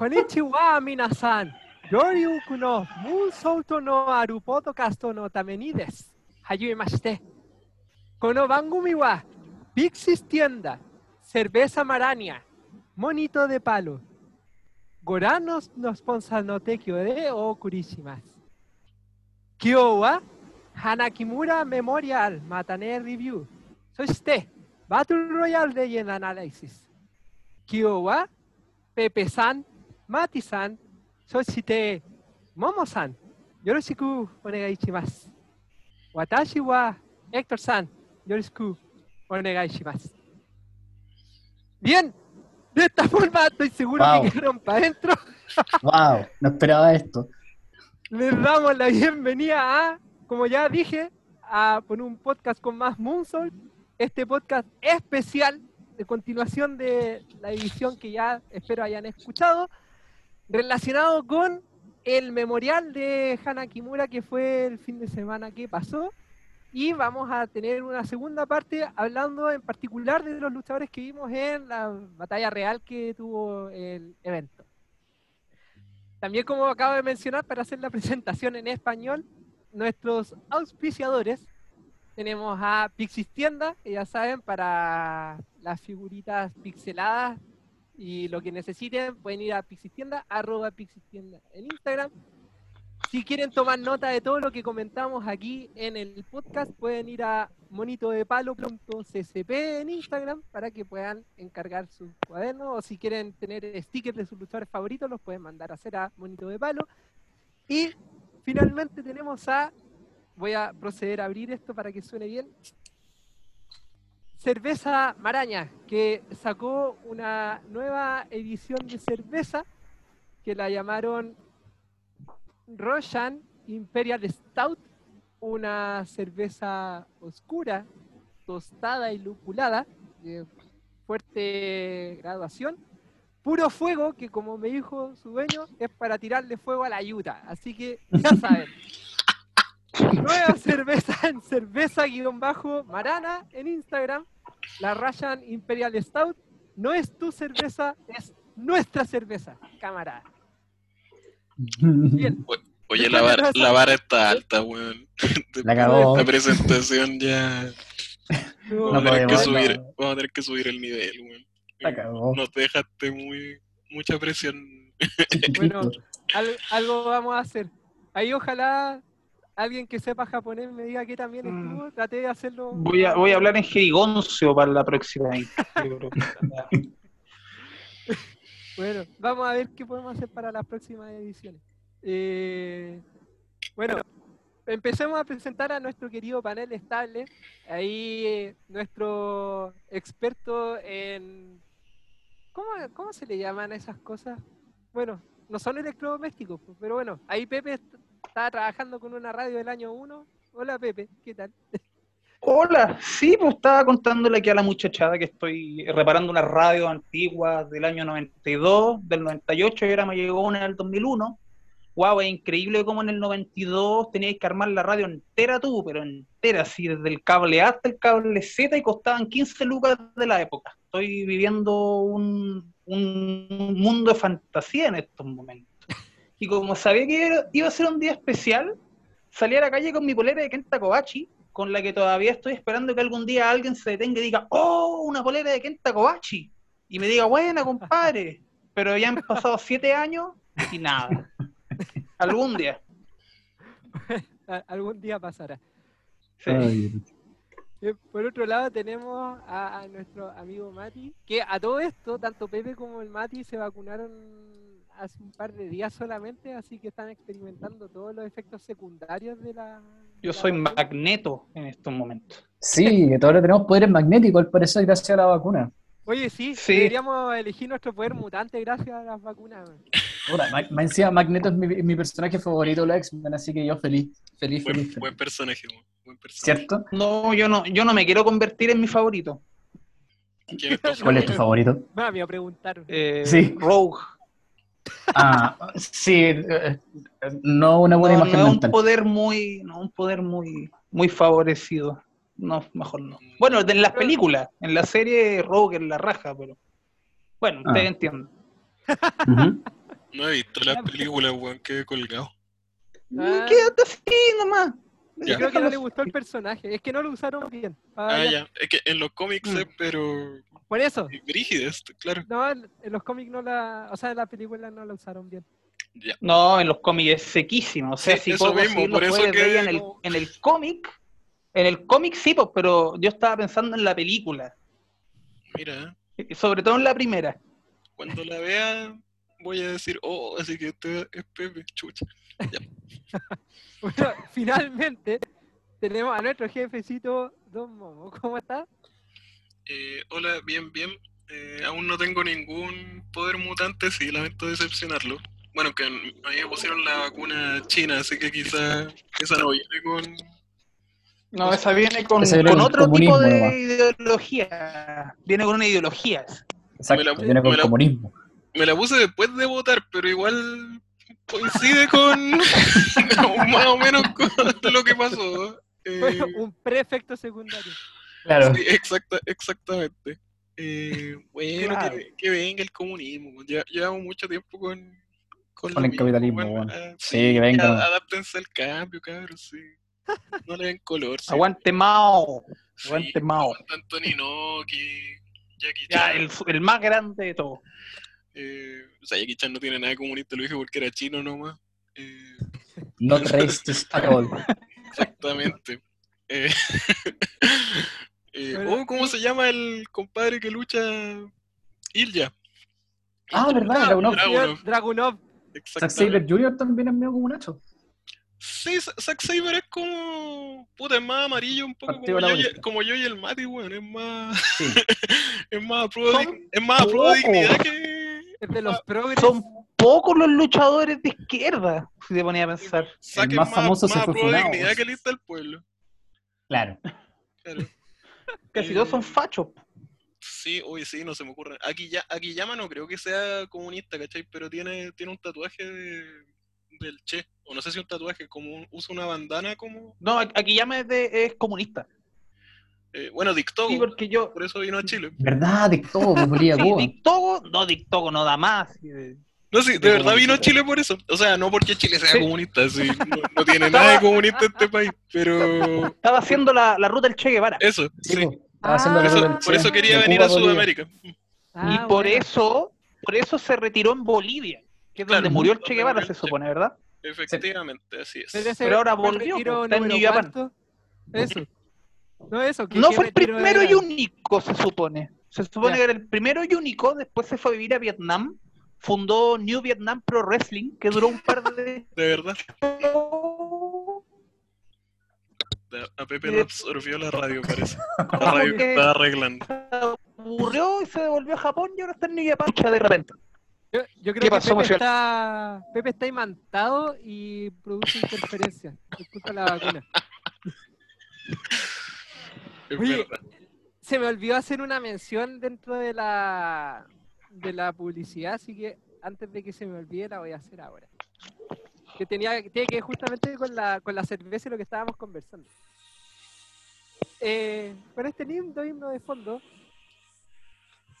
Konnichiwa minasan. Yoryu no Musouto no aru podcast no tameni desu. Hajimemashite. Kono bangumi wa Pixis Tienda, Cerveza Marania, Monito de Palo, Goranos no sponsor no tekyo de o kurishimasu. Kyo wa Hanakimura Memorial Matane Review. そして、バトルロイヤルでアナライシス。今日は、ペペさん、 マーティさん、そして、モモさん、よろしくお願いします。私は、ヘクトルさん、よろしくお願いします。Bien, de esta forma estoy seguro Wow. que quedaron para adentro. Wow, no esperaba esto. Les damos la bienvenida a, como ya dije, a por un podcast con más Moonsoul, este podcast especial de continuación de la edición que ya espero hayan escuchado, relacionado con el memorial de Hana Kimura que fue el fin de semana que pasó. Y vamos a tener una segunda parte hablando en particular de los luchadores que vimos en la batalla real que tuvo el evento. También como acabo de mencionar, para hacer la presentación en español, nuestros auspiciadores, tenemos a Pixis Tienda, que ya saben, para las figuritas pixeladas y lo que necesiten, pueden ir a Pixis Tienda, arroba Pixis Tienda en Instagram. Si quieren tomar nota de todo lo que comentamos aquí en el podcast, pueden ir a monitodepalo.ccp en Instagram para que puedan encargar sus cuadernos o si quieren tener stickers de sus luchadores favoritos, los pueden mandar a hacer a Monito de Palo. Y finalmente tenemos a, voy a proceder a abrir esto para que suene bien, Cerveza Maraña, que sacó una nueva edición de cerveza que la llamaron Roshan Imperial Stout, una cerveza oscura, tostada y lupulada, de fuerte graduación, puro fuego, que como me dijo su dueño, es para tirarle fuego a la yuta. Así que ya saben. Nueva cerveza en cerveza-marana en Instagram, la Russian Imperial Stout. No es tu cerveza, es nuestra cerveza, camarada. Bien. Oye, la vara, la vara está alta, weón. La cagó. Esta presentación ya. No, Vamos, a tener que subir, no. vamos a tener que subir el nivel, weón. La cagó. Nos dejaste muy, mucha presión. Bueno, al- algo vamos a hacer. Ahí ojalá alguien que sepa japonés me diga que también Mm. estuvo. Traté de hacerlo. Voy a, voy a hablar en jerigoncio para la próxima. Bueno, vamos a ver qué podemos hacer para las próximas ediciones. Eh, bueno, empecemos a presentar a nuestro querido panel estable. Ahí eh, nuestro experto en... ¿cómo, ¿Cómo se le llaman esas cosas? Bueno, no son electrodomésticos, pues, pero bueno, ahí Pepe estaba trabajando con una radio del año 1. Hola Pepe, ¿qué tal? Hola, sí, pues estaba contándole aquí a la muchachada que estoy reparando una radio antigua del año 92, del 98, y ahora me llegó una del 2001. Wow, es increíble cómo en el 92 tenías que armar la radio entera tú, pero entera, así, desde el cable A hasta el cable Z y costaban 15 lucas de la época. Estoy viviendo un mundo de fantasía en estos momentos. Y como sabía que iba a ser un día especial, salí a la calle con mi polera de Kenta Kobachi, con la que todavía estoy esperando que algún día alguien se detenga y diga, oh, una polera de Kenta Kobachi. Y me diga, buena, compadre. Pero ya han pasado siete años y nada. Algún día. A- Algún día pasará. Sí. Ay, Eh, Por otro lado tenemos a, a nuestro amigo Mati, que a todo esto, tanto Pepe como el Mati se vacunaron hace un par de días solamente, así que están experimentando todos los efectos secundarios de la... de Yo la soy magneto en estos momentos. Sí, que ahora tenemos poderes magnéticos, al parecer, gracias a la vacuna. Oye, sí, Sí. deberíamos elegir nuestro poder mutante gracias a las vacunas. más encima, Magneto es mi, mi personaje favorito los X-Men, así que yo feliz, feliz, Buen, feliz. buen personaje. Buen personaje. ¿Cierto? No, yo no, yo no me quiero convertir en mi favorito. ¿Quién es tu ¿Cuál es tu favorito? favorito? Mami, a preguntar. Eh, Sí. Rogue. Ah, sí, eh, no una buena No, imagen no es un poder muy, no, un poder muy, muy favorecido. No, mejor no. Bueno, en las películas, en la serie Rogue es la raja, pero bueno, Ah. ustedes entienden. Ujú. No he visto las películas, weón, quedé colgado. Ah. Quédate así nomás. Yo creo que no le gustó el personaje. Es que no lo usaron bien. Ah, Ah, ya. ya. Es que en los cómics Mm. es, pero. Por eso. Brígidas, claro. No, en los cómics no la. O sea, en la película no la usaron bien. Ya. No, en los cómics es sequísimo. O sea, Sí, si eso puedo mismo, por eso que ver en el, en el cómic. En el cómic sí, pues, pero yo estaba pensando en la película. Mira, Sobre todo en la primera. cuando la vea, voy a decir, oh, así que este es Pepe, chucha. Bueno, finalmente tenemos a nuestro jefecito Don Momo. ¿Cómo está? Eh, hola, bien, bien. Eh, aún no tengo ningún poder mutante, sí, lamento decepcionarlo. Bueno, que a mí me pusieron la vacuna china, así que quizá esa no viene con... No, esa viene con, Esa viene con con otro tipo de nomás. ideología. Viene con una ideología. Exacto, Me la- viene con me la- comunismo. Me la puse después de votar, pero igual coincide con más o menos con lo que pasó. Eh, Bueno, un prefecto secundario. Claro. sí, exacta, exactamente. Eh, bueno, Claro. que, que venga el comunismo. Ya, llevamos mucho tiempo con, con, el capitalismo, bueno, bueno. ah, Sí, que venga. adáptense al cambio, cabros, sí. No le den color. sí. Aguante Mao. Aguante Mao. aguanta Anthony Noki, Jackie Ya, el, el más grande de todos. Eh, o sea, Jackie Chan no tiene nada comunista, lo dije porque era chino nomás. Eh, Not racist at all. exactamente. Eh, eh, Bueno, oh, ¿Cómo se llama el compadre que lucha? Ilya. Ah, ¿verdad? Dragunov. Dragunov. Dragunov. Zack. Saber Jr. también es medio como Nacho. Sí, Sa- Zack Saber es como. Puta, es más amarillo un poco como yo, y, como yo y el Mati, weón. Es más. Sí. es más a prueba de, es más a prueba de dignidad que. Es de los progres. Son pocos los luchadores de izquierda, si te ponía a pensar. Saquen más más, famoso más se a fue prueba de dignidad weón. que lista del pueblo. Claro. Claro. Casi Eh, todos son fachos. Sí, uy, sí, no se me ocurre. Aquí ya, aquí llama no creo que sea comunista, ¿cachai? Pero tiene, tiene un tatuaje de, del Che. O no sé si un tatuaje, como un- usa una bandana como. No, me de, es comunista. eh, bueno, Dictogo. Sí, porque yo. Por eso vino a Chile. ¿Verdad? Me Sí, Cuba. Dictogo, no, Dictogo no da más. No, sí, de, De verdad vino. Chile por eso. O sea, no porque Chile sea Sí. comunista, sí, no, no tiene nada de comunista este país, pero Estaba haciendo la, la ruta del Che Guevara. eso, Sí, sí. po. Estaba haciendo Ah, Por la eso, del por eso quería de venir Cuba a. Sudamérica. Ah, y por bueno. eso, por eso se retiró en Bolivia, que es Claro, donde murió el Che Guevara, se supone, ¿verdad? Efectivamente, así es. Pero, ahora volvió, está en New Japan. Eso. No, eso. que- No que fue el primero era. y único, se supone. Se supone Ya. que era el primero y único, después se fue a vivir a Vietnam, fundó New Vietnam Pro Wrestling, que duró un par de De verdad, a Pepe Eh, lo absorbió la radio, parece. La radio que está arreglando. aburrió y se devolvió a Japón y ahora está en New Japan de repente. Yo, yo creo ¿Qué que pasó, Pepe está, Pepe está imantado y produce interferencia. Disculpa la vacuna. Es Oye, verdad. Se me olvidó hacer una mención dentro de la de la publicidad, así que antes de que se me olvide la voy a hacer ahora. Que tenía tiene que ver justamente con la con la cerveza y lo que estábamos conversando. Eh, con este lindo himno de fondo,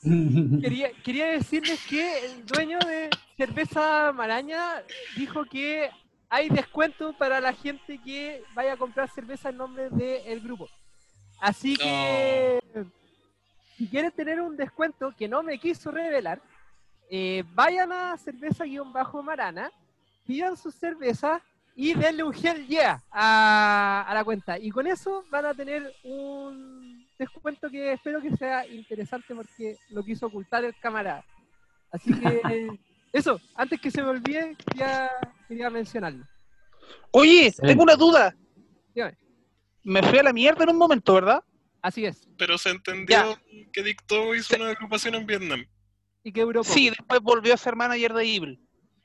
quería, quería decirles que el dueño de Cerveza Maraña dijo que hay descuento para la gente que vaya a comprar cerveza en nombre del grupo. Así que, si quieren tener un descuento que no me quiso revelar, eh, vayan a cerveza-marana, pidan sus cervezas y denle un gel yeah a, a la cuenta. Y con eso van a tener un descuento que espero que sea interesante porque lo quiso ocultar el camarada. Así que eso, antes que se me olvide, ya quería mencionarlo. Oye, tengo una duda. Dígame. Me fui a la mierda en un momento, ¿verdad? Así es. Pero se entendió que Dictogo hizo una agrupación en Vietnam. Y que poco. Sí, después volvió a ser manager de Evil.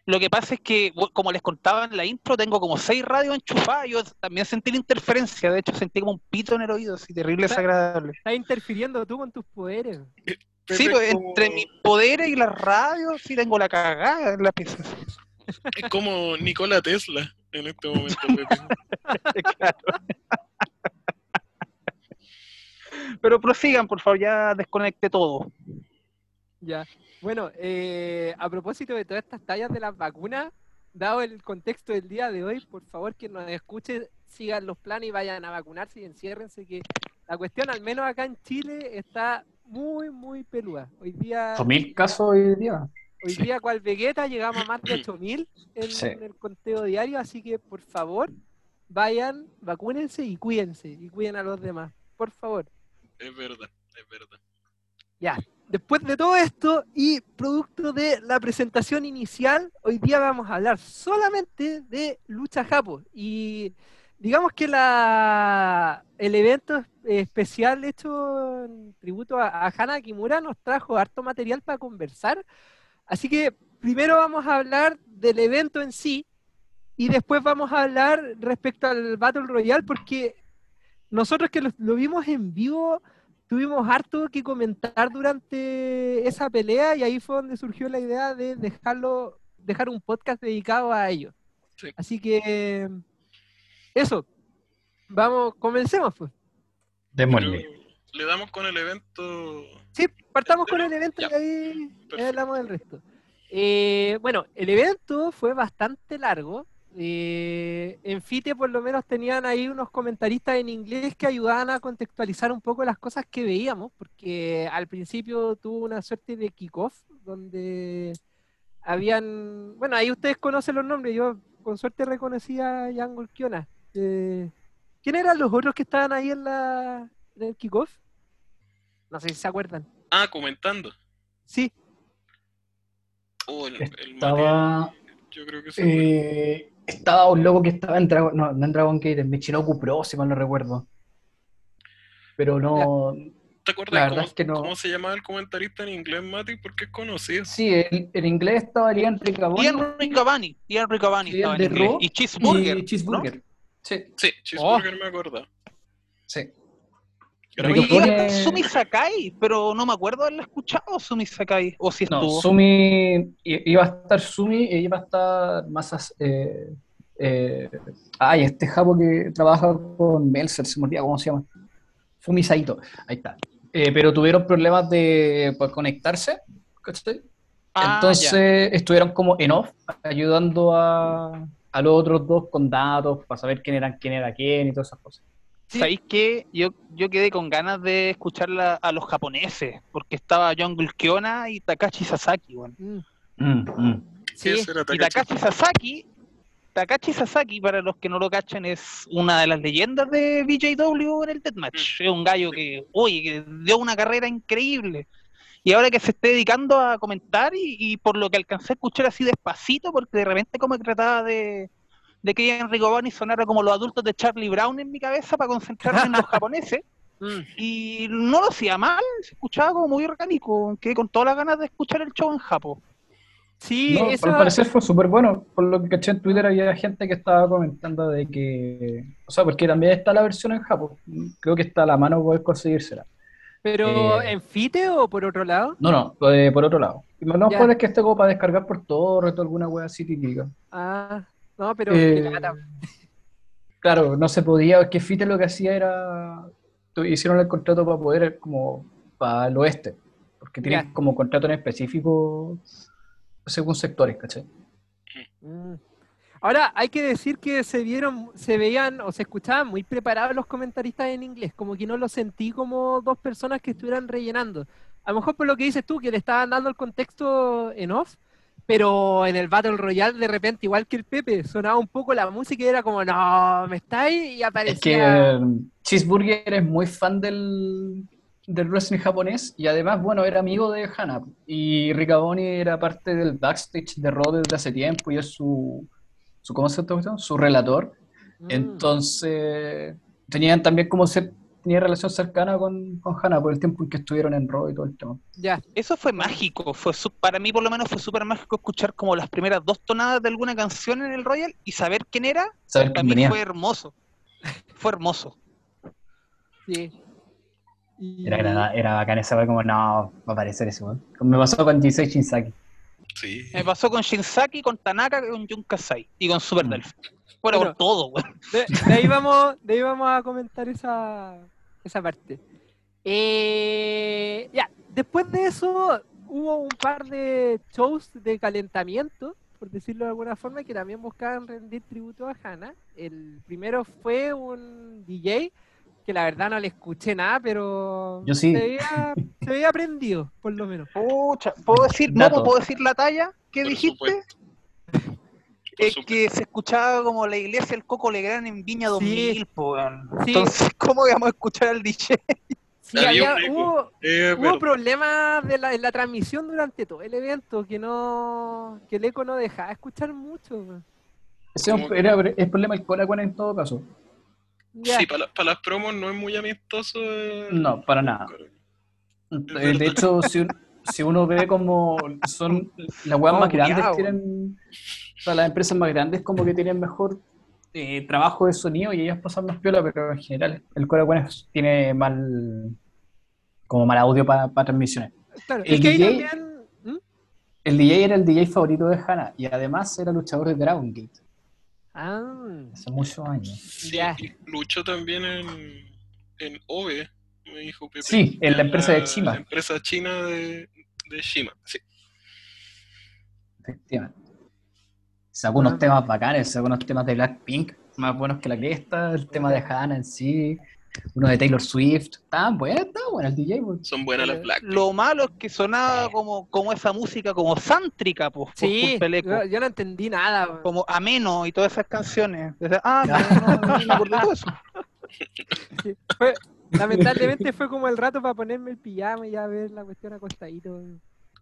Lo que pasa es que, como les contaba en la intro, tengo como seis radios enchufadas. Yo también sentí la interferencia. De hecho, sentí como un pito en el oído, así terrible, desagradable. Estás interfiriendo tú con tus poderes. Pepe Sí, es pues, como- entre mis poderes y las radios, sí tengo la cagada en la pieza. Es como Nikola Tesla en este momento, Pepe. Claro. Pero prosigan, por favor, ya desconecte todo. Ya. Bueno, eh, a propósito de todas estas tallas de las vacunas, dado el contexto del día de hoy, por favor, quien nos escuche, sigan los planes y vayan a vacunarse y enciérrense, que la cuestión, al menos acá en Chile, está muy, muy peluda. Hoy día, Son mil casos hoy día. hoy día cual Vegeta, llegamos a más de 8000 en, Sí. en el conteo diario, así que por favor, vayan, vacúnense y cuídense, y cuiden a los demás. Por favor. Es verdad, es verdad. Ya, después de todo esto y producto de la presentación inicial, hoy día vamos a hablar solamente de lucha japo. Y digamos que la, el evento especial hecho en tributo a, a Hana Kimura nos trajo harto material para conversar. Así que primero vamos a hablar del evento en sí y después vamos a hablar respecto al Battle Royale porque nosotros que lo, lo vimos en vivo tuvimos harto que comentar durante esa pelea y ahí fue donde surgió la idea de dejarlo, dejar un podcast dedicado a ello. Sí. Así que eso, vamos, comencemos pues. Démosle. Le damos con el evento. Sí, partamos con el evento y Ya. ahí, ahí Perfecto. hablamos del resto. Eh, bueno, el evento fue bastante largo. Eh, en FITE por lo menos tenían ahí unos comentaristas en inglés que ayudaban a contextualizar un poco las cosas que veíamos, porque al principio tuvo una suerte de kickoff donde habían, bueno, ahí ustedes conocen los nombres, yo con suerte reconocí a Jan Golkiona. Eh, ¿Quién eran los otros que estaban ahí en, la, en el kickoff? No sé si se acuerdan. Ah, comentando. Sí, Oh, el, el Estaba, yo creo que sí. eh, estaba un loco que estaba en Dragon, no, no en Dragon Gate, en Michinoku Pro, si mal no recuerdo. Pero no, ¿Te acuerdas la verdad cómo, es que no. cómo se llamaba el comentarista en inglés, Mati? Porque es conocido. Sí, en, en inglés estaba Lian Ricaboni Ian Riccaboni, Ian Riccaboni Sí, estaba el en de inglés. Raw Y Cheeseburger. y Cheeseburger. Sí, Sí, Cheeseburger me acordaba. sí. Y Pone- iba a estar Sumi Sakai, pero no me acuerdo haberla escuchado Sumi Sakai. O si No, estuvo. Sumi, i- iba a estar Sumi y iba a estar Masas. Eh, eh, ay, este japo que trabaja con Melzer, se me olvida cómo se llama. Fumi Saito, ahí está. Eh, pero tuvieron problemas de pues, conectarse, ¿cachai? Ah, Entonces estuvieron como en off, ayudando a, a los otros dos con datos para saber quién era quién era quién y todas esas cosas. Sí. ¿Sabéis qué? Yo, yo quedé con ganas de escuchar la- a los japoneses, porque estaba John Gulkiona y Takashi Sasaki, weón. Mm, Mm, mm. sí. Ese era Y Takashi. Takashi Sasaki, Takashi Sasaki, para los que no lo cachan, es una de las leyendas de BJW en el Deathmatch. Es un gallo que, oye, que dio una carrera increíble. Y ahora que se esté dedicando a comentar, y, y por lo que alcancé a escuchar así despacito, porque de repente como que trataba de, de que Enrico Boni sonara como los adultos de Charlie Brown en mi cabeza para concentrarme en los japoneses. Mm. Y no lo hacía mal, se escuchaba como muy orgánico, quedé con todas las ganas de escuchar el show en Japón. Sí, No, eso, al parecer fue súper bueno. Por lo que caché en Twitter había gente que estaba comentando de que. O sea, porque también está la versión en Japón. Creo que está a la mano poder conseguírsela. pero eh, ¿en FITE o por otro lado? No, no, eh, por otro lado. Y lo mejor es que esté como para descargar por torrent o alguna wea así típica. Ah, no, pero Eh. Claro, no se podía, es que Fite lo que hacía era. Hicieron el contrato para poder, como, para el oeste. Porque tienen como contrato en específico según sectores, ¿cachai? Mm. Ahora, hay que decir que se vieron, se veían o se escuchaban muy preparados los comentaristas en inglés, como que no lo sentí como dos personas que estuvieran rellenando. A lo mejor por lo que dices tú, que le estaban dando el contexto en off, pero en el Battle Royale de repente, igual que el Pepe, sonaba un poco la música y era como, no, me estáis, y Es que aparecía... eh, Cheeseburger es muy fan del, del wrestling japonés y además, bueno, era amigo de Hana. Y Ricaboni era parte del backstage de Raw desde hace tiempo y es su, su ¿cómo se llama? Su relator. Mm. Entonces, tenían también como se tenía relación cercana con, con Hana por el tiempo en que estuvieron en Raw y todo el tema. Ya, Eso fue mágico, fue su- para mí por lo menos fue súper mágico escuchar como las primeras dos tonadas de alguna canción en el Royal y saber quién era, Saber para quién mí venía. fue hermoso. Fue hermoso. sí. Y- Era, agrada- era bacán esa como, no, va a aparecer ese weón. Me pasó con Jisei Shinsaki. Sí. Me pasó con Shinsaki, con Tanaka, con Jun Kasai y con Super Mm. Delphi. Bueno, Bueno. con todo, weón. De, de ahí vamos, de ahí vamos a comentar esa, esa parte. Eh, ya, después de eso hubo un par de shows de calentamiento, por decirlo de alguna forma, que también buscaban rendir tributo a Hannah. El primero fue un DJ, que la verdad no le escuché nada, pero Yo sí. se veía, se veía aprendido, por lo menos. Pucha, ¿puedo decir. Momo, ¿puedo decir la talla que Por dijiste? supuesto. Por Es supuesto. que se escuchaba como la iglesia del Coco Legrand en Viña Sí. 2000, po, weón. Sí. Entonces, ¿cómo íbamos a escuchar al DJ? Sí, Había hubo, Eh, hubo problemas de la, en la transmisión durante todo el evento, que no que el eco no dejaba escuchar mucho. Ese es un- era el problema del Coracuana en todo caso. Ya. Sí, para, las promos no es muy amistoso. eh, No, para nada. Eh. De hecho, si, un- si uno ve como son las weas No, más grandes tienen, o sea, las empresas más grandes como que tienen mejor eh, trabajo de sonido y ellas pasan más piola, pero en general el Coracuana tiene mal como mal audio para transmisiones. Claro, el DJ también- ¿Mm? El DJ era el DJ favorito de Hannah y además era luchador de Dragon Gate Ah, hace muchos años. Sí, luchó también en, en OVE, me dijo Pepe. Sí, en la empresa de Shima. La empresa china de, de Shima, sí. Efectivamente. Sacó unos Ah. temas bacanes, sacó unos temas de Blackpink, más buenos que la cresta, el tema de Hannah en sí, uno de Taylor Swift. Está bueno, está bueno el DJ. pues. Son buenas las Eh, Black. Lo malo es que sonaba como, como esa música como sántrica, pues, por sí, del eco. yo, yo no entendí nada. como ameno y todas esas canciones. Ah, no, no, no me acordé todo eso. Sí, fue- lamentablemente fue como el rato para ponerme el pijama y ya ver la cuestión acostadito.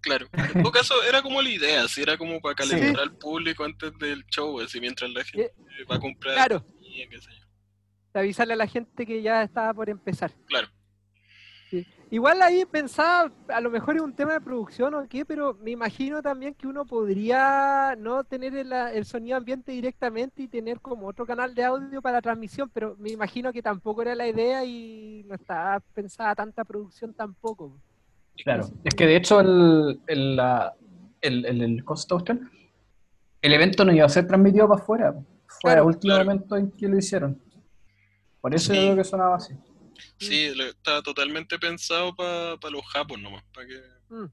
Claro. En todo caso, era como la idea, así era como para Sí. calentar al público antes del show, así mientras la gente va a comprar. Claro. comida, qué sé yo. avisarle a la gente que ya estaba por empezar. Claro. Sí. Igual ahí pensaba, a lo mejor es un tema de producción o qué, pero me imagino también que uno podría no tener el, el sonido ambiente directamente y tener como otro canal de audio para la transmisión, pero me imagino que tampoco era la idea y no estaba pensada tanta producción tampoco. Claro, es que de hecho el, el, la- el, el, el, el evento no iba a ser transmitido para afuera. Fue Claro, el último claro. momento en que lo hicieron. Por eso Sí. yo creo que sonaba así. Sí, lo- estaba totalmente pensado para los japos nomás, para que... Mm.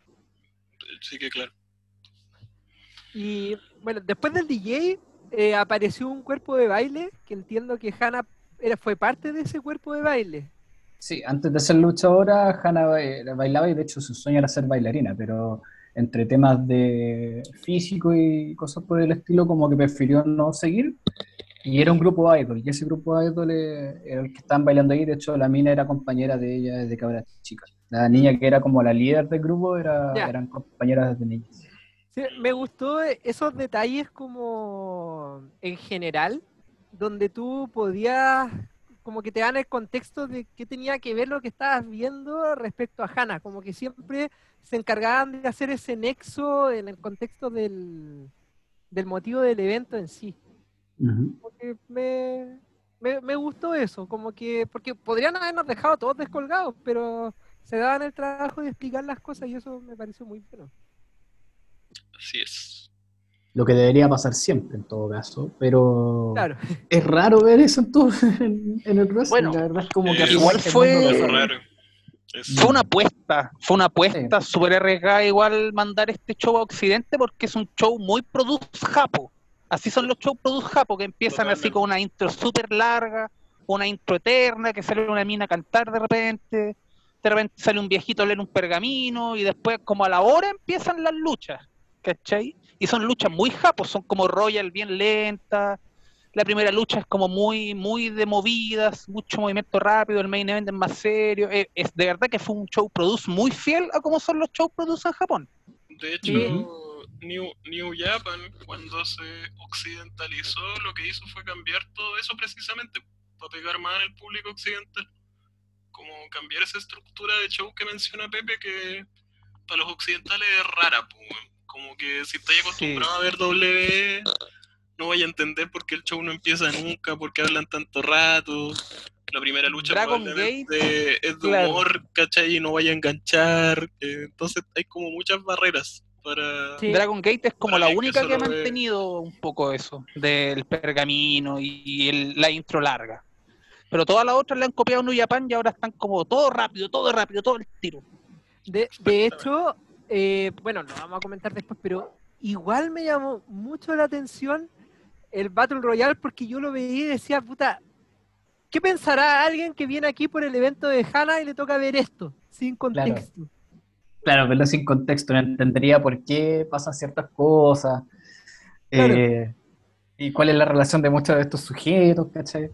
Sí que claro. Y bueno, después del DJ eh, apareció un cuerpo de baile, que entiendo que Hannah era, fue parte de ese cuerpo de baile. Sí, antes de ser luchadora, Hannah ba- bailaba y de hecho su sueño era ser bailarina, pero entre temas de físico y cosas por el estilo, como que prefirió no seguir. Y era un grupo idol, y ese grupo idol era el que estaban bailando ahí. De hecho, la mina era compañera de ella desde que era chica. La niña que era como la líder del grupo era, eran compañeras desde niñas. Sí, me gustó esos detalles como en general, donde tú podías, como que te dan el contexto de qué tenía que ver lo que estabas viendo respecto a Hannah, como que siempre se encargaban de hacer ese nexo en el contexto del, del motivo del evento en sí. Como que me, me, me gustó eso, como que, porque podrían habernos dejado todos descolgados, pero se daban el trabajo de explicar las cosas y eso me pareció muy bueno. Así es. Lo que debería pasar siempre, en todo caso, pero Claro. es raro ver eso en, todo, en, en el wrestling. Bueno, la verdad es como que eh, igual fue- Es raro. Es- Fue una apuesta, fue una apuesta súper arriesgada igual mandar este show a Occidente porque es un show muy produce japo. Así son los shows produce japo, que empiezan así con una intro súper larga, una intro eterna, que sale una mina a cantar de repente, de repente sale un viejito a leer un pergamino y después como a la hora empiezan las luchas, ¿cachai? Y son luchas muy japos, son como royal bien lentas. La primera lucha es como muy, muy de movidas, mucho movimiento rápido, el main event es más serio. Es, es de verdad que fue un show produce muy fiel a como son los shows produce en Japón. De hecho, Sí. New, New Japan, cuando se occidentalizó, lo que hizo fue cambiar todo eso precisamente para pegar más en el público occidental. Como cambiar esa estructura de show que menciona Pepe, que para los occidentales es rara. weón. Como que si estáis acostumbrado a ver W, no vaya a entender por qué el show no empieza nunca, por qué hablan tanto rato. La primera lucha Dragon probablemente es de claro. humor, ¿cachai? Y no vaya a enganchar. eh, entonces hay como muchas barreras para... Sí. Dragon Gate es como la que única que ha ve- mantenido un poco eso, del pergamino y el- la intro larga. Pero todas las otras le han copiado New Japan y ahora están como todo rápido, todo rápido, todo el tiro. De, de hecho, eh, bueno, lo vamos a comentar después, pero igual me llamó mucho la atención el Battle Royale porque yo lo veía y decía, puta, ¿qué pensará alguien que viene aquí por el evento de Hannah y le toca ver esto? Sin contexto. Claro, verlo sin contexto, no entendería por qué pasan ciertas cosas. Claro. eh, y cuál es la relación de muchos de estos sujetos, ¿cachai?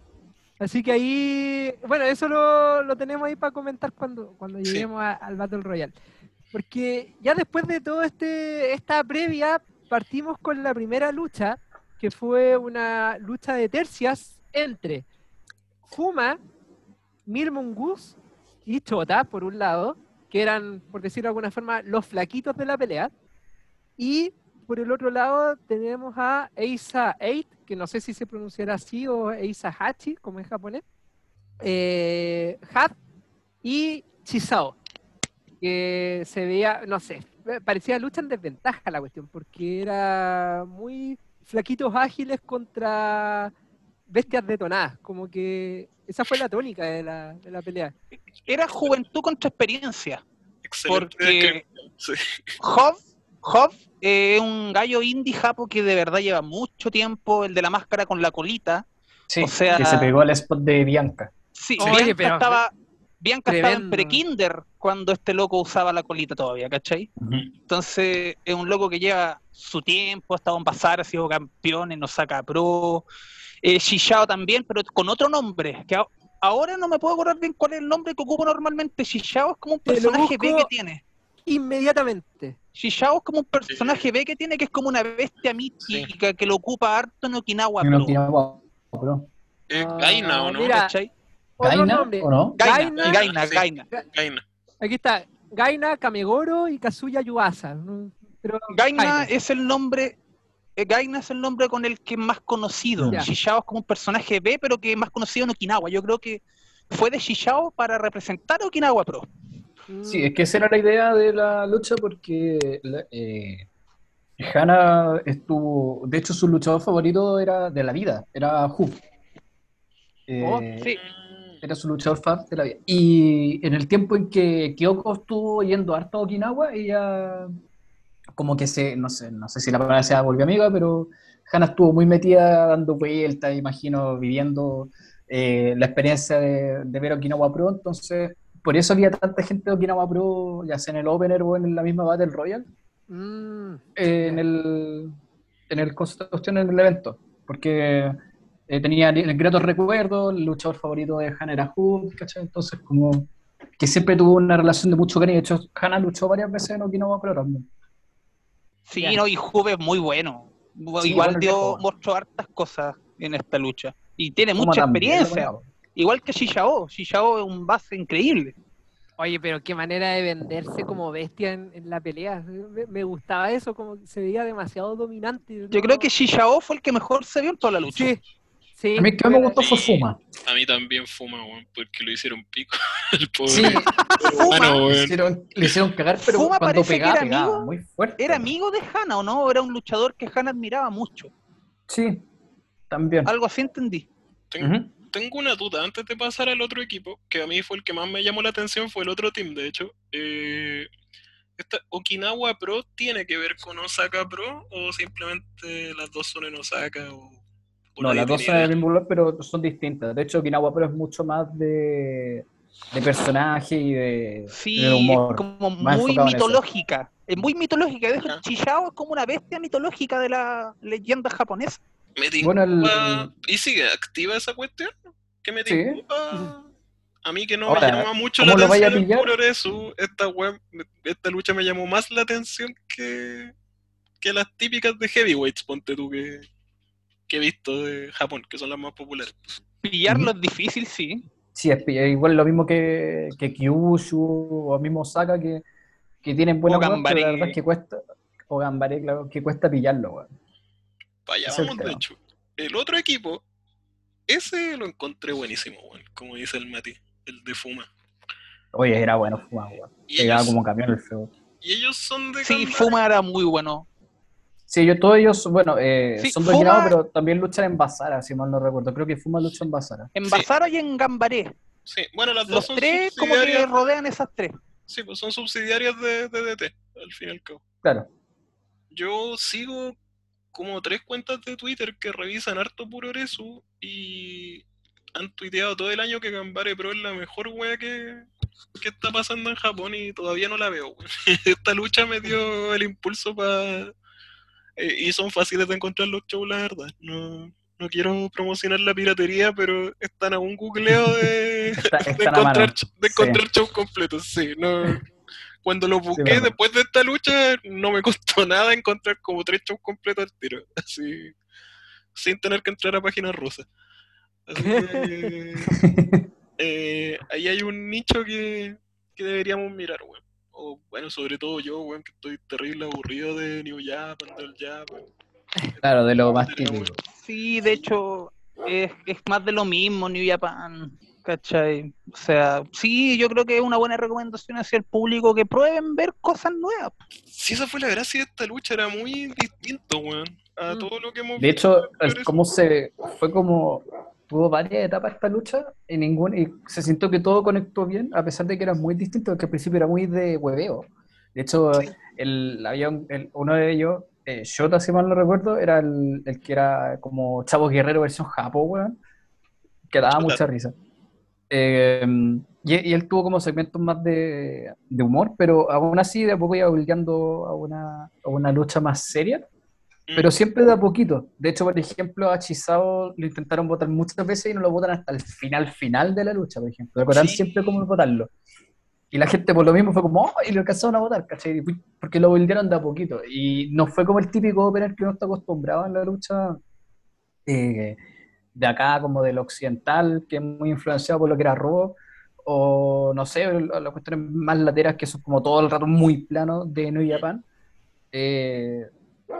Así que ahí, bueno, eso lo, lo tenemos ahí para comentar cuando, cuando Sí. lleguemos a- al Battle Royale. Porque ya después de todo este esta previa, partimos con la primera lucha, que fue una lucha de tercias entre Fuma, Mil Mongoose y Chota, por un lado, que eran, por decirlo de alguna forma, los flaquitos de la pelea. Y por el otro lado tenemos a Eisa 8, que no sé si se pronunciará así, o Eisa Hachi, como es japonés, eh, Had y Chisao, que se veía, no sé, parecía lucha en desventaja la cuestión, porque era muy flaquitos ágiles contra bestias detonadas, como que esa fue la tónica de la, de la pelea. Era juventud contra experiencia. Excelente Porque sí. Hov, Hov eh, es un gallo indie japo que de verdad lleva mucho tiempo, el de la máscara con la colita. Sí, O sea- que se pegó al spot de Bianca. Sí, Oye, Bianca pero- estaba, Bianca estaba en Tremendo. pre-kinder cuando este loco usaba la colita todavía, ¿cachai? Entonces es un loco que lleva su tiempo, ha estado en pasar, ha sido campeón en Osaka Pro. Eh, Shishao también, pero con otro nombre, que ahora no me puedo acordar bien cuál es el nombre que ocupa normalmente. Shishao es como un personaje B que tiene. Inmediatamente. Shishao es como un personaje B que tiene, que es como una bestia mítica que lo ocupa harto en Okinawa Y Pro. guapo, pero- Eh, Ah, Gaina, ¿o no? mira. ¿cachai? Otro ¿Gaina nombre. o no? Gaina, Gaina. Gaina, Sí. Gaina. Gaina. Aquí está, Gaina, Kamegoro y Kazuya Yuasa. Pero Gaina es el nombre. eh, Gaina es el nombre con el que es más conocido. Ya. Shishao es como un personaje B, pero que es más conocido en Okinawa. Yo creo que fue de Shishao para representar a Okinawa Pro. Sí, es que esa era la idea de la lucha porque la- eh, Hana estuvo, de hecho su luchador favorito era de la vida, era Hu. Eh, Oh, Sí. Era su luchador fan de la vida. Y en el tiempo en que Kyoko estuvo yendo harto a Okinawa, ella como que se, no sé, no sé si la palabra sea volvió amiga, pero Hana estuvo muy metida dando vueltas, imagino, viviendo eh, la experiencia de, de ver Okinawa Pro, entonces por eso había tanta gente de Okinawa Pro, ya sea en el Opener o en la misma Battle Royale, mm, eh, en el en el en el evento, porque eh, tenía gratos recuerdos, el luchador favorito de Hana era Hood, ¿cachai? Entonces como que siempre tuvo una relación de mucho cariño, de hecho Hana luchó varias veces en Okinawa Pro también. Sí, no, y Juve es muy bueno. Sí, Igual dio, mostró hartas cosas en esta lucha. Y tiene mucha también, experiencia. Igual que Shishao. Shishao es un base increíble. Oye, pero qué manera de venderse como bestia en, en la pelea. Me, me gustaba eso, como que se veía demasiado dominante. Yo creo que Shishao fue el que mejor se vio en toda la lucha. Sí, sí. A mí el que más me gustó fue Fuma. A mí también fuma, weón, porque lo hicieron pico. El pobre. Sí, Bueno, le hicieron, le hicieron cagar, pero Fuma cuando parece que pegaba, era pegaba amigo- muy fuerte. ¿Era amigo de Hana o no? Era un luchador que Hana admiraba mucho. Sí, también. Algo así entendí. Tengo, una duda antes de pasar al otro equipo, que a mí fue el que más me llamó la atención, fue el otro team, de hecho. Eh, esta Okinawa Pro tiene que ver con Osaka Pro o simplemente las dos son en Osaka o No, nadie las dos tiene son del idea? mismo lugar, pero son distintas. De hecho, Okinawa Pro es mucho más de, de personaje y de, Sí, de humor. es como más muy eso. mitológica. Es muy mitológica. De hecho. Shishao es como una bestia mitológica de la leyenda japonesa. Me Bueno, el- ¿Y sigue activa esa cuestión? ¿Qué me Sí. tincupa? A mí que no Ahora, me llama mucho la ¿cómo lo vaya a atención el pillar? Puroresu, esta web, esta lucha me llamó más la atención que, que las típicas de heavyweights, ponte tú, que, que he visto de Japón, que son las más populares. Pillarlo es difícil, sí. Sí, es igual lo mismo que, que Kyushu o mismo Osaka, que, que tienen buena la verdad es que cuesta, o Gambare, claro, que cuesta pillarlo, weón. El vamos, de hecho. El otro equipo, ese lo encontré buenísimo, weón, como dice el Mati, el de Fuma. Oye, era bueno Fuma, weón. Ellos, como camión el feo. y ellos son de Sí, Gambare. Fuma era muy bueno. Sí, yo, todos ellos, bueno, eh, Sí, son Fuma- Okinawa, pero también luchan en Basara, si mal no recuerdo. Creo que Fuma lucha en Basara. En Sí. Basara y en Gambaré. Sí, bueno, las dos Los son tres como que rodean esas tres. Sí, pues son subsidiarias de, de DT, al fin y al cabo. Claro. Yo sigo como tres cuentas de Twitter que revisan harto Puroresu y han tuiteado todo el año que Gambare Pro es la mejor wea que, que está pasando en Japón y todavía no la veo. Esta lucha me dio el impulso para... y son fáciles de encontrar los shows, la verdad. No, no quiero promocionar la piratería, pero están a un googleo de, Está- encontrar, de Sí. encontrar shows completos. Sí, no... Cuando lo busqué después de esta lucha, no me costó nada encontrar como tres shows completos al tiro. Así, sin tener que entrar a páginas rusas. Así que, eh, ahí hay un nicho que, que deberíamos mirar, weón. O bueno, sobre todo yo, weón, que estoy terrible aburrido de New Japan, del Japan. Claro, de lo más típico. Sí, de hecho, es, es más de lo mismo New Japan, ¿cachai? O sea, sí, yo creo que es una buena recomendación hacia el público que prueben ver cosas nuevas. Sí, esa fue la gracia de esta lucha, era muy distinto, weón, a Mm. todo lo que hemos De hecho, como se fue como tuvo varias etapas esta lucha y ningún y se sintió que todo conectó bien a pesar de que era muy distinto, porque al principio era muy de hueveo. De hecho, el, había un- el- uno de ellos, eh, Shota, si mal no recuerdo, era el, el que era como Chavo Guerrero versión Japo, weón, que daba mucha risa. Eh, y, y él tuvo como segmentos más de, de humor, pero aún así de a poco iba volviendo a una, a una lucha más seria. Mm. Pero siempre de a poquito. De hecho, por ejemplo, a Chisao lo intentaron votar muchas veces y no lo votan hasta el final final de la lucha, por ejemplo. Recordaron Sí. siempre cómo votarlo. Y la gente por lo mismo fue como, oh, y lo alcanzaron a votar, ¿cachai? Porque lo volvieron de a poquito. Y no fue como el típico opener que uno está acostumbrado en la lucha eh, de acá, como del occidental, que es muy influenciado por lo que era Raw, o no sé, las cuestiones más lateras que son como todo el rato muy planos de New Japan. Eh,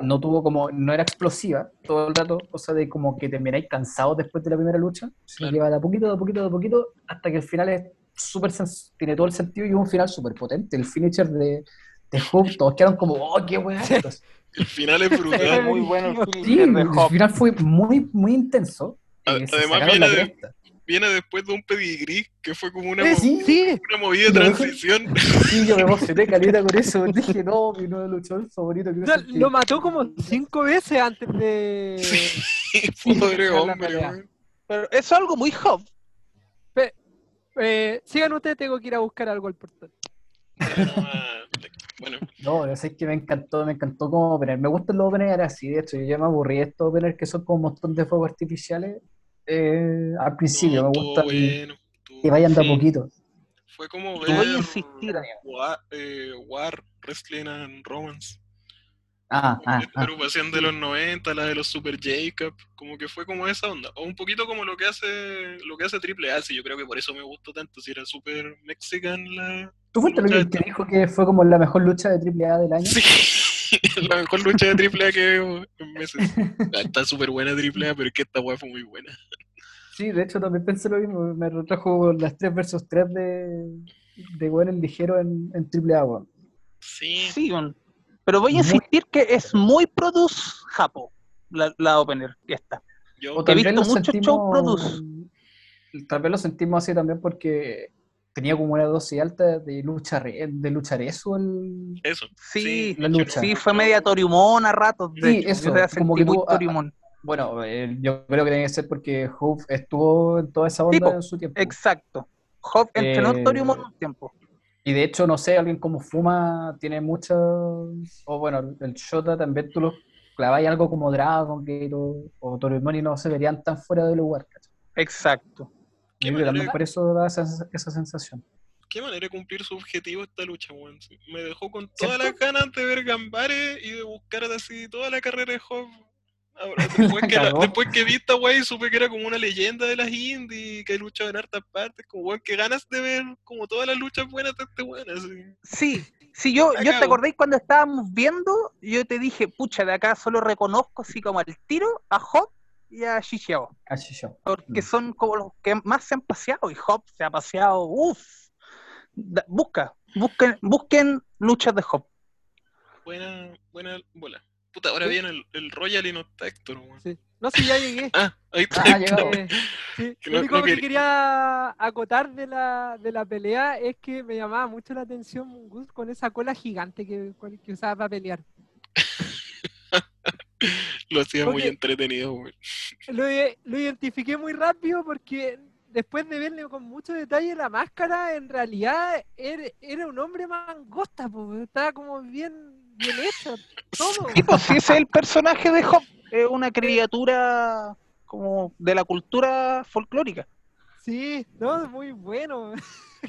no tuvo como, no era explosiva todo el rato, cosa de como que termináis cansados después de la primera lucha, sino Claro. que va de a poquito, de a poquito, de a poquito, hasta que el final es súper, sens- tiene todo el sentido y es un final súper potente. El finisher de, de Hope, todos quedaron como, oh, qué weá. esto". El final es brutal. muy bueno el Sí, el final fue muy, muy intenso. Y se además viene de-. Viene después de un pedigrí que fue como una, Eh, mo- sí, Sí, una movida de transición. Sí, yo me emocioné caleta con eso. Dije, no, mi nuevo luchador favorito. que no no, sé qué". lo mató como cinco veces antes de. Sí, pobre hombre. Pero eso es algo muy Hop. Eh, sigan ustedes, tengo que ir a buscar algo al portal. Bueno, No, yo sé que me encantó, me encantó como opener. Me gustan los openers así, de hecho, yo ya me aburrí de estos openers que son como un montón de fuegos artificiales. Eh, al principio no, me gusta bueno, que vayan de a poquito. Fue como a ver insistir. War, eh, War, Wrestling and Romance. Ah, ah, Esta ah. agrupación de los 90, la de los Super Jacob, como que fue como esa onda. O un poquito como lo que hace lo que hace Triple A, sí, yo creo que por eso me gustó tanto, si era super mexican la... ¿Tú fuiste el que dijo que fue como la mejor lucha de AAA del año? Sí, la mejor lucha de Triple A que veo en meses. Ah, Está súper buena Triple A, pero es que esta weá fue muy buena. Sí, de hecho también pensé lo mismo. Me retrajo las 3 versus 3 de, de bueno, el ligero en, en AAA. weón. Sí, Sí, weón. pero voy a Muy- insistir que es muy Produce Japo, la, la opener esta. yo He visto lo muchos sentimos- show produce. Tal vez lo sentimos así también porque tenía como una dosis alta de lucha re- de luchar eso el, eso. Sí, la lucha. Sí, fue media Toriumon a ratos. De Sí, hecho. eso, como que tuvo-. Bueno, eh, yo creo que tiene que ser porque Hope estuvo en toda esa onda en su tiempo. Exacto. Hop entrenó Eh, en Toriumon un tiempo. Y de hecho, no sé, alguien como Fuma tiene muchos. O bueno, el Shota también tú lo clavas algo como Dragon Gate o, o Torimon y no se verían tan fuera de lugar. ¿cachai? Exacto. Yo creo que también por eso da esa, esa sensación. Qué manera de cumplir su objetivo esta lucha, weón. Me dejó con todas ¿Cierto? las ganas de ver Gambare y de buscar así toda la carrera de. Ahora, después, que la- cagó. después que vi esta wey, supe que era como una leyenda de las indies, que ha luchado en hartas partes, como weón, que ganas de ver como todas las luchas buenas de este weón. Sí, sí, yo, yo te acordáis cuando estábamos viendo, yo te dije, pucha, de acá solo reconozco así como al tiro a Hop y a yo. porque Mm. son como los que más se han paseado y Hop se ha paseado, uff. Busca, busquen, busquen luchas de Hop. Buena, buena bola. Puta, ahora Sí. viene el, el Royal y no está Héctor. Sí. No sé, ya llegué. Ah, ahí está. Ah. Eh, sí, Que Lo no- único no que quería- quería acotar de la, de la pelea es que me llamaba mucho la atención Gus con esa cola gigante que, que usaba para pelear. Lo hacía muy Porque- entretenido. Lo, identifiqué muy rápido porque después de verle con mucho detalle la máscara, en realidad era, era un hombre mangosta, po, estaba como bien, bien hecho, todo. Sí, pues sí, ese es el personaje de Hop. Es una criatura como de la cultura folclórica. Sí, no, muy bueno.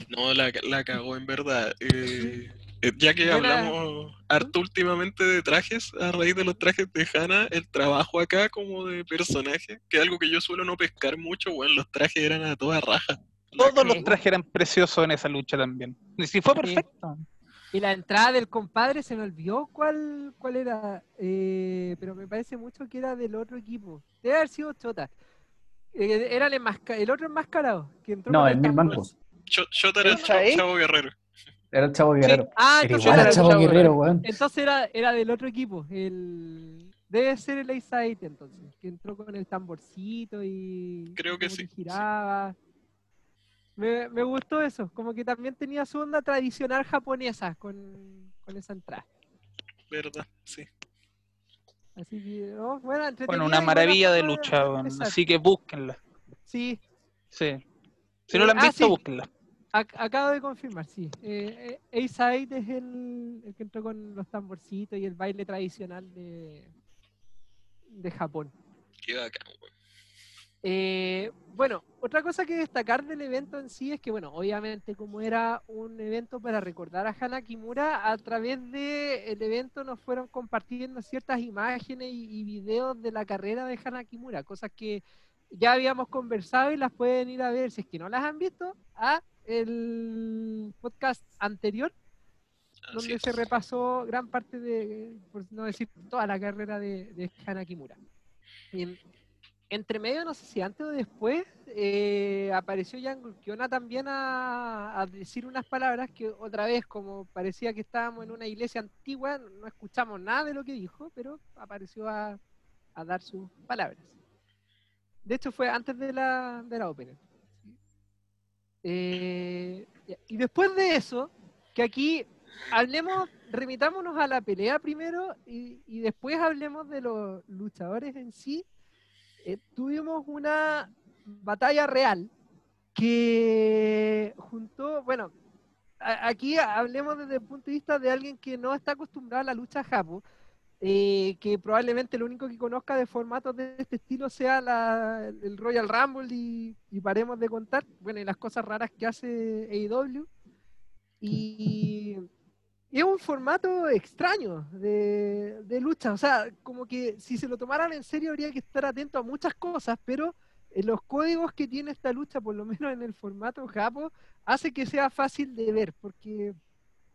No, la, la cagó en verdad. Eh, ya que hablamos harto últimamente de trajes, a raíz de los trajes de Hannah, el trabajo acá como de personaje, que es algo que yo suelo no pescar mucho, bueno, los trajes eran a toda raja. Todos los trajes eran preciosos en esa lucha también. Y sí fue perfecto. Y la entrada del compadre se me olvidó cuál, cuál era, eh, pero me parece mucho que era del otro equipo. Debe haber sido Chota. Eh, era el, enmasca- el otro enmascarado. Que entró No, el Mil. Cho- Chota era el. Chavo Guerrero. Era el Chavo Guerrero. Ah, Era entonces igual era, al el Chavo Chavo Guerrero, weón. entonces era, era del otro equipo. El... Debe ser el Ace entonces. Que entró con el tamborcito y. Creo que sí, sí. giraba. Me, me gustó eso. Como que también tenía su onda tradicional japonesa con, con esa entrada. ¿Verdad? Sí. Así que, oh, bueno, una maravilla de lucha, así que búsquenla. Sí, Sí. Si no la han Ah, visto, sí. búsquenla. Ac- acabo de confirmar, sí. Eh, eh, Ace es el, el que entró con los tamborcitos y el baile tradicional de, de Japón. Qué bacán. Eh, bueno, otra cosa que destacar del evento en sí es que, bueno, obviamente como era un evento para recordar a Hana Kimura, a través del evento nos fueron compartiendo ciertas imágenes y, y videos de la carrera de Hana Kimura, cosas que ya habíamos conversado y las pueden ir a ver, si es que no las han visto, a el podcast anterior, donde se repasó gran parte de, por no decir toda la carrera de, de Hana Kimura. Y en- entre medio, no sé si antes o después, eh, apareció Jan Kiona también a, a decir unas palabras que otra vez, como parecía que estábamos en una iglesia antigua, no escuchamos nada de lo que dijo, pero apareció a, a dar sus palabras. De hecho, fue antes de la, de la ópera. Eh, y después de eso, que aquí hablemos, remitámonos a la pelea primero y, después hablemos de los luchadores en sí. Eh, tuvimos una batalla real que juntó, bueno, aquí hablemos desde el punto de vista de alguien que no está acostumbrado a la lucha japo, eh, que probablemente lo único que conozca de formatos de este estilo sea la- el Royal Rumble y, y paremos de contar, bueno, y las cosas raras que hace AEW. Y, es un formato extraño de, de lucha, o sea, como que si se lo tomaran en serio habría que estar atento a muchas cosas, pero eh, los códigos que tiene esta lucha, por lo menos en el formato Japo, hace que sea fácil de ver, porque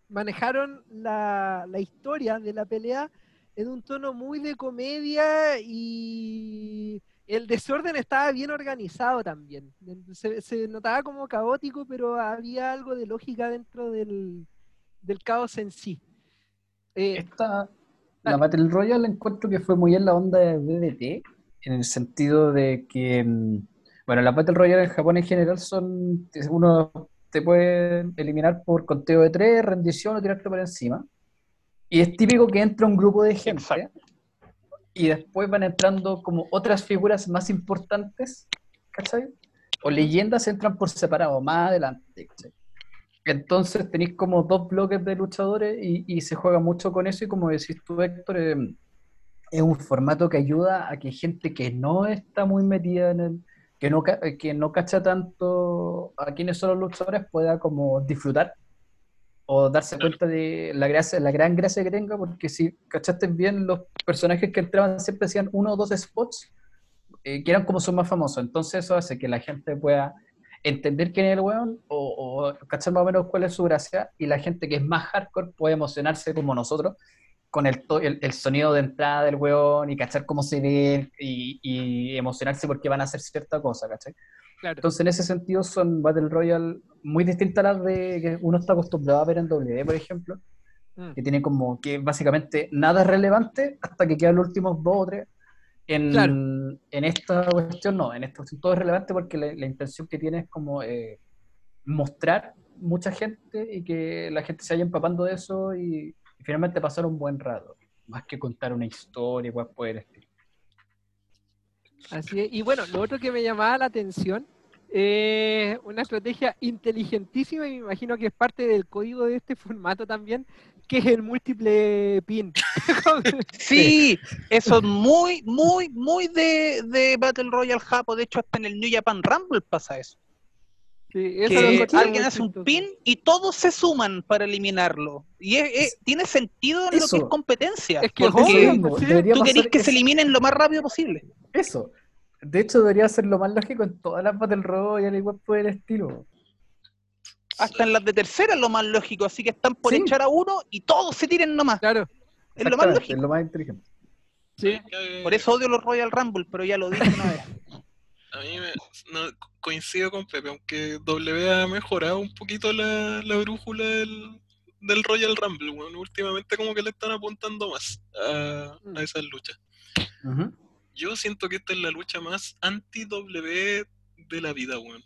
manejaron la, la historia de la pelea en un tono muy de comedia y el desorden estaba bien organizado también. Se, se notaba como caótico, pero había algo de lógica dentro del, del caos en sí. Eh, Esta, la. Battle Royale encuentro que fue muy en la onda de DDT, en el sentido de que, mm, bueno, las Battle Royale en Japón en general son, uno te puede eliminar por conteo de tres, rendición o tirarte por encima. Y es típico que entra un grupo de gente Exacto. y después van entrando como otras figuras más importantes, ¿cachai? O leyendas entran por separado, más adelante, ¿cachai? Entonces tenéis como dos bloques de luchadores y, y se juega mucho con eso y como decís tú, Héctor, eh, es un formato que ayuda a que gente que no está muy metida en el, que no, que no cacha tanto a quiénes son los luchadores pueda como disfrutar o darse cuenta de la gracia, la gran gracia que tenga, porque si cachaste bien, los personajes que entraban siempre hacían uno o dos spots eh, que eran como son más famosos. Entonces eso hace que la gente pueda entender quién es el weón o, o cachar más o menos cuál es su gracia y la gente que es más hardcore puede emocionarse como nosotros con el, to- el, el sonido de entrada del weón y cachar cómo se ve y, y emocionarse porque van a hacer cierta cosa, ¿cachai? claro. Entonces, en ese sentido, son Battle Royale muy distintas a las de que uno está acostumbrado a ver en WWE, por ejemplo, Mm. que tiene como que básicamente nada es relevante hasta que quedan los últimos dos o tres. En, Claro. en esta cuestión no, en esta cuestión todo es relevante porque la, la intención que tiene es como eh, mostrar mucha gente y que la gente se vaya empapando de eso y, y finalmente pasar un buen rato, más que contar una historia, cuál puede el estilo. Así es. Y bueno, lo otro que me llamaba la atención es una estrategia inteligentísima y me imagino que es parte del código de este formato también, que es el múltiple pin. Sí, eso es muy, muy, muy de, de Battle Royale Japo. De hecho, hasta en el New Japan Rumble pasa eso. Sí, eso lo Que alguien hace un pin y todos se suman para eliminarlo. Y es- es- tiene sentido en lo que es competencia. Es que porque debería tú querés que se eliminen lo más rápido posible. Eso. De hecho, debería ser lo más lógico en todas las Battle Royale, igual por el estilo. Hasta en las de tercera es lo más lógico. Así que están por Sí. echar a uno y todos se tiren nomás. Claro, Es lo más lógico. Es lo más inteligente. sí. Por eso odio los Royal Rumble, pero ya lo dije una vez. A mí me, no, co- coincido con Pepe, aunque W ha mejorado un poquito la, la brújula del, del Royal Rumble, weón. Últimamente como que le están apuntando más a, Mm. a esas luchas. Yo siento que esta es la lucha más anti-W de la vida, weón.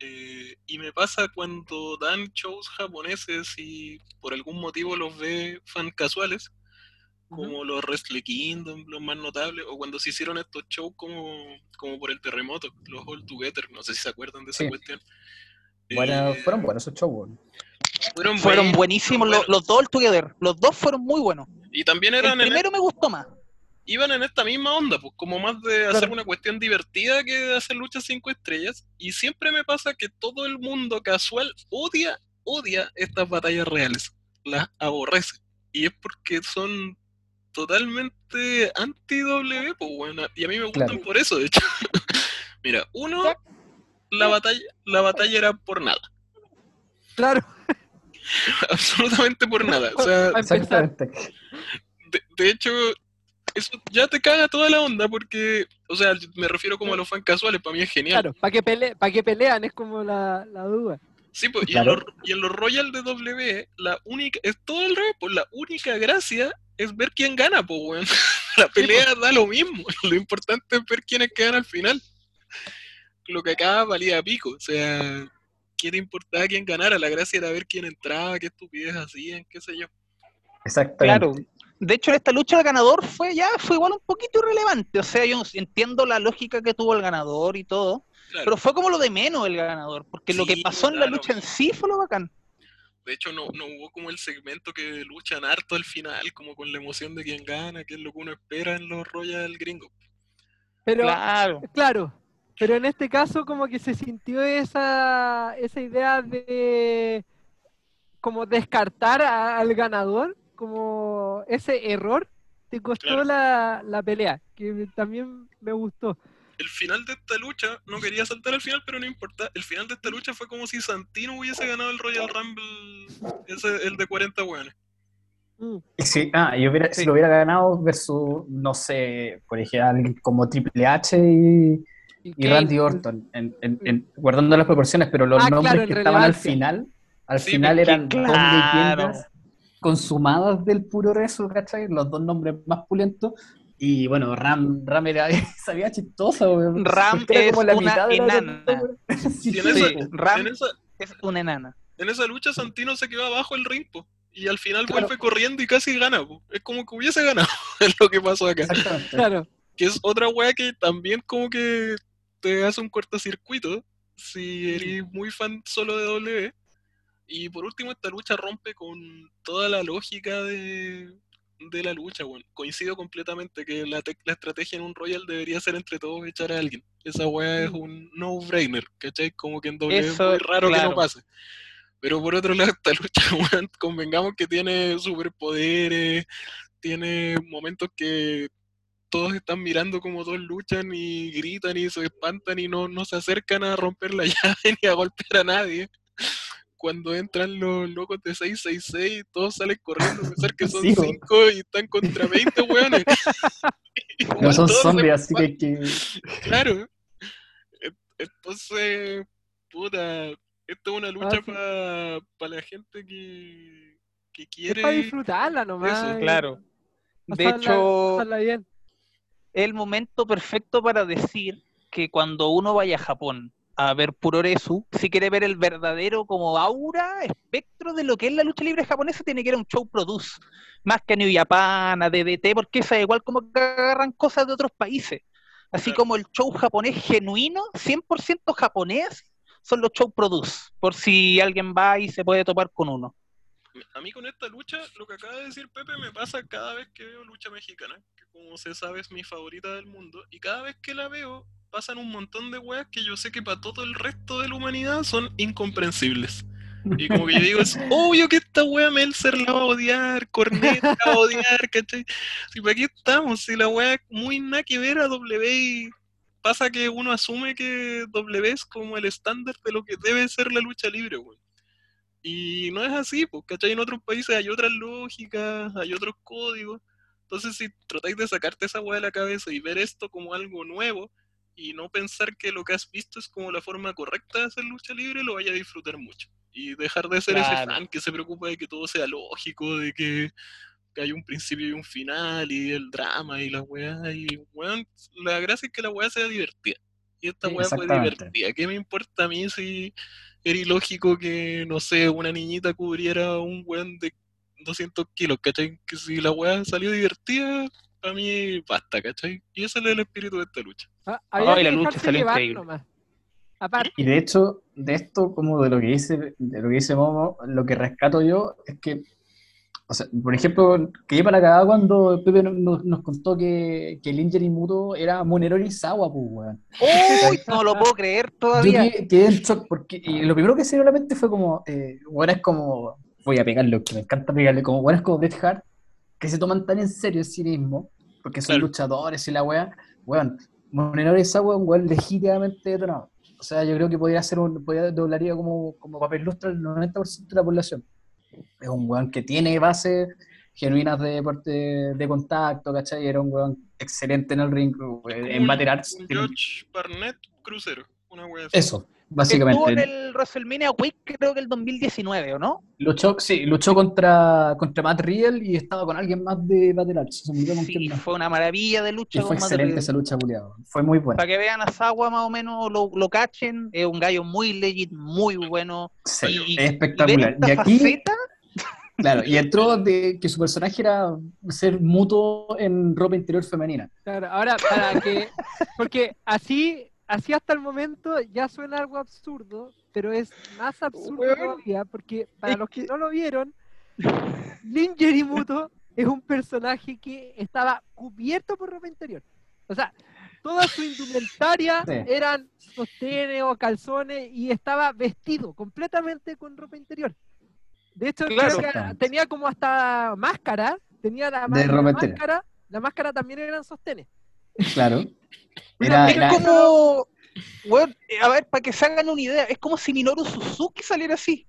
Eh, y me pasa cuando dan shows japoneses y por algún motivo los ve fan casuales, como los Wrestle Kingdom, los más notables, o cuando se hicieron estos shows como, como por el terremoto, los All Together, no sé si se acuerdan de esa Sí. cuestión. Bueno, Eh, fueron buenos esos shows, fueron Fueron buenos, buenísimos fueron los, los dos all together. Los dos fueron muy buenos. Y también El eran en, primero me gustó más. iban en esta misma onda, pues como más de hacer una cuestión divertida que de hacer luchas cinco estrellas. Y siempre me pasa que todo el mundo casual odia, odia estas batallas reales, las aborrece. Y es porque son totalmente anti-W, pues bueno, y a mí me gustan Claro. por eso, de hecho. Mira, uno, la batalla, la batalla era por nada, Claro, absolutamente por nada. O sea. Exactamente. de, de hecho, eso ya te caga toda la onda porque, o sea, me refiero como a los fans casuales, para mí es genial. Claro, para que, pele pa' que pelean es como la, la duda. Sí, pues, y, en los, y en los Royal de W, la única, es todo el revés, pues la única gracia es ver quién gana, pues, weón. La pelea da lo mismo, lo importante es ver quiénes quedan al final. Lo que acá valía a pico, o sea, ¿qué te importaba quién ganara? La gracia era ver quién entraba, qué estupidez hacían, qué sé yo. Exactamente. Claro. De hecho, en esta lucha el ganador fue ya, fue igual un poquito irrelevante. O sea, yo entiendo la lógica que tuvo el ganador y todo, Claro. pero fue como lo de menos el ganador, porque lo que pasó en la lucha en sí fue lo bacán. De hecho, no, no hubo como el segmento que luchan harto al final, como con la emoción de quién gana, que es lo que uno espera en los Royal gringos. Pero, Claro. Claro, pero en este caso como que se sintió esa, esa idea de como descartar a- al ganador, como ese error te costó Claro. la, la pelea, que también me gustó. El final de esta lucha, no quería saltar al final, pero no importa. El final de esta lucha fue como si Santino hubiese ganado el Royal Rumble, ese, el de 40 hueones. Y si, ah, y hubiera, si lo hubiera ganado versus, no sé, por ejemplo, como Triple H y, Randy Orton, en- en- en- guardando las proporciones, pero los Ah, nombres claro, que estaban al final, al Sí, final eran dos claro. leyendas consumadas del puro rezo, ¿cachai? Los dos nombres más pulentos. Y bueno, Ram, Ram era, sabía chistoso, weón. Ram era es como la una mitad de enana. otra, weón. Sí, Y en, sí, esa, Sí, Ram en, esa, es una enana. en esa lucha Santino se quedó abajo el ring, po, y al final Claro. vuelve corriendo y casi gana. po. Es como que hubiese ganado, es lo que pasó acá. Claro, Que es otra wea que también como que te hace un cortocircuito si eres muy fan solo de W. Y por último, esta lucha rompe con toda la lógica de, de la lucha, weón. Coincido completamente que la, la estrategia en un Royal debería ser entre todos echar a alguien. Esa wea es un no-brainer, ¿cachai? Como que en W es muy raro que no pase. Pero por otro lado, esta lucha, weón, convengamos que tiene superpoderes, tiene momentos que todos están mirando como todos luchan y gritan y se espantan y no, no se acercan a romper la llave ni a golpear a nadie. Cuando entran los locos de 666, todos salen corriendo a pensar que son Sí, bo. 5 y están contra 20 weones. No son zombies, así que, Claro. Entonces, puta, esto es una lucha Ah, para la gente que, que es para quiere. disfrutarla nomás. Eso, Claro. De pasarla- hecho, pasarla bien. es el momento perfecto para decir que cuando uno vaya a Japón a ver Puroresu, si quiere ver el verdadero como aura, espectro de lo que es la lucha libre japonesa, tiene que ir a un show produce, más que a New Japan, a DDT, porque esa es igual como que agarran cosas de otros países. Así Claro. como el show japonés genuino, 100% japonés, son los show produce, por si alguien va y se puede topar con uno. A mí con esta lucha, lo que acaba de decir Pepe me pasa cada vez que veo lucha mexicana, como se sabe es mi favorita del mundo, y cada vez que la veo pasan un montón de weas que yo sé que para todo el resto de la humanidad son incomprensibles. Y como que yo digo, es obvio que esta wea Melzer la va a odiar, Cornet la va a odiar, ¿cachai? Si para aquí estamos, si la wea muy nada que ver a W y pasa que uno asume que W es como el estándar de lo que debe ser la lucha libre, weón. Y no es así, pues, ¿cachai? En otros países hay otras lógicas, hay otros códigos. Entonces, si tratáis de sacarte esa weá de la cabeza y ver esto como algo nuevo y no pensar que lo que has visto es como la forma correcta de hacer lucha libre, lo vaya a disfrutar mucho. Y dejar de ser ese fan que se preocupa de que todo sea lógico, de que, que hay un principio y un final, y el drama y la weá. Y, weón, la gracia es que la weá sea divertida. Y esta Sí, weá fue divertida. ¿Qué me importa a mí si era ilógico que, no sé, una niñita cubriera a un weón de 200 kilos, ¿cachai? Que si la weá salió divertida, a mí basta, ¿cachai? Y ese es el espíritu de esta lucha. Ah, Ay, había que la lucha salió increíble. nomás. Aparte, Y de hecho, de esto, como de lo que dice, de lo que dice Momo, lo que rescato yo es que, o sea, por ejemplo, que para cagada cuando Pepe nos- contó que, que el Injury Muto era Monerori Sawa, pues, weón. ¡Uy! No lo puedo creer Yo todavía. quedé, quedé en shock porque y lo primero que se dio a la mente fue como, eh, bueno, es como, voy a pegarlo, que me encanta pegarle, como, bueno, es como Bret Hart, que se toman tan en serio en sí mismo, porque son Claro. luchadores y la weá, weón, Monerori Sawa es un weón legítimamente detonado. O sea, yo creo que podría ser un, podría doblaría como, como papel lustre al 90% de la población. Es un weón que tiene bases genuinas de deporte de contacto, ¿cachai? Era un weón excelente en el ring, en Battle Arts. Un George Barnett crucero, una wea así. Eso, Estuvo básicamente. en el WrestleMania Week, creo que el 2019, ¿o no? Luchó, sí, luchó contra, contra Matt Riddle y estaba con alguien más de Battle Sí, fue una maravilla de Y lucha fue con Matt excelente esa lucha, culiado. Fue muy buena. Para que vean a Sawa más o menos lo, lo cachen, es un gallo muy legit, muy bueno. Sí, Y- es y espectacular. Y aquí, faceta, claro, y entró de que su personaje era ser mutuo en ropa interior femenina. claro, ahora para que. Porque así, así hasta el momento ya suena algo absurdo, pero es más absurdo Weón, todavía, porque para los que que- no lo vieron, Ninja Muto es un personaje que estaba cubierto por ropa interior. O sea, toda su indumentaria Sí. eran sostenes o calzones y estaba vestido completamente con ropa interior. De hecho, creo que tenía como hasta máscara, tenía la, De la máscara, la máscara también eran sostenes. Claro. Era, es era- como. a ver, para que se hagan una idea, es como si Minoru Suzuki saliera así.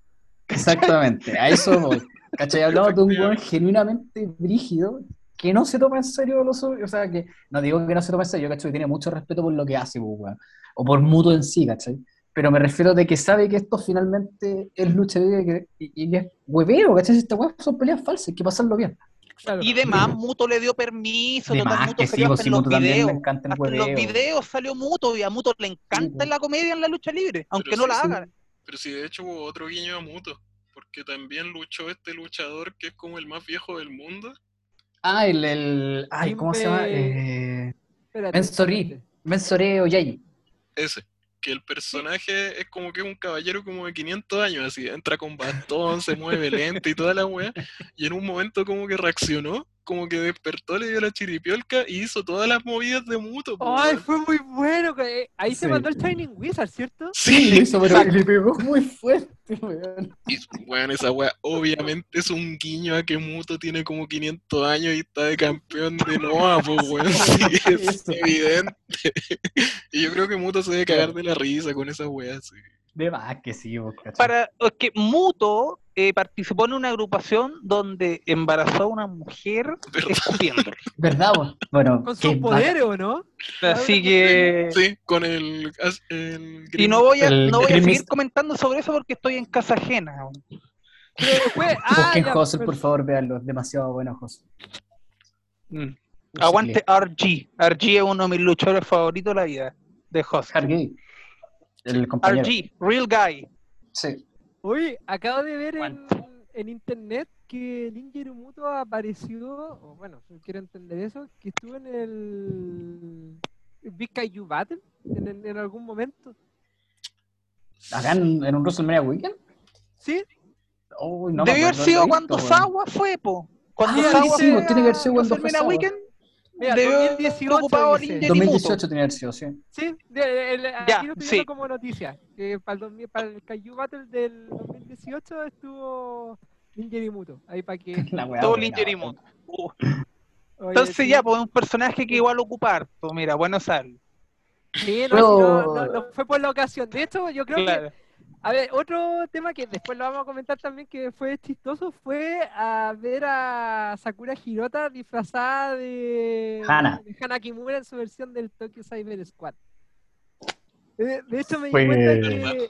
exactamente, a eso voy. ¿Cachai? Hablamos de un weón genuinamente brígido que no se toma en serio lo suyo. O sea, que no digo que no se toma en serio, ¿cachai? Que tiene mucho respeto por lo que hace, pues, weón. O por mutuo en sí, ¿cachai? Pero me refiero de que sabe que esto finalmente es lucha libre que- y, y es hueveo, ¿cachai? Esta weón son peleas falsas, hay que pasarlo bien. Claro. Y demás, Muto le dio permiso, De total, más Muto que salió sí, en si los videos. le encanta el Hasta en los videos salió Muto y a Muto le encanta pues. la comedia en la lucha libre, aunque Pero no sí, la sí. haga. Pero sí, de hecho hubo otro guiño a Muto, porque también luchó este luchador que es como el más viejo del mundo. Ah, el, el ay, ¿cómo se llama? Eh, espérate. Mensore Oyayi. Ese. Que el personaje es como que es un caballero como de 500 años, así, entra con bastón, se mueve lento y toda la wea, y en un momento como que reaccionó, como que despertó, le dio la chiripiolca y hizo todas las movidas de Muto. po, Ay, fue muy bueno. que- eh, Ahí se Sí. mandó el Shining Wizard, ¿cierto? Sí, Sí, hizo, pero le pegó muy fuerte, weón. y bueno, esa wea obviamente es un guiño a que Muto tiene como 500 años y está de campeón de Noah, pues weón, sí, es Eso. evidente. y yo creo que Muto se debe cagar de la risa con esa wea, sí. De más que sí, vos. Para, es que Muto eh, participó en una agrupación donde embarazó a una mujer ¿Verdad? ¿Verdad, vos? Bueno, Con sus poderes, ¿o no? Así que... Sí, con el, el Y no voy a, El no voy a seguir comentando sobre eso porque estoy en casa ajena. Pero después, ah, Busquen por favor, veanlo. Es demasiado bueno, Hustle. Mm. Aguante RG. RG es uno de mis luchadores favoritos de la vida. De Host. Hargay, el compañero. RG, Real Guy. Sí. Uy, acabo de ver en, en internet que Ninja Muto apareció, o bueno, si quiero entender eso, que estuvo en el Big Kaiju Battle en, en- en algún momento. Acá en, en un WrestleMania Weekend. ¿Sí? No me Debió haber sido cuando. Sawa fue, po. Cuando Ah, Sawa sí, fue tiene que haber sido cuando fue. Weekend. Mira, Debió haber 2018 ocupado dice. Ninja 2018 tiene que haber sido, sí. Sí, de- el- Ya, aquí lo estoy sí. como noticia. Que para el, 2000 para el Kaiju Battle del 2018 estuvo Ninja Muto. Ahí para que. Todo Ninja weón. Muto. Uh, Oye, Entonces sí. ya, pues un personaje que igual ocupar. Pues mira, bueno sal. Sí, no, no, no- no fue por la ocasión. De hecho, yo creo que Claro. A ver, otro tema que después lo vamos a comentar también que fue chistoso fue a ver a Sakura Hirota disfrazada de Hana. de Hana Kimura en su versión del Tokyo Cyber Squad. De, de hecho me di cuenta que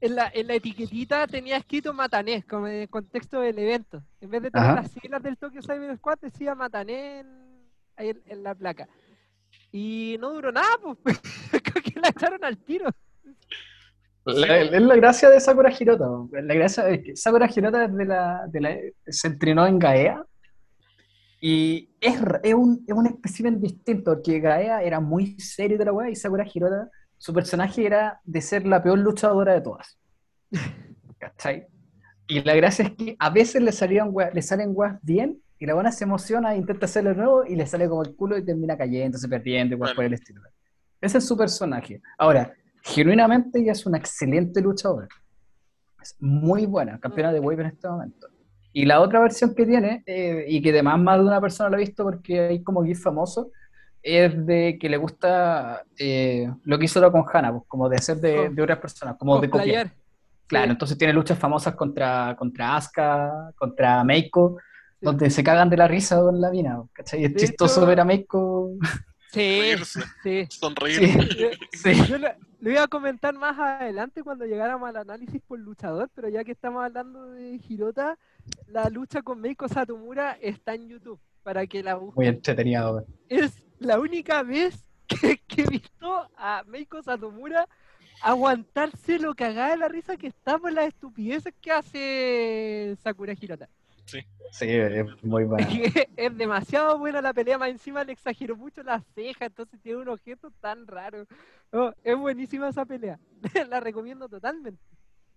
en la, en la etiquetita tenía escrito Matané, como en el contexto del evento. En vez de tener Ajá. las siglas del Tokyo Cyber Squad decía Matané en, ahí en, en la placa. Y no duró nada, pues. Creo que la echaron al tiro. La- Es la gracia de Sakura Hirota. weón. La gracia es que Sakura Hirota es de la, de la- se entrenó en Gaea y es, es un, es un espécimen distinto, porque Gaea era muy serio de la weá y Sakura Hirota, su personaje era de ser la peor luchadora de todas. ¿Cachai? Y la gracia es que a veces le, salían le salen weas bien y la buena se emociona e intenta hacerlo de nuevo y le sale como el culo y termina cayéndose, perdiendo y weas Claro. por el estilo. Ese es su personaje. Ahora, genuinamente ella es una excelente luchadora. Es muy buena, campeona de Wave en este momento. Y la otra versión que tiene, eh, y que además más de una persona lo ha visto porque hay como gif famoso, es de que le gusta eh, lo que hizo ahora con Hannah, pues, como de hacer de, de otras personas, como de copiar. Claro, Sí. entonces tiene luchas famosas contra, contra Asuka, contra Meiko, Sí. donde se cagan de la risa con la mina, ¿cachai? Es De chistoso hecho- ver a Meiko. Sí, Reírse. sí. Sonreír. Sí, Yo, sí. Lo, iba a comentar más adelante cuando llegáramos al análisis por luchador, pero ya que estamos hablando de Hirota, la lucha con Meiko Satomura está en YouTube para que la busquen. Muy entretenido. Es la única vez que, que he visto a Meiko Satomura aguantarse lo cagada de la risa que está por las estupideces que hace Sakura Hirota. Sí, es muy buena. Es demasiado buena la pelea, más encima le exageró mucho las cejas, entonces tiene unos gestos tan raros. Oh, es buenísima esa pelea, la recomiendo totalmente.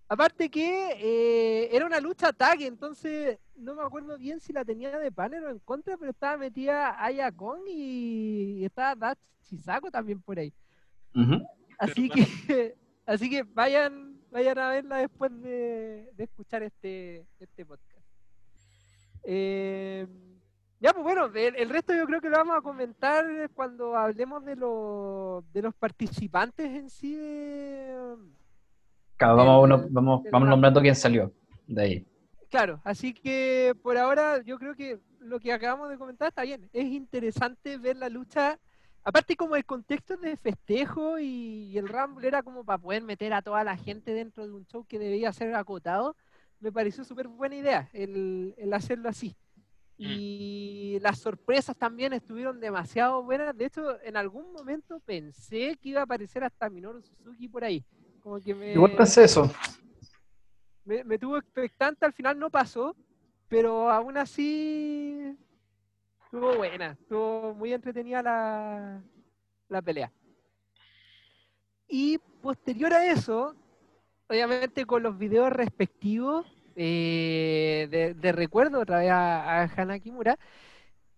Aparte que eh, era una lucha tag, entonces no me acuerdo bien si la tenía de panel o en contra, pero estaba metida Aya Kong y estaba Dach Chisako también por ahí. Así que, así que vayan, vayan a verla después de, de escuchar este, este podcast. Eh, ya, pues bueno, el, el resto yo creo que lo vamos a comentar cuando hablemos de, los de los participantes en sí. de- Claro, vamos, El- uno- vamos, vamos nombrando quién salió de ahí. Claro, así que por ahora yo creo que lo que acabamos de comentar está bien. Es interesante ver la lucha. Aparte como el contexto de festejo y, y el Rumble era como para poder meter a toda la gente dentro de un show que debía ser acotado, me pareció súper buena idea el, el hacerlo así. Y las sorpresas también estuvieron demasiado buenas. De hecho, en algún momento pensé que iba a aparecer hasta Minoru Suzuki por ahí. Como que me, Igual pensé eso. me, me tuvo expectante, al final no pasó, pero aún así estuvo buena, estuvo muy entretenida la, la pelea. Y posterior a eso, obviamente con los videos respectivos eh, de, recuerdo otra vez a, a Hana Kimura,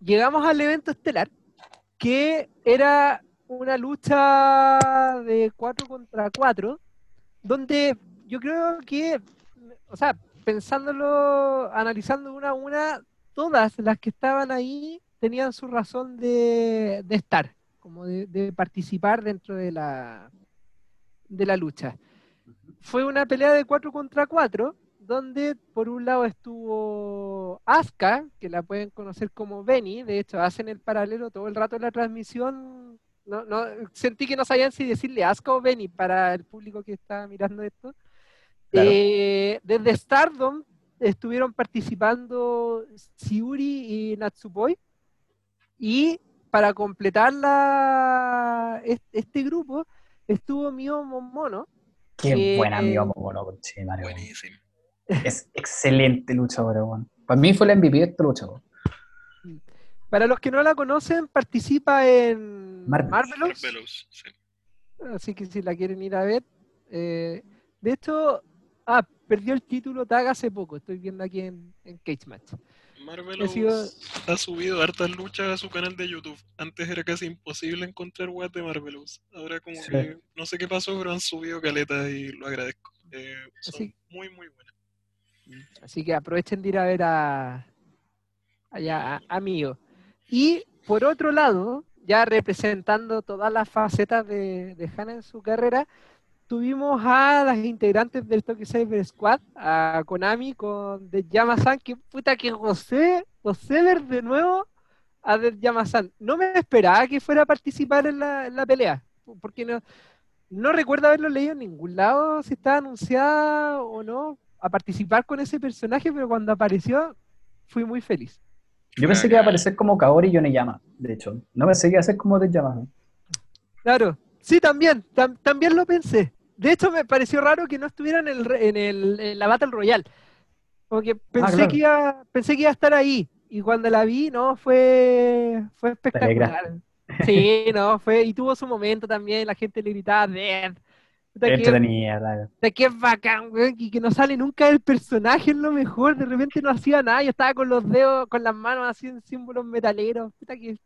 llegamos al evento estelar, que era una lucha de 4 contra 4, donde yo creo que, o sea, pensándolo, analizando una a una, todas las que estaban ahí tenían su razón de, de estar, como de, de participar dentro de la, de la lucha. Fue una pelea de 4 contra 4, donde por un lado estuvo Asuka, que la pueden conocer como Benny, de hecho hacen el paralelo todo el rato en la transmisión. No, no, sentí que no sabían si decirle Asuka o Benny para el público que está mirando esto. Claro. Eh, desde Stardom estuvieron participando Siuri y Natsupoi. Y para completar la, es- este grupo estuvo Mio Momono. Qué buena eh, amigo Momono, conche, madre, weón. Buenísimo. Es excelente luchador, weón. Para mí fue la MVP de este luchador. Para los que no la conocen, participa en Marvelous. Marvelous. Marvelous, sí. Así que si la quieren ir a ver. eh, de hecho, ah, perdió el título Tag hace poco. Estoy viendo aquí en, en Cage Match. Marvelous sido- ha subido hartas luchas a su canal de YouTube. Antes era casi imposible encontrar weas de Marvelous. Ahora como Sí. que no sé qué pasó, pero han subido caletas y lo agradezco. Eh, son Así- muy, muy buenas. Así que aprovechen de ir a ver a allá a, a Mio. Y por otro lado, ya representando todas las facetas de, de Hannah en su carrera, tuvimos a las integrantes del Tokyo Cyber Squad, a Konami con The Yama-san, que puta que José, José ver de nuevo a The Yama-san. No me esperaba que fuera a participar en la, en la pelea, porque no, no recuerdo haberlo leído en ningún lado si estaba anunciada o no a participar con ese personaje, pero cuando apareció fui muy feliz. Yo pensé que iba a aparecer como Kaori Yoneyama, de hecho. No pensé que iba a ser como The Yama. Claro, sí, también, tam- también lo pensé. De hecho, me pareció raro que no estuviera en, el, en, el, en la Battle Royale. Porque pensé, claro. que iba, pensé que iba a estar ahí. Y cuando la vi, no, fue, fue espectacular. Sí, no, fue, y tuvo su momento también, la gente le gritaba Dead. Puta, que- claro. puta, que es bacán, weón, y que no sale nunca el personaje, es lo mejor. De repente no hacía nada, yo estaba con los dedos, con las manos así en símbolos metaleros. Puta que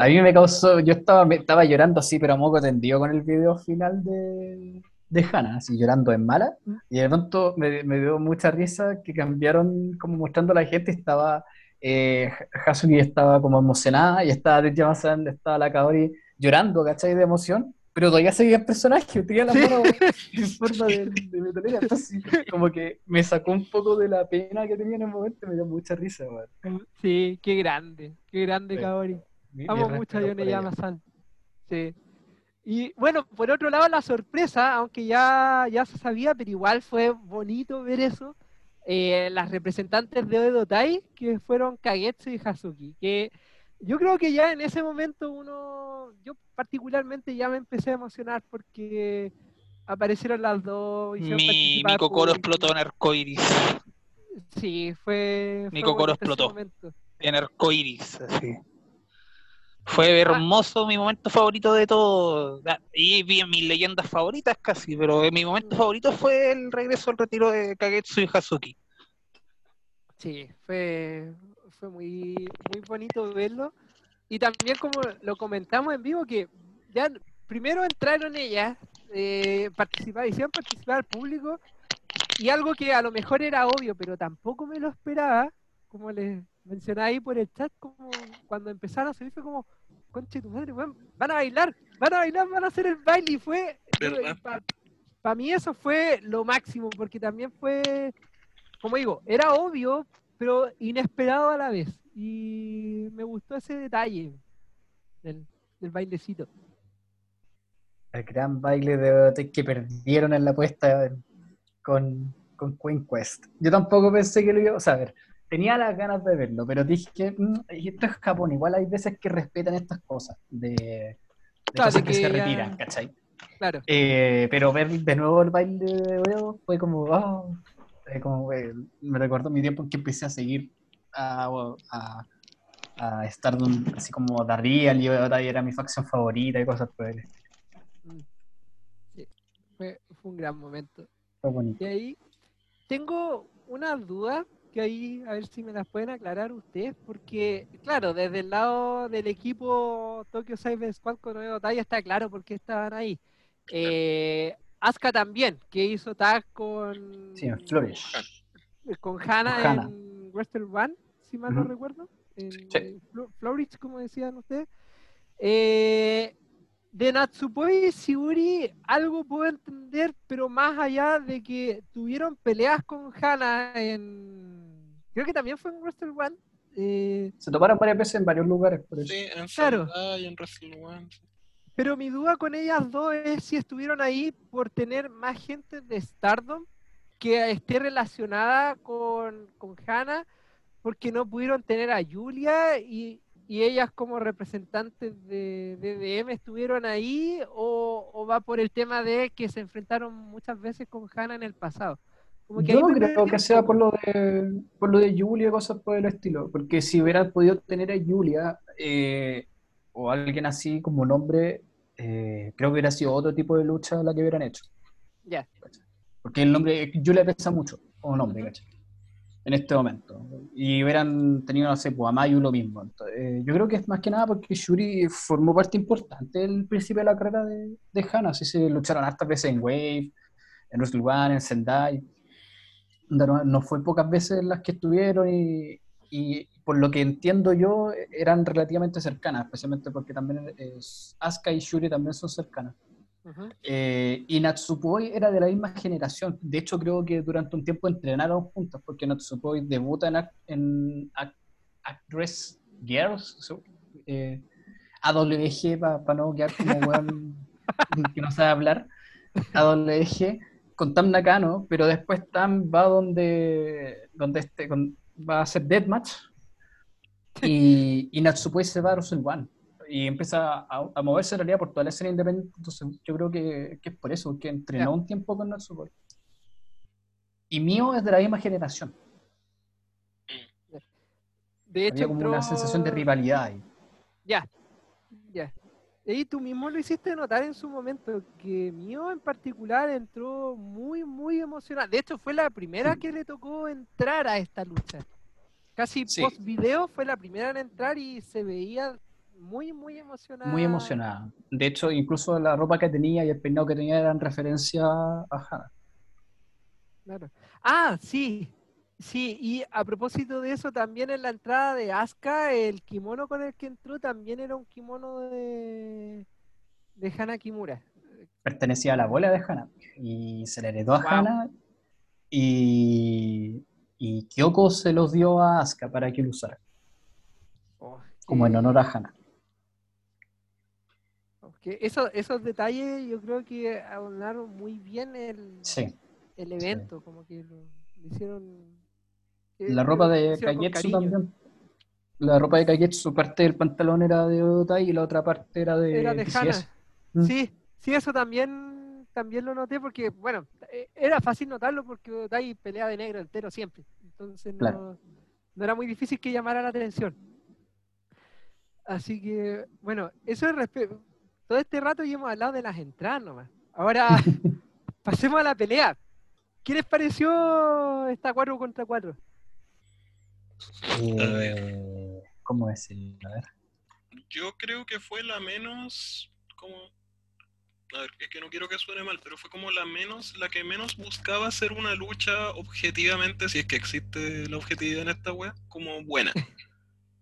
A mí me causó, yo estaba, estaba llorando así, pero a moco tendido con el video final de, de Hannah, así llorando en mala. Y de pronto me, me dio mucha risa que cambiaron, como mostrando a la gente, estaba eh, Hasuki estaba como emocionada y estaba Tetsuya-san, estaba la Kaori llorando, ¿cachai? De emoción, pero todavía seguía el personaje, tenía las manos en forma de, de metalera, entonces como que me sacó un poco de la pena que tenía en el momento, me dio mucha risa, weón. Sí, qué grande, qué grande Sí. Kaori. Mi- Amo mi mucho a Yone. Yama-san. Sí. Y bueno, por otro lado, la sorpresa, aunque ya, ya se sabía, pero igual fue bonito ver eso. eh, las representantes de Oedo Tai, que fueron Kagetsu y Hazuki, que yo creo que ya en ese momento uno, yo particularmente ya me empecé a emocionar porque aparecieron las dos. Mi, mi cocoro explotó en arcoiris. Sí, fue. Mi fue cocoro explotó. En arcoiris, así. Fue hermoso, mi momento favorito de todo. Ah, Y vi mis leyendas favoritas casi, pero mi momento favorito fue el regreso al retiro de Kagetsu y Hazuki. Sí, fue, fue muy, muy bonito verlo. Y también como lo comentamos en vivo, que ya primero entraron ellas, eh, participar, hicieron participar al público, y algo que a lo mejor era obvio, pero tampoco me lo esperaba, como les mencionaba ahí por el chat, como cuando empezaron a salir fue como, conche tu madre, weón, van a bailar, van a bailar, van a hacer el baile, y fue, para mí eso fue lo máximo, porque también fue, como digo, era obvio, pero inesperado a la vez. Y me gustó ese detalle del, del bailecito. El gran baile de que perdieron en la apuesta con, con Queen Quest. Yo tampoco pensé que lo iba a saber. Tenía las ganas de verlo, pero dije, "Mm, y esto es Japón, igual hay veces que respetan estas cosas, de, de Claro, cosas que, que se retiran, ¿cachai? Claro. Eh, pero ver de nuevo el baile de Oeo fue como, oh, como me recordó mi tiempo en que empecé a seguir a, a, a Stardom, así como The Real, y Tai era mi facción favorita y cosas por el estilo. Mm. Sí, fue, fue un gran momento. Fue bonito. Y ahí tengo una duda que ahí a ver si me las pueden aclarar ustedes, porque claro, desde el lado del equipo Tokyo Cyber Squad con Oedo Tai está claro por qué estaban ahí. Eh, Asuka también, que hizo tag con, Sí, en Flourish. con Hannah Con Hannah. en Wrestle One, si mal no recuerdo. En, Sí. como decían ustedes. Eh, de Natsupoi y Shiguri algo puedo entender, pero más allá de que tuvieron peleas con Hannah en... Creo que también fue en Wrestle One. eh, Se toparon varias veces en varios lugares, por eso. Sí, en Claro. Sendai y en Wrestle One. Pero mi duda con ellas dos es si estuvieron ahí por tener más gente de Stardom que esté relacionada con, con Hannah, porque no pudieron tener a Julia y y ellas como representantes de, de DM estuvieron ahí o, o va por el tema de que se enfrentaron muchas veces con Hannah en el pasado? Como que Yo no creo que sea por lo de por lo de Julia y cosas por el estilo, porque si hubieran podido tener a Julia eh, o alguien así como nombre, eh, creo que hubiera sido otro tipo de lucha la que hubieran hecho. Ya. Porque el nombre Julia pesa mucho como nombre, ¿cachai? En este momento. Y hubieran tenido, no sé, pues a Mayu lo mismo. Entonces, eh, yo creo que es más que nada porque Shuri formó parte importante del principio de la carrera de, de Hana. Así se lucharon hartas veces en Wave, en Wrestle en Sendai. No, no fue pocas veces las que estuvieron y, y por lo que entiendo yo, eran relativamente cercanas, especialmente porque también es, Asuka y Shuri también son cercanas. Eh, y Natsupoi era de la misma generación. De hecho, creo que durante un tiempo entrenaron juntas, porque Natsupoi debuta en, Act- en Act- Actress Girls, so- eh, AWG, para no quedar como weón que no sabe hablar, AWG, con Tam Nakano, pero después Tam va donde, donde este, con- va a hacer Deathmatch, y, y Natsupoi se va a Wrestle One y empieza a, a moverse en realidad por toda la escena independiente. Entonces, yo creo que, que es por eso, porque entrenó un tiempo con Natsupoi. Y Mio es de la misma generación. De hecho, Había como una sensación de rivalidad ahí. Ya, ya. Y tú mismo lo hiciste notar en su momento, que Mio en particular entró muy, muy emocionado. De hecho, fue la primera que le tocó entrar a esta lucha. Casi Sí. post video fue la primera en entrar y se veía muy, muy emocionada. Muy emocionada. De hecho, incluso la ropa que tenía y el peinado que tenía eran referencia a Hana. Claro. Ah, sí. Sí, y a propósito de eso, también en la entrada de Asuka, el kimono con el que entró también era un kimono de, de Hana Kimura. Pertenecía a la abuela de Hana. Y se le heredó a Wow. Hana. Y, y Kyoko se los dio a Asuka para que lo usara. Oh, Como en honor a Hana. Eso- esos detalles yo creo que abonaron muy bien el, Sí. el evento, como que lo, lo hicieron... La lo ropa de Kagetsu también. La ropa de Kagetsu, parte del pantalón era de Otai y la otra parte era de, Era de. Hana. Mm. Sí, sí, eso también, también lo noté porque, bueno, eh, era fácil notarlo porque Otai pelea de negro entero siempre. Entonces no, Claro. no era muy difícil que llamara la atención. Así que, bueno, eso es respecto. Todo este rato ya hemos hablado de las entradas nomás. Ahora pasemos a la pelea. ¿Qué les pareció esta 4 contra 4? Eh, ¿Cómo decirlo? A ver. Yo creo que fue la menos como a ver, es que no quiero que suene mal, pero fue como la menos, la que menos buscaba hacer una lucha objetivamente, si es que existe la objetividad en esta wea, como buena.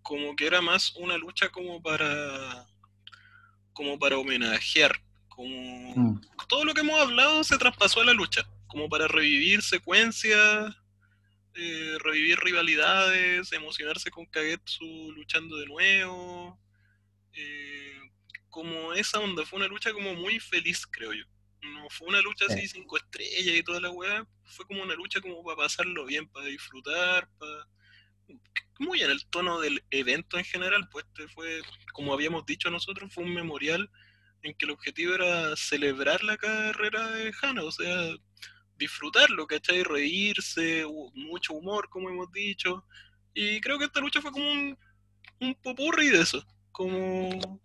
Como que era más una lucha como para como para homenajear, como Mm. todo lo que hemos hablado se traspasó a la lucha, como para revivir secuencias, eh, revivir rivalidades, emocionarse con Kagetsu luchando de nuevo. eh, como esa onda, fue una lucha como muy feliz, creo yo. No fue una lucha así, Sí. cinco estrellas y toda la weá. Fue como una lucha como para pasarlo bien, para disfrutar, para... Muy en el tono del evento en general, pues este fue, como habíamos dicho nosotros, fue un memorial en que el objetivo era celebrar la carrera de Hannah, o sea, disfrutarlo, ¿cachai? Reírse, mucho humor, como hemos dicho. Y creo que esta lucha fue como un, un popurrí de eso, como,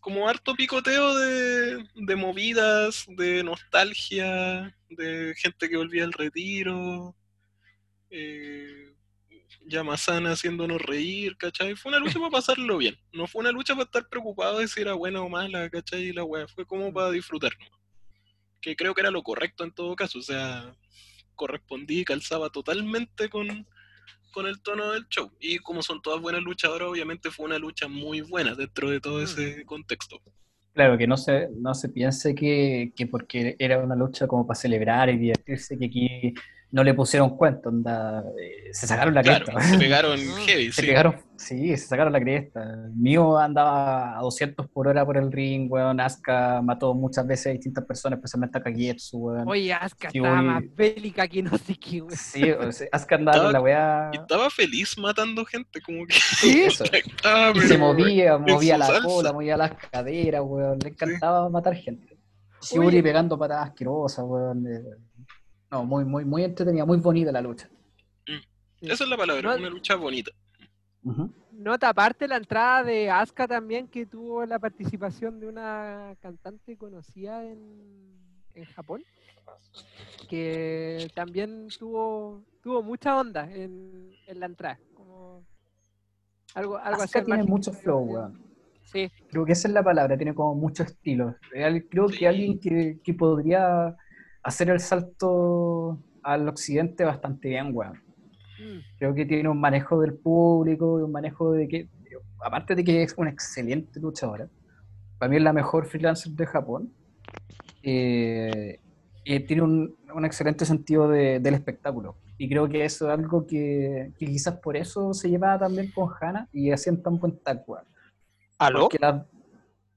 como harto picoteo de, de movidas, de nostalgia, de gente que volvía al retiro. Eh, Yamasana haciéndonos reír, ¿cachai? Fue una lucha para pasarlo bien. No fue una lucha para estar preocupado de si era buena o mala, ¿cachai? La wea. Fue como para disfrutar. nomás. Que creo que era lo correcto en todo caso. O sea, correspondí y calzaba totalmente con, con el tono del show. Y como son todas buenas luchadoras, obviamente fue una lucha muy buena dentro de todo ese contexto. Claro, que no se, no se piense que, que porque era una lucha como para celebrar y divertirse, que aquí no le pusieron cuenta, onda, eh, se sacaron la Claro, cresta. se pegaron Ah. heavy, Se sí. pegaron, sí, se sacaron la cresta. Mío andaba a 200 por hora por el ring, weón. Asuka mató muchas veces a distintas personas, especialmente a Kagetsu, weón. Oye, Asuka Sí, estaba más bélica que no sé qué, güey. Sí, o sea, Asuka andaba con la weá. Y estaba feliz matando gente, como que Sí, eso. estaba, Y se movía, movía la salsa. cola, movía las caderas, weón. Le encantaba matar gente. Oye. pegando patadas asquerosas, weón. No, muy, muy, muy entretenida, muy bonita la lucha. Esa es la palabra, No- una lucha bonita. Nota aparte la entrada de Asuka también, que tuvo la participación de una cantante conocida en, en Japón, que también tuvo, tuvo mucha onda en, en la entrada. Como algo. Asuka tiene mucho flow, weón. Sí, Creo que esa es la palabra, tiene como mucho estilo. Creo que alguien que, que podría hacer el salto al occidente bastante bien, weón. mm, Creo que tiene un manejo del público y un manejo de que, aparte de que es una excelente luchadora, para mí es la mejor freelancer de Japón. eh, y tiene un, un excelente sentido de- del espectáculo. Y creo que eso es algo que, que quizás por eso se llevaba también con Hannah y hacían tan buen tag, weón. ¿Aló? Porque la-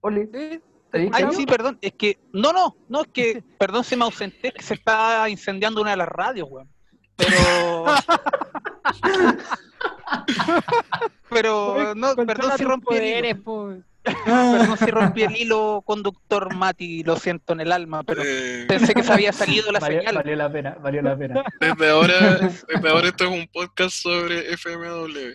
Oli, sí, ¿te ¿te Ay, sí, perdón, es que, no, no, no, es que, perdón, se me ausenté, es que se está incendiando una de las radios, weón. Pero, pero, no, perdón si rompí el hilo, po. perdón si rompí el hilo conductor Mati, lo siento en el alma, pero Eh, pensé que se había salido la valió, señal. valió la pena, valió la pena. desde ahora, desde ahora esto es un podcast sobre FMW.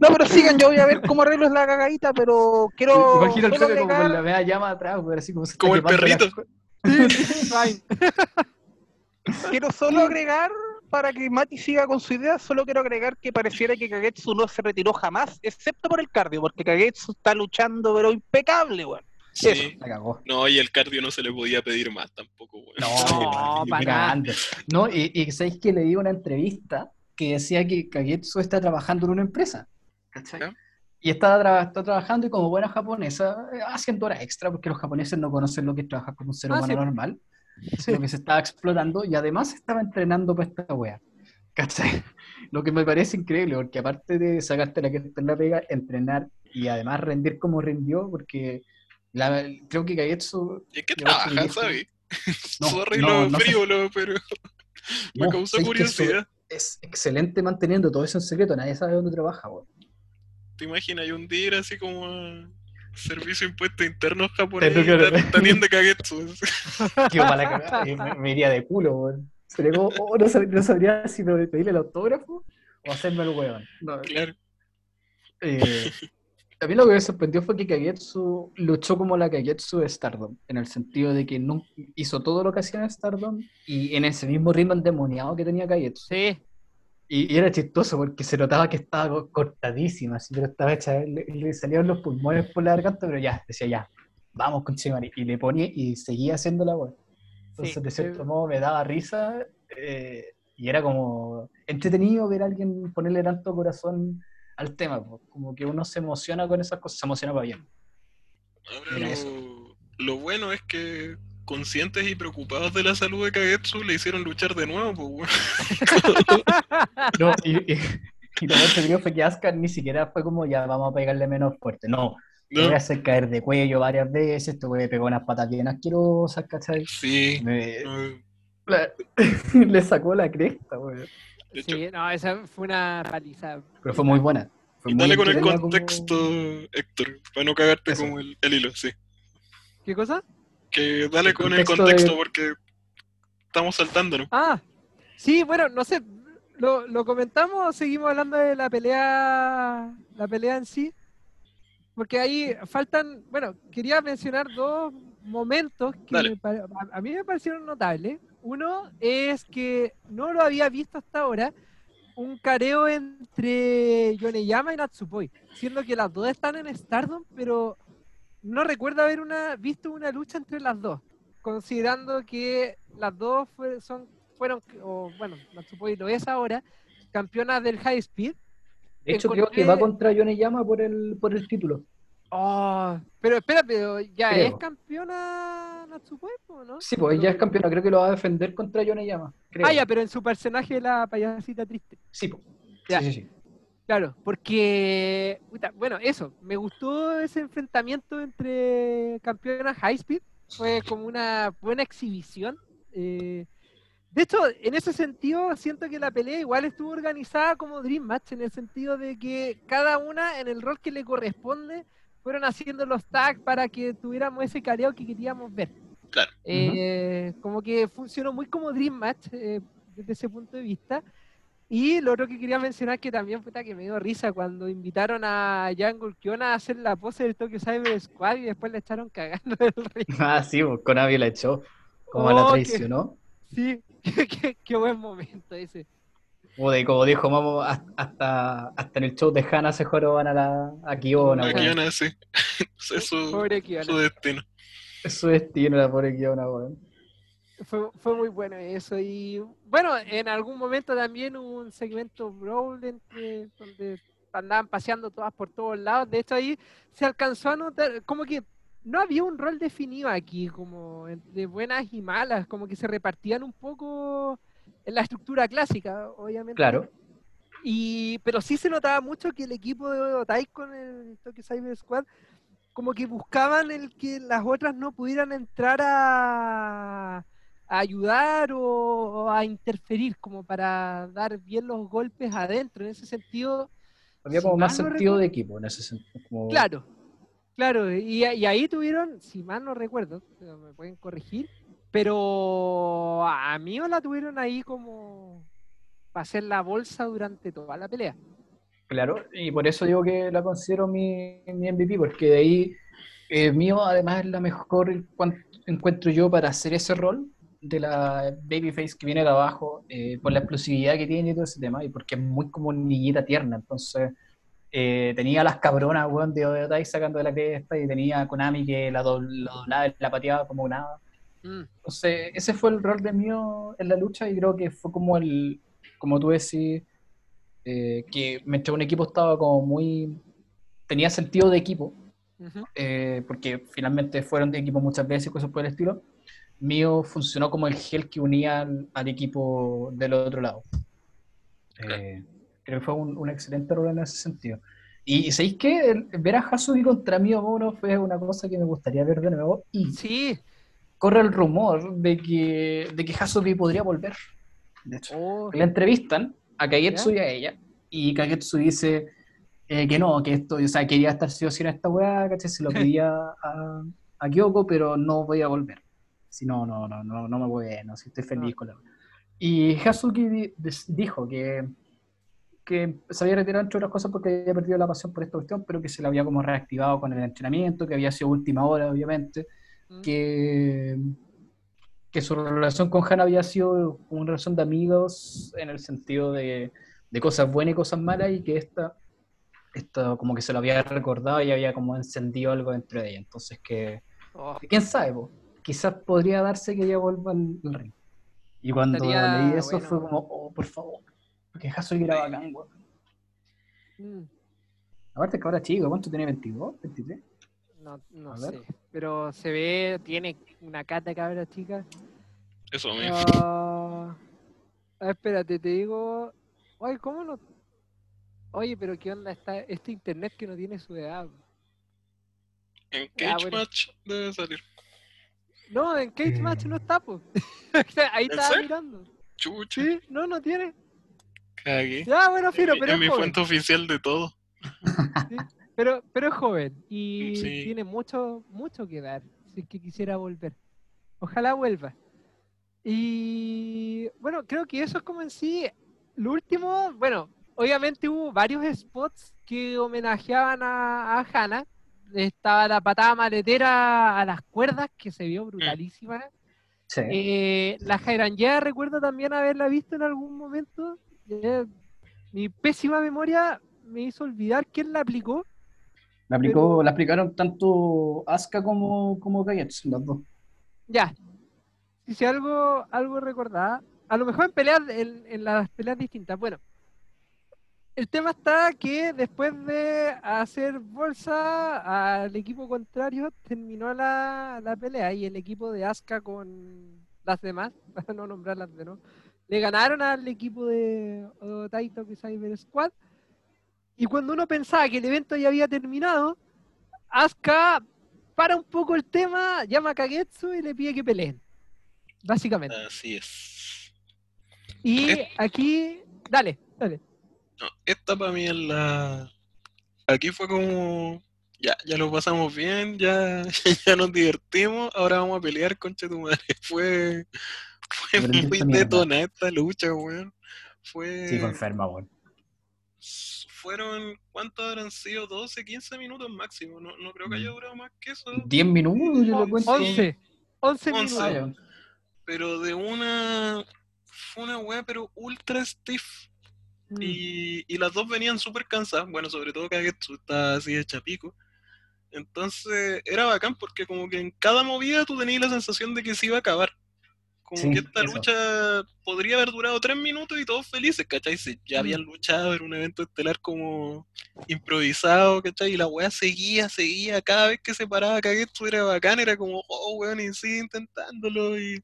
No, pero sigan, yo voy a ver cómo arreglo la cagadita, pero quiero Imagino el Pepe como la media llama atrás, güey, así como se Como el la- perrito. Fine. Quiero solo agregar, para que Mati siga con su idea, solo quiero agregar que pareciera que Kagetsu no se retiró jamás, excepto por el cardio, porque Kagetsu está luchando, pero impecable, weón. Sí. La cagó. No, y el cardio no se le podía pedir más tampoco, weón. No, No, para. No, y, y sabéis que leí una entrevista que decía que Kagetsu está trabajando en una empresa. ¿cachai? ¿Ya? Y está, tra- está trabajando y como buena japonesa, eh, haciendo horas extra, porque los japoneses no conocen lo que es trabajar con un ser Ah, humano sí. normal. Lo que se estaba explotando y además estaba entrenando para esta wea. ¿Cachai? Lo que me parece increíble, porque aparte de sacarte la que en la pega, entrenar y además rendir como rindió, porque la- creo que Kagetsu ¿Y qué trabaja, sabes? No, Sorry no, lo no sé. frívolo, pero me No, causó ¿sabes qué? curiosidad. Es excelente manteniendo todo eso en secreto, nadie sabe dónde trabaja, weón. ¿Te imaginas? Hay un día ir así como a Servicio de Impuestos Internos japonés Kagetsu. Cagada, y me, me iría de culo, weón. Sería como, oh, no, sab- no sabría si pedirle el autógrafo o hacerme el weón. No, Claro. eh, a mí lo que me sorprendió fue que Kagetsu luchó como la Kagetsu de Stardom, en el sentido de que no, hizo todo lo que hacía en Stardom y en ese mismo ritmo endemoniado que tenía Kagetsu. Sí, Y, y era chistoso porque se notaba que estaba co- cortadísima, así, pero estaba hecha, le, le salían los pulmones por la garganta, pero ya, decía ya, vamos con Chimari. Y le ponía y seguía haciendo la web. Entonces, Sí, de cierto sí. modo, me daba risa eh, y era como entretenido ver a alguien ponerle tanto corazón al tema, po. como que uno se emociona con esas cosas, se emociona para bien. Ahora Mira lo, eso. lo bueno es que conscientes y preocupados de la salud de Kagetsu le hicieron luchar de nuevo, pues. No, y, y, y lo más entretenido fue que Asuka ni siquiera fue como ya vamos a pegarle menos fuerte, no. ¿no? voy a hacer caer de cuello varias veces, te voy a pegar unas patas bien asquerosas, ¿cachai? Sí. Me- la- le sacó la cresta, güey. De hecho, sí, no, esa fue una paliza. Pero fue muy buena. Fue y muy dale con el entretenida como- contexto, Héctor, para no cagarte Eso. como el, el hilo, sí. ¿Qué cosa? Que dale El con el contexto contexto de- porque estamos saltándonos. Ah, sí, bueno, no sé, lo, lo comentamos o seguimos hablando de la pelea, la pelea en sí, porque ahí faltan, bueno, quería mencionar dos momentos que me a, a mí me parecieron notables. Uno es que no lo había visto hasta ahora, un careo entre Yoneyama y Natsupoi, siendo que las dos están en Stardom, pero no recuerdo haber una, visto una lucha entre las dos, considerando que las dos fue- son, fueron, o bueno, Natsupoi lo es ahora, campeonas del High Speed. De hecho, creo que va contra Yoneyama por el, por el título. Oh, pero espera, pero ya Creo. es campeona Natsupoi, ¿o ¿no? Sí, pues ella es campeona, creo que lo va a defender contra Yoneyama. Creo. Ah, ya, pero en su personaje la payasita triste. Sí, pues. Ya. Sí, sí, sí. Claro, porque, bueno, eso, me gustó ese enfrentamiento entre campeonas High Speed, fue como una buena exhibición. eh, de hecho, en ese sentido, siento que la pelea igual estuvo organizada como Dream Match, en el sentido de que cada una en el rol que le corresponde fueron haciendo los tags para que tuviéramos ese careo que queríamos ver. Claro. Eh, Como que funcionó muy como Dream Match eh, desde ese punto de vista. Y lo otro que quería mencionar que también puta que me dio risa cuando invitaron a Jan Gulkiona a hacer la pose del Tokyo Cyber Squad y después le echaron cagando del ring. Ah, sí, pues Konami la echó. Como la Oh, traicionó. Sí, qué, qué- qué buen momento ese. Como, de, como dijo Mamo, hasta, hasta, en el show de Hana se joroban a la a Kiona. Weón. van así. es su, Pobre Kiona. su destino. Es su destino la pobre Kiona, weón. Fue, fue muy bueno eso. Y bueno, en algún momento también hubo un segmento Brawl entre- donde andaban paseando todas por todos lados. De hecho, ahí se alcanzó a notar, como que no había un rol definido aquí, como entre buenas y malas, como que se repartían un poco en la estructura clásica, obviamente. Claro. Y, pero sí se notaba mucho que el equipo de Otai con el Tokyo Cyber Squad como que buscaban el que las otras no pudieran entrar a, a ayudar o, o a interferir como para dar bien los golpes adentro. En ese sentido, Había Si como más no sentido de equipo en ese sentido. como- claro, claro. Y, y ahí tuvieron, si mal no recuerdo, me pueden corregir, pero a mí la tuvieron ahí como para hacer la bolsa durante toda la pelea. Claro, y por eso digo que la considero mi, mi MVP, porque de ahí eh, mío además es la mejor encuentro yo para hacer ese rol de la babyface que viene de abajo, eh, por la explosividad que tiene y todo ese tema, y porque es muy como niñita tierna, entonces eh, tenía las cabronas, weón, de Odeotai sacando de la cresta, y tenía a Konami que la, dobl- la doblaba la pateaba como nada. Mm, Entonces, ese fue el rol de mío en la lucha y creo que fue como el, como tú decís, eh, que mientras un equipo estaba como muy, tenía sentido de equipo, ujú. eh, porque finalmente fueron de equipo muchas veces y cosas por el estilo, mío funcionó como el gel que unía al, al equipo del otro lado. Eh, creo que fue un, un excelente rol en ese sentido. Y ¿sabéis qué? El- ver a Hasubi contra Mio Mono fue una cosa que me gustaría ver de nuevo. Y Sí, corre el rumor de que, de que podría volver. De hecho, oh, la entrevistan a Kagetsu y a ella, y Kagetsu dice eh, que no, que esto, o sea, quería estar sí o sí en esta weá, ¿cachai? Se lo pedía a, a Kyoko, pero no voy a volver. Si no, no, no, no, no me voy, no, si estoy feliz con la weá. Y des- dijo que, que se había retirado entre otras cosas porque había perdido la pasión por esta cuestión, pero que se la había como reactivado con el entrenamiento, que había sido última hora, obviamente, que, que su relación con Hannah había sido una relación de amigos en el sentido de, de cosas buenas y cosas malas y que esta, esta como que se lo había recordado y había como encendido algo dentro de ella. Entonces que, oh, quién sabe, po? quizás podría darse que ella vuelva al, al ring. Y cuando Estaría leí eso bueno. fue como, oh, por favor, porque Hazuki era bacán, weón. mm, Aparte que ahora chico, ¿cuánto tiene? ¿22? ¿23? No, no sé. Pero se ve, tiene una cata cabra chica. Eso mismo. Ah, ah, espérate, te digo. Oye, ¿cómo no? Oye, pero ¿qué onda está este internet que no tiene su edad? En Cage bueno. Match debe salir. No, en Cage. Match no está, pues. Ahí ¿En estaba mirando. Chucha, Sí, no, no tiene. cagué. Ya, bueno, Firo, pero es mi fuente oficial de todo. Pero, pero es joven y Sí. tiene mucho, mucho que dar si es que quisiera volver. Ojalá vuelva. Y bueno, creo que eso es como en sí. Lo último, bueno, obviamente hubo varios spots que homenajeaban a, a Hannah. Estaba la patada maletera a las cuerdas, que se vio brutalísima. Sí. Eh, la Jairangea recuerdo también haberla visto en algún momento. Eh, mi pésima memoria me hizo olvidar quién la aplicó. La, aplicó, pero- la aplicaron tanto Asuka como, como las dos. Ya. Si si algo, algo recordaba. A lo mejor en peleas, en, en las peleas distintas. Bueno. el tema está que después de hacer bolsa al equipo contrario terminó la, la pelea y el equipo de Asuka con las demás, para no nombrarlas de no, le ganaron al equipo de Taito Cyber Squad. Y cuando uno pensaba que el evento ya había terminado, Asuka para un poco el tema, llama a Kagetsu y le pide que peleen. Básicamente. Así es. Y aquí, dale, dale. No, esta para mí es la. Aquí fue como. Ya, ya lo pasamos bien, ya, ya nos divertimos, ahora vamos a pelear con madre. Fue, fue muy detonada esta lucha, weón. Fue. Sí, enferma, weón. Fueron, ¿cuántos habrán sido? 12, 15 minutos máximo. No, no creo que Mm. haya durado más que eso. 10 minutos, yo lo cuento. 11. 11 Once. minutos. Pero de una. Fue una weá, pero ultra stiff. Mm. Y, y las dos venían súper cansadas. Bueno, sobre todo Kagetsu está así de chapico. Entonces era bacán porque como que en cada movida tú tenías la sensación de que se iba a acabar. Como Sí, que esta eso. lucha podría haber durado tres minutos y todos felices, ¿cachai? Si ya Mm. habían luchado, era un evento estelar como improvisado, ¿cachai? Y la weá seguía, seguía, cada vez que se paraba Kagetsu era bacán, era como, oh, weón, y sigue intentándolo y...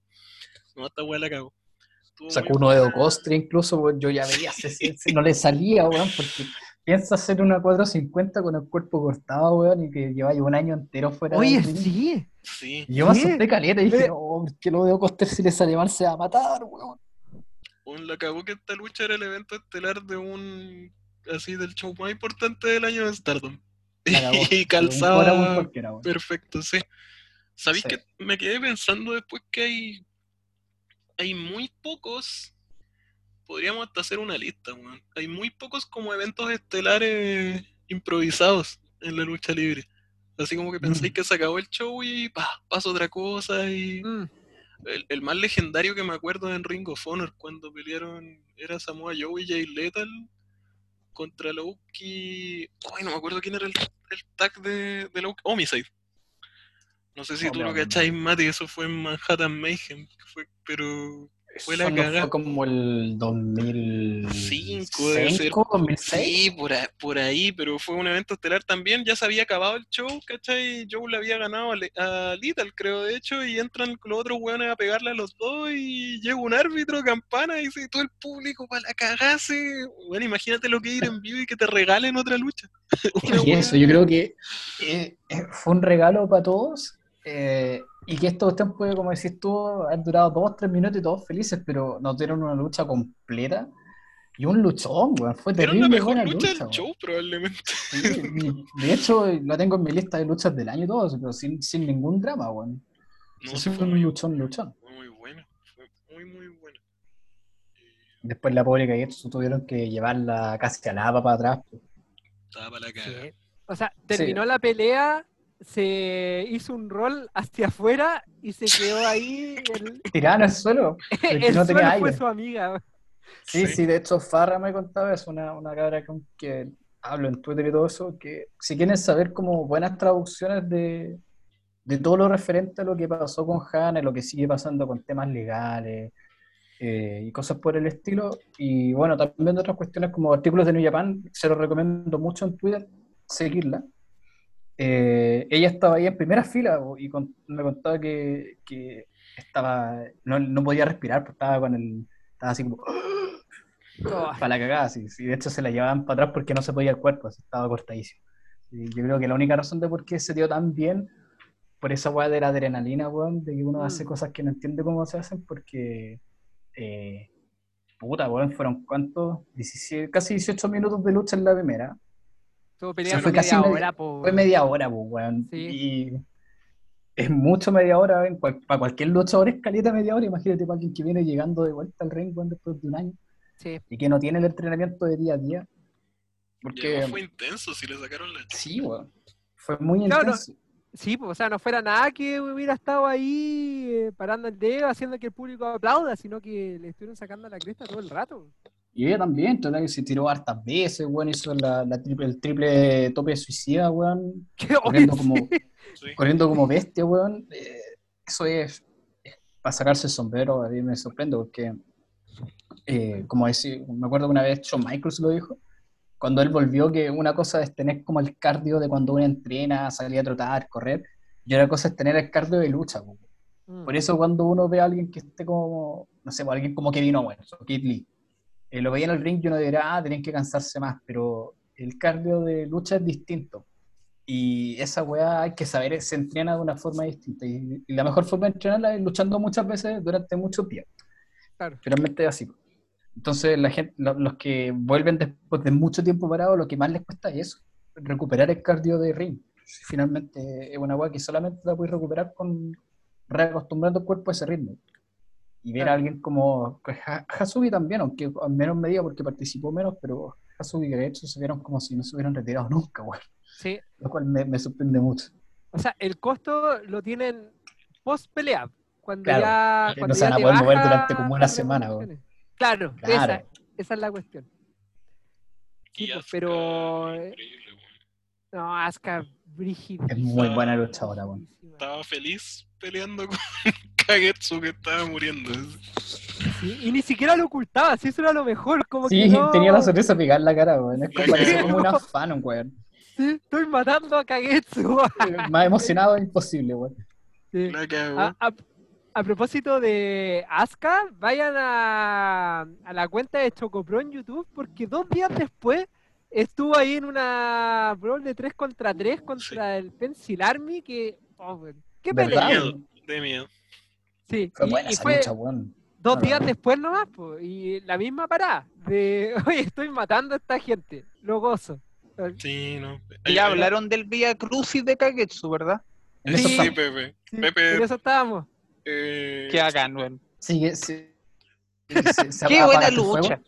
No, esta weá la. Estuvo Sacó uno de buena. Docostre incluso, weón, yo ya veía, se- se- se- no le salía, weón, porque piensa hacer una 450 con el cuerpo cortado, weón, y que lleva un año entero fuera Oye, ring. sí. Sí. Y yo me asusté caleta y dije, Eh. no, que lo de Docostre si le sale mal se va a matar, weón. Weón, la cagó que esta lucha era el evento estelar de un así del show más importante del año de Stardom. Y calzaba perfecto, sí. ¿Sabéis Sí. que me quedé pensando después que hay hay muy pocos podríamos hasta hacer una lista, weón. Hay muy pocos como eventos estelares improvisados en la lucha libre. Así como que pensáis Mm. que se acabó el show y pa, pasa otra cosa y Mm. el, el más legendario que me acuerdo en Ring of Honor cuando pelearon era Samoa Joe y Jay Lethal contra Loki. Ay, no me acuerdo quién era el, el tag de, de Loki. Homicide. No sé si tú lo cacháis, Mati, eso fue en Manhattan Mayhem. Fue, pero Fue la cagá. fue como el 5 debe ser. 2005, 2006. Sí, por, a- por ahí, pero fue un evento estelar también. Ya se había acabado el show, ¿cachai? Joe le había ganado a, Le- a Lethal, creo, de hecho, y entran los otros hueones a pegarle a los dos y llega un árbitro, campana, y dice todo el público para la cagase. Bueno, imagínate lo que ir en vivo y que te regalen otra lucha. Y eso, yo creo que eh, eh, fue un regalo para todos. eh, y que esta cuestión puede, como decís tú, haber durado dos, tres minutos y todos felices, pero nos dieron una lucha completa. Y un luchón, weón. Fue Era terrible la mejor buena lucha lucha, del show, probablemente. Sí, y de hecho, la tengo en mi lista de luchas del año y todo, pero sin, sin ningún drama, weón. No, Sí, fue un muy, luchón, luchón. fue muy bueno. Fue muy, muy bueno. Eh, Después la pobre Kagetsu tuvieron que llevarla casi a la para atrás. Estaba para la caga. Sí. O sea, terminó la pelea, se hizo un rol hacia afuera y se quedó ahí. El, Tirada el suelo. porque el no tenía suelo fue aire. su amiga. Sí, Sí. sí, de hecho Farra me contaba, es una, una cabra con que hablo en Twitter y todo eso, que si quieren saber como buenas traducciones de, de todo lo referente a lo que pasó con Hannah, lo que sigue pasando con temas legales eh, y cosas por el estilo, y bueno, también de otras cuestiones como artículos de New Japan, se los recomiendo mucho en Twitter, seguirla. Eh, ella estaba ahí en primera fila y con- me contaba que, que estaba, no, no podía respirar, porque estaba con el, estaba así como Oh, para la cagada, sí, sí, De hecho, se la llevaban para atrás porque no se podía el cuerpo, así, estaba cortadísimo. Y yo creo que la única razón de por qué se dio tan bien, por esa weá de la adrenalina, weón, de que uno Mm. hace cosas que no entiende cómo se hacen, porque, eh, puta, weón, fueron cuántos, 17, casi 18 minutos de lucha en la primera. Estuvo peleando fue casi media media- hora, po, Fue media hora, pues, weón. Sí. Y es mucho media hora, para cualquier luchador es caleta media hora, imagínate para alguien que viene llegando de vuelta al ring, weón, después de un año Sí. y que no tiene el entrenamiento de día a día. Porque fue intenso si le sacaron la sí, weón. Fue muy Claro, no- intenso. Sí, pues, o sea, no fuera nada que hubiera estado ahí eh, parando el dedo, haciendo que el público aplauda, sino que le estuvieron sacando la cresta todo el rato. Y ella también, total, que se tiró hartas veces, weón, hizo la, la triple, el triple tope suicida, weón, corriendo como, sí. Corriendo como bestia, weón. Eh, eso es, es para sacarse el sombrero, a mí me sorprende porque, eh, como decir, me acuerdo que una vez Shawn Michaels lo dijo, cuando él volvió, que una cosa es tener como el cardio de cuando uno entrena, salir a trotar, correr, y otra cosa es tener el cardio de lucha. po. Mm. Por eso cuando uno ve a alguien que esté como, no sé, alguien como Kevin Owens o Kid Lee, eh, lo veía en el ring y uno dirá, ah, tienen que cansarse más, pero el cardio de lucha es distinto. Y esa weá hay que saber, se entrena de una forma distinta. Y, y la mejor forma de entrenarla es luchando muchas veces durante muchos días. Claro. Finalmente es así. Entonces, la gente, lo- los que vuelven después de mucho tiempo parado, lo que más les cuesta es eso, recuperar el cardio de ring. Finalmente es una weá que solamente la puedes recuperar con reacostumbrando el cuerpo a ese ritmo. Y ver a alguien como pues, Ha- Hasugi también, aunque en menos medida porque participó menos, pero Hasugi y Gaetsu se vieron como si no se hubieran retirado nunca, weón. Sí. Lo cual me, me sorprende mucho. O sea, el costo lo tienen post pelea. Cuando Claro, ya. que Cuando no se van a poder mover durante como una semana, weón. revoluciones. Claro, Claro. Esa, esa es la cuestión. Sí, pues, pero- increíble. No, Asuka Brígida. Es muy buena luchadora, weón. Estaba feliz peleando con Kagetsu que estaba muriendo. Sí, y ni siquiera lo ocultaba, si eso era lo mejor. Como Sí, que no- tenía la sonrisa pegada en la cara, weón. Es como, cagó. como una fan, weón. Sí, estoy matando a Kagetsu. Más emocionado es imposible, weón. Sí. A, a- a propósito de Asuka, vayan a, a la cuenta de Chocopro en YouTube porque dos días después estuvo ahí en una brawl de 3 contra 3 contra el Pencil Army que... oh, weón, ¡Qué ¿Verdad? de pelea! miedo, de miedo. Sí, Fue y- buena y esa fue lucha, dos días después nomás, po, y la misma parada de, oye, estoy matando a esta gente, lo gozo. Sí, no. Y ya hablaron del Vía Crucis de Kagetsu, ¿verdad? En eso Sí. Sí. Pepe. Sí, Pepe, en eso estábamos. eh, Qué bacán, weón. Sí. Se Qué buena lucha.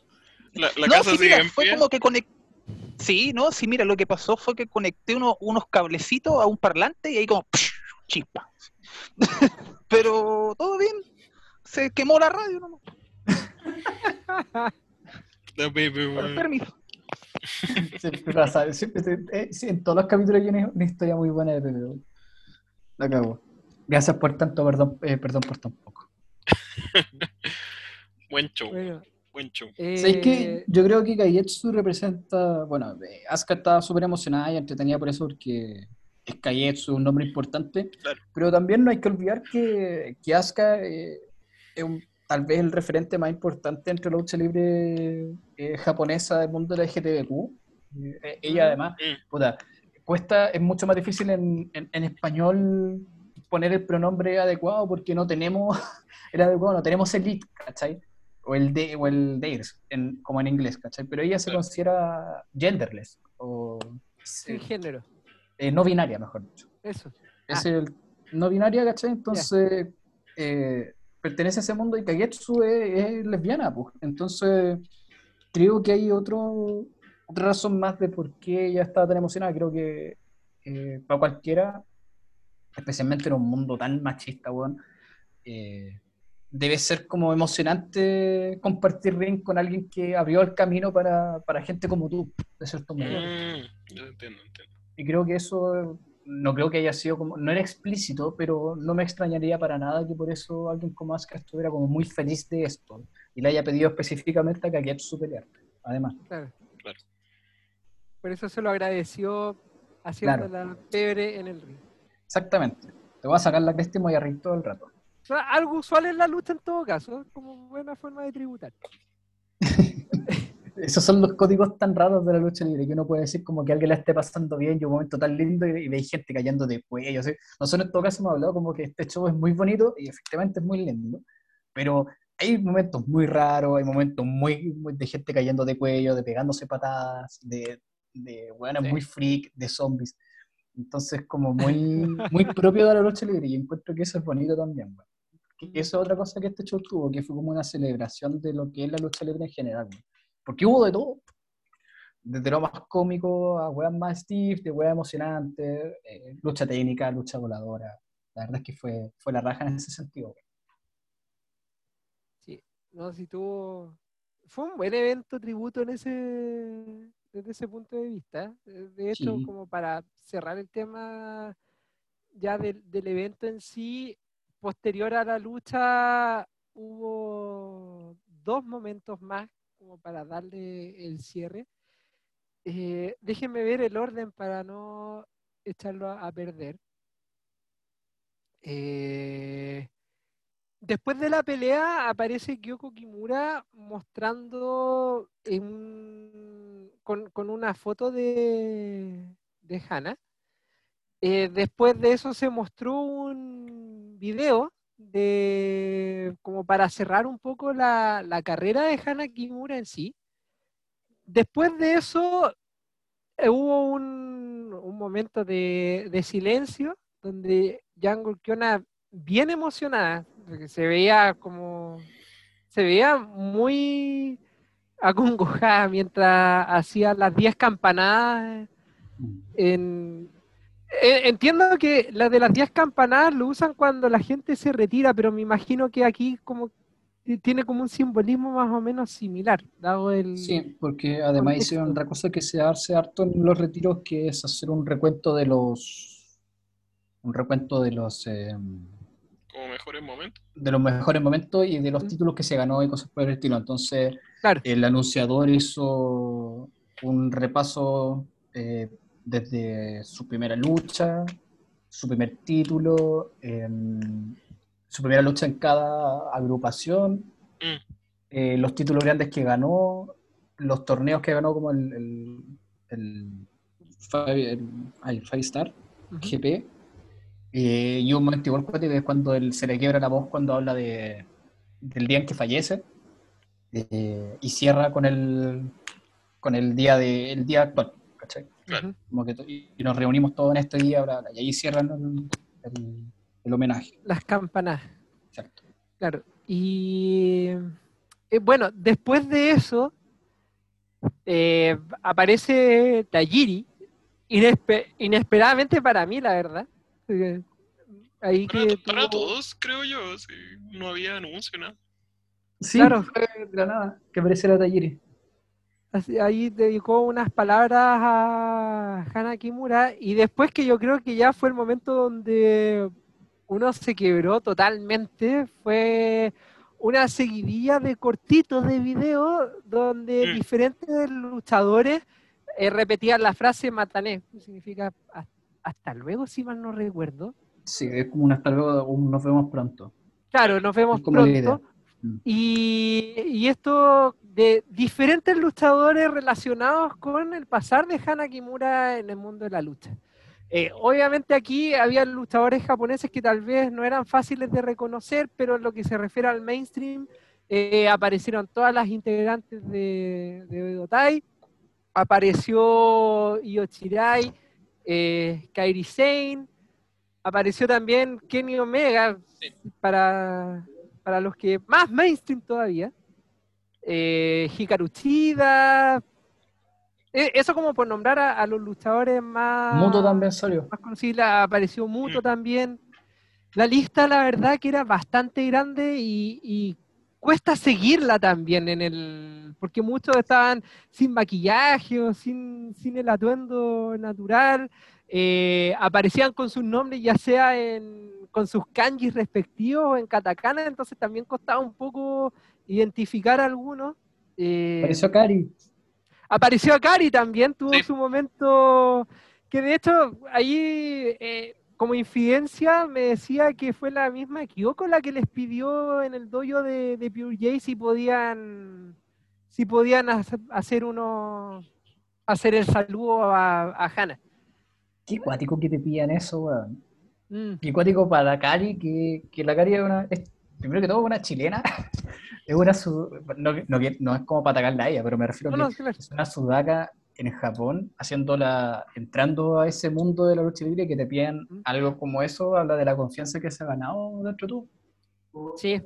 la, la no, casa sí, mira, fue pie. como que conecté. Sí, no, sí, mira, lo que pasó fue que conecté uno- unos cablecitos a un parlante y ahí como ¡psh! Chispa. Pero todo bien. Se quemó la radio, ¿no? Con weón. permiso. Siempre pasa, siempre eh, sí, en todos los capítulos hay una, una historia muy buena de Pepe. La cago. Gracias por tanto, perdón, eh, perdón por tan poco. Buen show, Bueno, buen show. ¿Sabes qué? eh, Yo creo que Kaietsu representa, bueno, eh, Asuka estaba súper emocionada y entretenida por eso porque es Kaietsu, un nombre importante, Claro. pero también no hay que olvidar que, que Asuka eh, es un- tal vez el referente más importante entre la lucha libre eh, japonesa del mundo de la LGTBQ. Eh, ella además, Mm, puta, cuesta, es mucho más difícil en, en- en español poner el pronombre adecuado porque no tenemos el adecuado, no tenemos el it, ¿cachai? O el de, o el theirs, en, como en inglés, ¿cachai? Pero ella se Claro. considera genderless, o sin género, eh, no binaria, mejor dicho. eso. Es Ah. el no binaria, ¿cachai? Entonces, eh, pertenece a ese mundo y Kagetsu es, es lesbiana, pues. Entonces, creo que hay otro, otra razón más de por qué ella estaba tan emocionada. Creo que eh, para cualquiera, especialmente en un mundo tan machista, weón, eh, debe ser como emocionante compartir ring con alguien que abrió el camino para, para gente como tú, de cierto modo. mm, yo entiendo, entiendo. Y creo que eso no creo que haya sido como, no era explícito, pero no me extrañaría para nada que por eso alguien como Asuka estuviera como muy feliz de esto y le haya pedido específicamente a Kagetsu pelear, además. Claro. Claro. Por eso se lo agradeció haciendo la pebre en el ring. Exactamente. Te voy a sacar la cresta y me voy a reír todo el rato. O sea, algo usual en la lucha en todo caso, como buena forma de tributar. Esos son los códigos tan raros de la lucha libre, que uno puede decir como que alguien le esté pasando bien y un momento tan lindo y, y veis gente cayendo de cuello. ¿sí? Nosotros en todo caso hemos hablado como que este show es muy bonito y efectivamente es muy lindo, pero hay momentos muy raros, hay momentos muy, muy de gente cayendo de cuello, de pegándose patadas, de, de weones Sí. muy freak, de zombies. Entonces como muy, muy propio de la lucha libre y encuentro que eso es bonito también. Que eso es otra cosa que este show tuvo, que fue como una celebración de lo que es la lucha libre en general. Porque hubo de todo. Desde lo más cómico a weas más stiff, de weas emocionantes, eh, lucha técnica, lucha voladora. La verdad es que fue, fue la raja en ese sentido. Sí, no, si tuvo. Fue un buen evento tributo en ese, desde ese punto de vista. De hecho, Sí. como para cerrar el tema ya del, del evento en sí, posterior a la lucha hubo dos momentos más como para darle el cierre. eh, déjenme ver el orden para no echarlo a, perder. Eh, después de la pelea aparece Kyoko Kimura mostrando con una foto de, de Hana. Eh, después de eso se mostró un video de como para cerrar un poco la, la carrera de Hana Kimura en sí. Después de eso eh, hubo un, un momento de, de silencio donde Yang Kiona bien emocionada, porque se veía como se veía muy acongojada mientras hacía las 10 campanadas en, eh, entiendo que la de las 10 campanadas lo usan cuando la gente se retira, pero me imagino que aquí como t- tiene como un simbolismo más o menos similar, dado el Sí, porque además Contexto. hicieron otra cosa que se hace harto en los retiros, que es hacer un recuento de los un recuento de los eh, Como mejores momentos. de los mejores momentos y de los Mm. títulos que se ganó y cosas por el estilo. Entonces, Claro. el anunciador hizo un repaso eh, desde su primera lucha, su primer título, em, su primera lucha en cada agrupación, Mm. eh, los títulos grandes que ganó, los torneos que ganó como el, el, el, Five- el- Five Star. GP. Eh, y un momento igual que es cuando él se le quiebra la voz cuando habla de, del día en que fallece. Eh, y cierra con el, con el día de, el día actual. Claro. Ujú. Como que to- y nos reunimos todos en este día, bla, bla, y ahí cierran el, el- el homenaje. Las campanadas. Exacto. Claro. Y eh, bueno, después de eso eh, aparece Tajiri, inespe- inesperadamente para mí, la verdad. Ahí Para, que para tuvo- todos, creo yo. sí, no había anuncio, nada. Sí, Claro. fue de la nada, que aparece la Tajiri. Así- ahí dedicó unas palabras a Hana Kimura y después que yo creo que ya fue el momento donde uno se quebró totalmente, fue una seguidilla de cortitos de video donde Mm. diferentes luchadores eh, repetían la frase matané, que significa "Has- hasta luego, si mal no recuerdo. Sí, es como un hasta luego, un nos vemos pronto. Claro, nos vemos pronto. Mm. Y, y esto de diferentes luchadores relacionados con el pasar de Hana Kimura en el mundo de la lucha. Eh, obviamente aquí había luchadores japoneses que tal vez no eran fáciles de reconocer, pero en lo que se refiere al mainstream, eh, aparecieron todas las integrantes de, de Dotai, apareció Io Chirai, eh, Kairi Sane, apareció también Kenny Omega, para, para los que más mainstream todavía. Eh, Hikaru Shida. Eh, eso como por nombrar a, a los luchadores más, Muto también salió. más conocidos. La- Apareció Muto Mm. también. La lista, la verdad, que era bastante grande y, y cuesta seguirla también en el. Porque muchos estaban sin maquillaje o sin, sin el atuendo natural. Eh, aparecían con sus nombres, ya sea en, con sus kanjis respectivos o en katakana, entonces también costaba un poco identificar a algunos. Eh, Apareció Kari. Apareció Akari también, tuvo Sí. su momento que de hecho ahí eh, como infidencia me decía que fue la misma Kyoko la que les pidió en el dojo de, de Pure J si podían si podían hacer, hacer uno hacer el saludo a, a Hannah. Qué cuático que te pillan eso, weón. Mm, Qué cuático para la Cari, que, que la Cari es una. es, primero que todo, una chilena. es una. no, no, que- no es como para atacarla a ella, pero me refiero No, que no, claro. es una sudaca en Japón, haciendo la, entrando a ese mundo de la lucha libre, que te piden Mm. algo como eso, habla de la confianza que se ha ganado dentro de tú. Sí.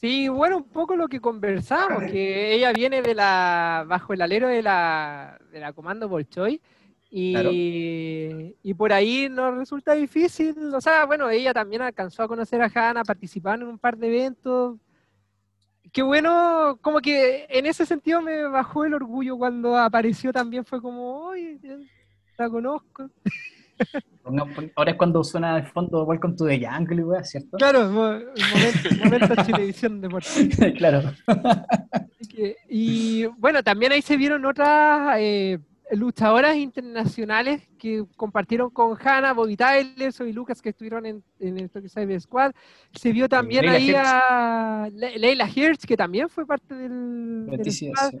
Sí, bueno, un poco lo que conversamos, que ella viene de la, bajo el alero de la, de la Comando Bolchoy, y, Claro. y por ahí nos resulta difícil, o sea, bueno, ella también alcanzó a conocer a Hanna, participaron en un par de eventos. Qué bueno, como que en ese sentido me bajó el orgullo cuando apareció también, fue como, oye, la conozco. Ahora es cuando suena de fondo Welcome to the Jungle, weón, ¿cierto? Claro, mo- momento, momento televisión deportiva. claro. Que- y bueno, también ahí se vieron otras eh, luchadoras internacionales que compartieron con Hannah, Bobby Tyler, Soy Lucas, que estuvieron en, en el Tokyo Cyber Squad. Se vio también Leila ahí Hirsch. a Le- Leila Hirsch, que también fue parte del, del squad.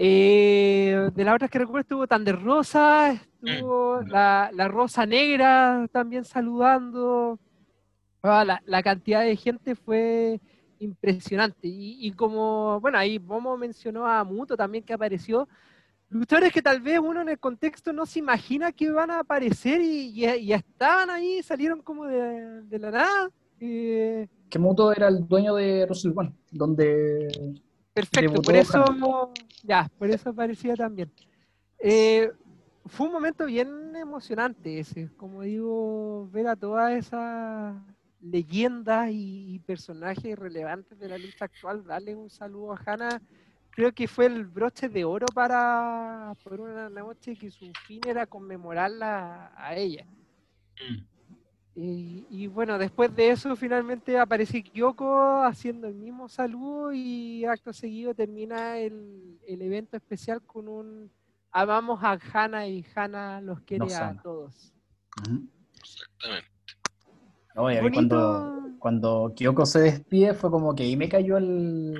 Eh, de las otras que recuerdo estuvo Tander Rosa, estuvo la, la Rosa Negra también saludando. Ah, la, la cantidad de gente fue impresionante. Y, y como, bueno, ahí Momo mencionó a Muto también que apareció. Luchadores que tal vez uno en el contexto no se imagina que van a aparecer y, y- y estaban ahí, salieron como de, de la nada. Eh, Que Muto era el dueño de Russell One, donde Perfecto, por eso, ya, por eso aparecía también. Eh, fue un momento bien emocionante ese, como digo, ver a todas esas leyendas y, y personajes relevantes de la lucha actual, darle un saludo a Hannah, creo que fue el broche de oro para por una noche que su fin era conmemorarla a ella. Y, y bueno, después de eso finalmente aparece Kyoko haciendo el mismo saludo y acto seguido termina el, el evento especial con un amamos a Hannah y Hannah los quiere Nos a todos. Exactamente. No, y ahí Bonito. cuando, cuando Kyoko se despide fue como que ahí me cayó el...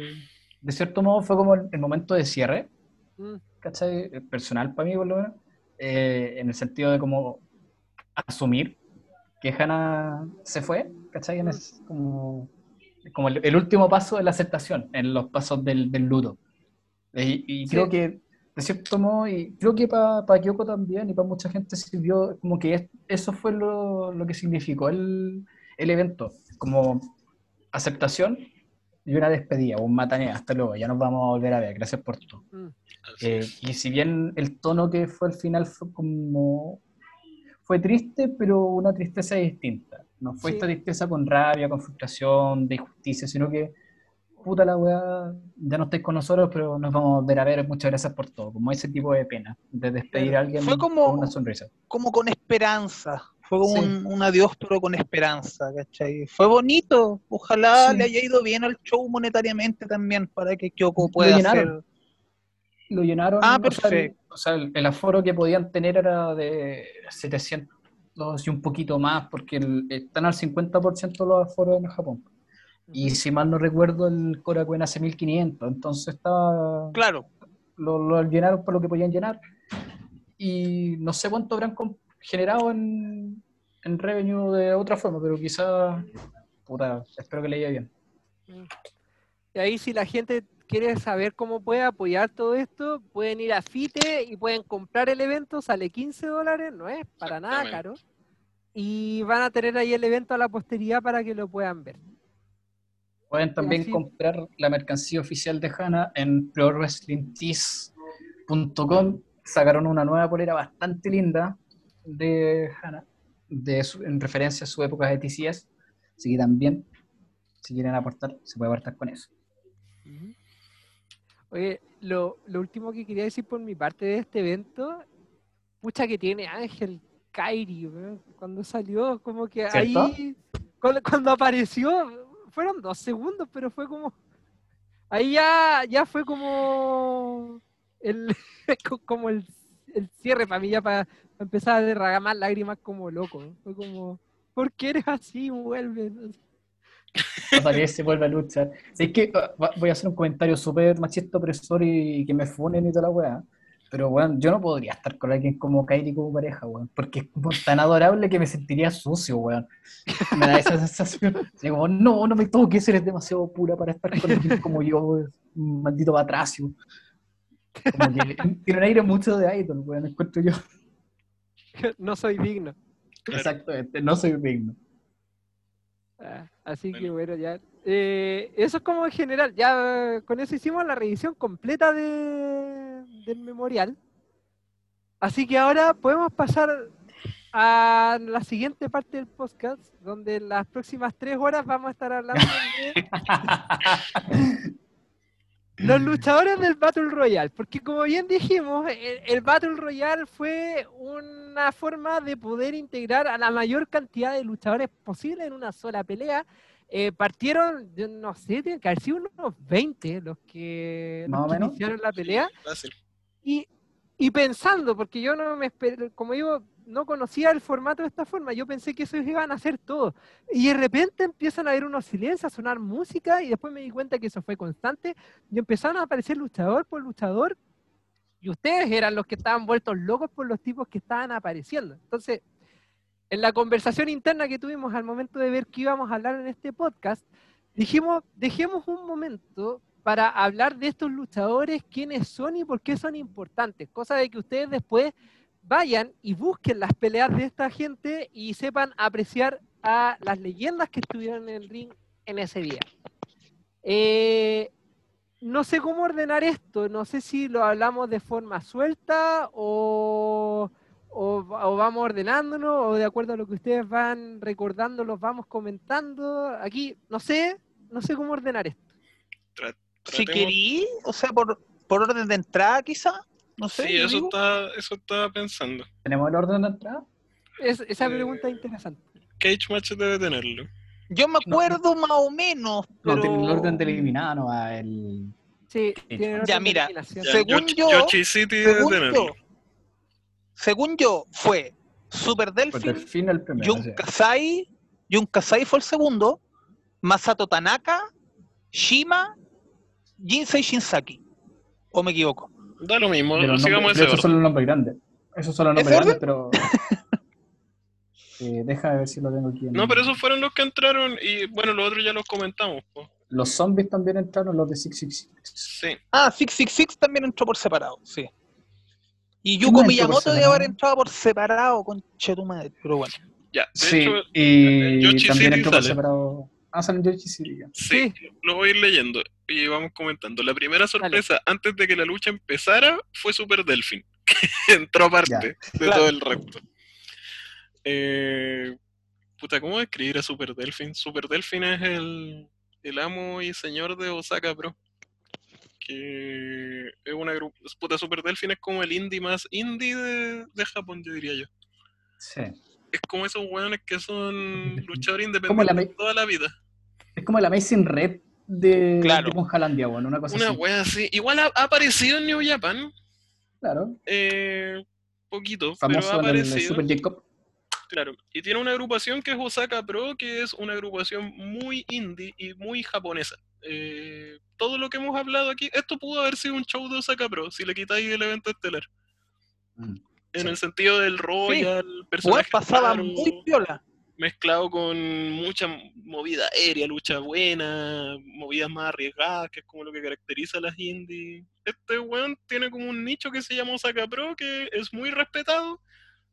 De cierto modo fue como el, el momento de cierre, Mm, ¿cachai? Eh, Personal para mí, por lo menos. eh, en el sentido de como asumir que Hannah se fue, ¿cachai? En es como, como el, el último paso de la aceptación, en los pasos del, del luto. Y, y Sí. creo que, de cierto modo, y creo que para Kyoko también y para mucha gente sirvió, como que es- eso fue lo, lo que significó el, el evento, como aceptación y una despedida, un matané, hasta luego, ya nos vamos a volver a ver, gracias por todo. mm. Eh, y si bien el tono que fue al final fue como. fue triste, pero una tristeza distinta. No fue Sí. esta tristeza con rabia, con frustración, de injusticia, sino que. Puta la weá, ya no estáis con nosotros, pero nos vamos a volver a ver. Muchas gracias por todo. Como ese tipo de pena, de despedir a alguien Fue como- con una sonrisa. como con esperanza. Fue como Sí. un, un adiós, pero con esperanza, ¿cachai? Fue bonito. Ojalá Sí. le haya ido bien al show monetariamente también para que Kyoko Lo pueda llenaron. hacer. Lo llenaron. Ah, perfecto. O sea, el, el aforo que podían tener era de 700 y un poquito más, porque el- están al 50% los aforos en Japón. Y si mal no recuerdo, el Korakuen hace 1500, entonces estaba, Claro, lo, lo llenaron por lo que podían llenar. Y no sé cuánto habrán com- generado en, en revenue de otra forma, pero quizá, puta, espero que le haya bien. Y ahí si la gente quiere saber cómo puede apoyar todo esto, pueden ir a FITE y pueden comprar el evento, sale 15 dólares, no es para nada caro. Y van a tener ahí el evento a la posteridad para que lo puedan ver. Pueden también así- comprar la mercancía oficial de Hana en prowrestlingtees.com. Sacaron una nueva polera bastante linda de Hana, de su- en referencia a su época de TCS. Así que también, si quieren aportar, se puede aportar con eso. Oye, lo, lo último que quería decir por mi parte de este evento, pucha que tiene Ángel Kairi, cuando salió, como que ¿Cierto? ahí, cuando, cuando apareció, fueron dos segundos, pero fue como, ahí ya, ya fue como el, co- como el, el cierre para mí, ya para, empezar a derramar lágrimas como loco, fue como, ¿por qué eres así? Vuelve. Hasta que se vuelve a luchar. Es que uh, voy a hacer un comentario súper machista, opresor y, que me funen y toda la weá. Pero, weón, yo no podría estar con alguien como Kairi como pareja, weón. Porque es como tan adorable que me sentiría sucio, weón. Me da esa sensación. Así como, no, no me toques, eres demasiado pura para estar con alguien como yo, weón. Maldito batracio. Como que tiene un aire mucho de idol, weón, encuentro yo. no soy digno. Exactamente, no soy digno. Ah, así que Bueno. bueno, ya. eh, eso es como en general. Ya con eso hicimos la revisión completa de, del memorial. Así que ahora podemos pasar a la siguiente parte del podcast, donde en las próximas tres horas vamos a estar hablando de los luchadores del Battle Royale. Porque como bien dijimos, el, el Battle Royale fue una forma de poder integrar a la mayor cantidad de luchadores posible en una sola pelea. Eh, partieron, yo no sé, tienen que haber sido unos 20 los que, los que iniciaron la pelea. Fácil. Y y pensando, porque yo no me esper- como digo, no conocía el formato de esta forma, yo pensé que eso iban a hacer todo. Y de repente empiezan a haber unos silencios, a sonar música, y después me di cuenta que eso fue constante, y empezaron a aparecer luchador por luchador, y ustedes eran los que estaban vueltos locos por los tipos que estaban apareciendo. Entonces, en la conversación interna que tuvimos al momento de ver que íbamos a hablar en este podcast, dijimos, dejemos un momento para hablar de estos luchadores, quiénes son y por qué son importantes, cosa de que ustedes después vayan y busquen las peleas de esta gente y sepan apreciar a las leyendas que estuvieron en el ring en ese día. Eh, no sé cómo ordenar esto, no sé si lo hablamos de forma suelta o, o, o vamos ordenándonos o de acuerdo a lo que ustedes van recordando los vamos comentando. Aquí, no sé, no sé cómo ordenar esto. Tra- Si querí, o sea, por, por orden de entrada quizá, no sé. Sí, yo eso digo. estaba, eso estaba pensando. ¿Tenemos el orden de entrada? Es- esa Eh, pregunta es interesante. Cage Match debe tenerlo. Yo me No. acuerdo más o menos, pero... No, tiene el orden de eliminada, no va el... Sí, Ya, tiene mira. Ya, Según Yoshi- yo- Yoshi City debe según tenerlo. yo, según yo, fue Super Delfín el primero. Jun sí. Kasai, Jun Kasai fue el segundo, Masato Tanaka, Shima, Jinsei Shinsaki. ¿O me equivoco? Da lo mismo, De sigamos nombres- ese esos son los nombres grandes. Esos son los ¿Ese nombres grandes, pero... Eh, déjame ver si lo tengo aquí. en- No, pero esos fueron los que entraron y bueno, los otros ya los comentamos. po. Los zombies también entraron, los de 666. Sí, Ah, 666 también entró por separado, sí. Y ¿Quién Yuko Miyamoto debe haber entrado por separado, concha tu madre, pero bueno. ya. De Sí, hecho, y Yoshi también entró por separado. Ah, City. ya. sí, lo voy a ir leyendo y vamos comentando. La primera sorpresa antes de que la lucha empezara fue Super Delfin, que entró aparte Ya. de Claro. todo el resto. Eh, puta, ¿cómo describir a Super Delfin? Super Delfin es el, el amo y señor de Osaka Pro. Que es una grupo. Puta, Super Delfin es como el indie más indie de, de Japón, yo diría yo. Sí. Es como esos weones que son luchadores la independientes toda la vida. Es como el Amazing Red de, Claro. de Conjalandia, bueno, una cosa Una así. wea así. Igual ha, ha aparecido en New Japan. Claro. eh, poquito, pero Famoso ha en el aparecido. Super Jacob. Claro. Y tiene una agrupación que es Osaka Pro, que es una agrupación muy indie y muy japonesa. Eh, todo lo que hemos hablado aquí, esto pudo haber sido un show de Osaka Pro, si le quitáis el evento estelar. Mm. En Sí. el sentido del Royal, Bueno, personaje pasaba raro, muy piola. mezclado con mucha movida aérea, lucha buena, movidas más arriesgadas, que es como lo que caracteriza a las indies. Este weón tiene como un nicho que se llama Osaka Pro, que es muy respetado,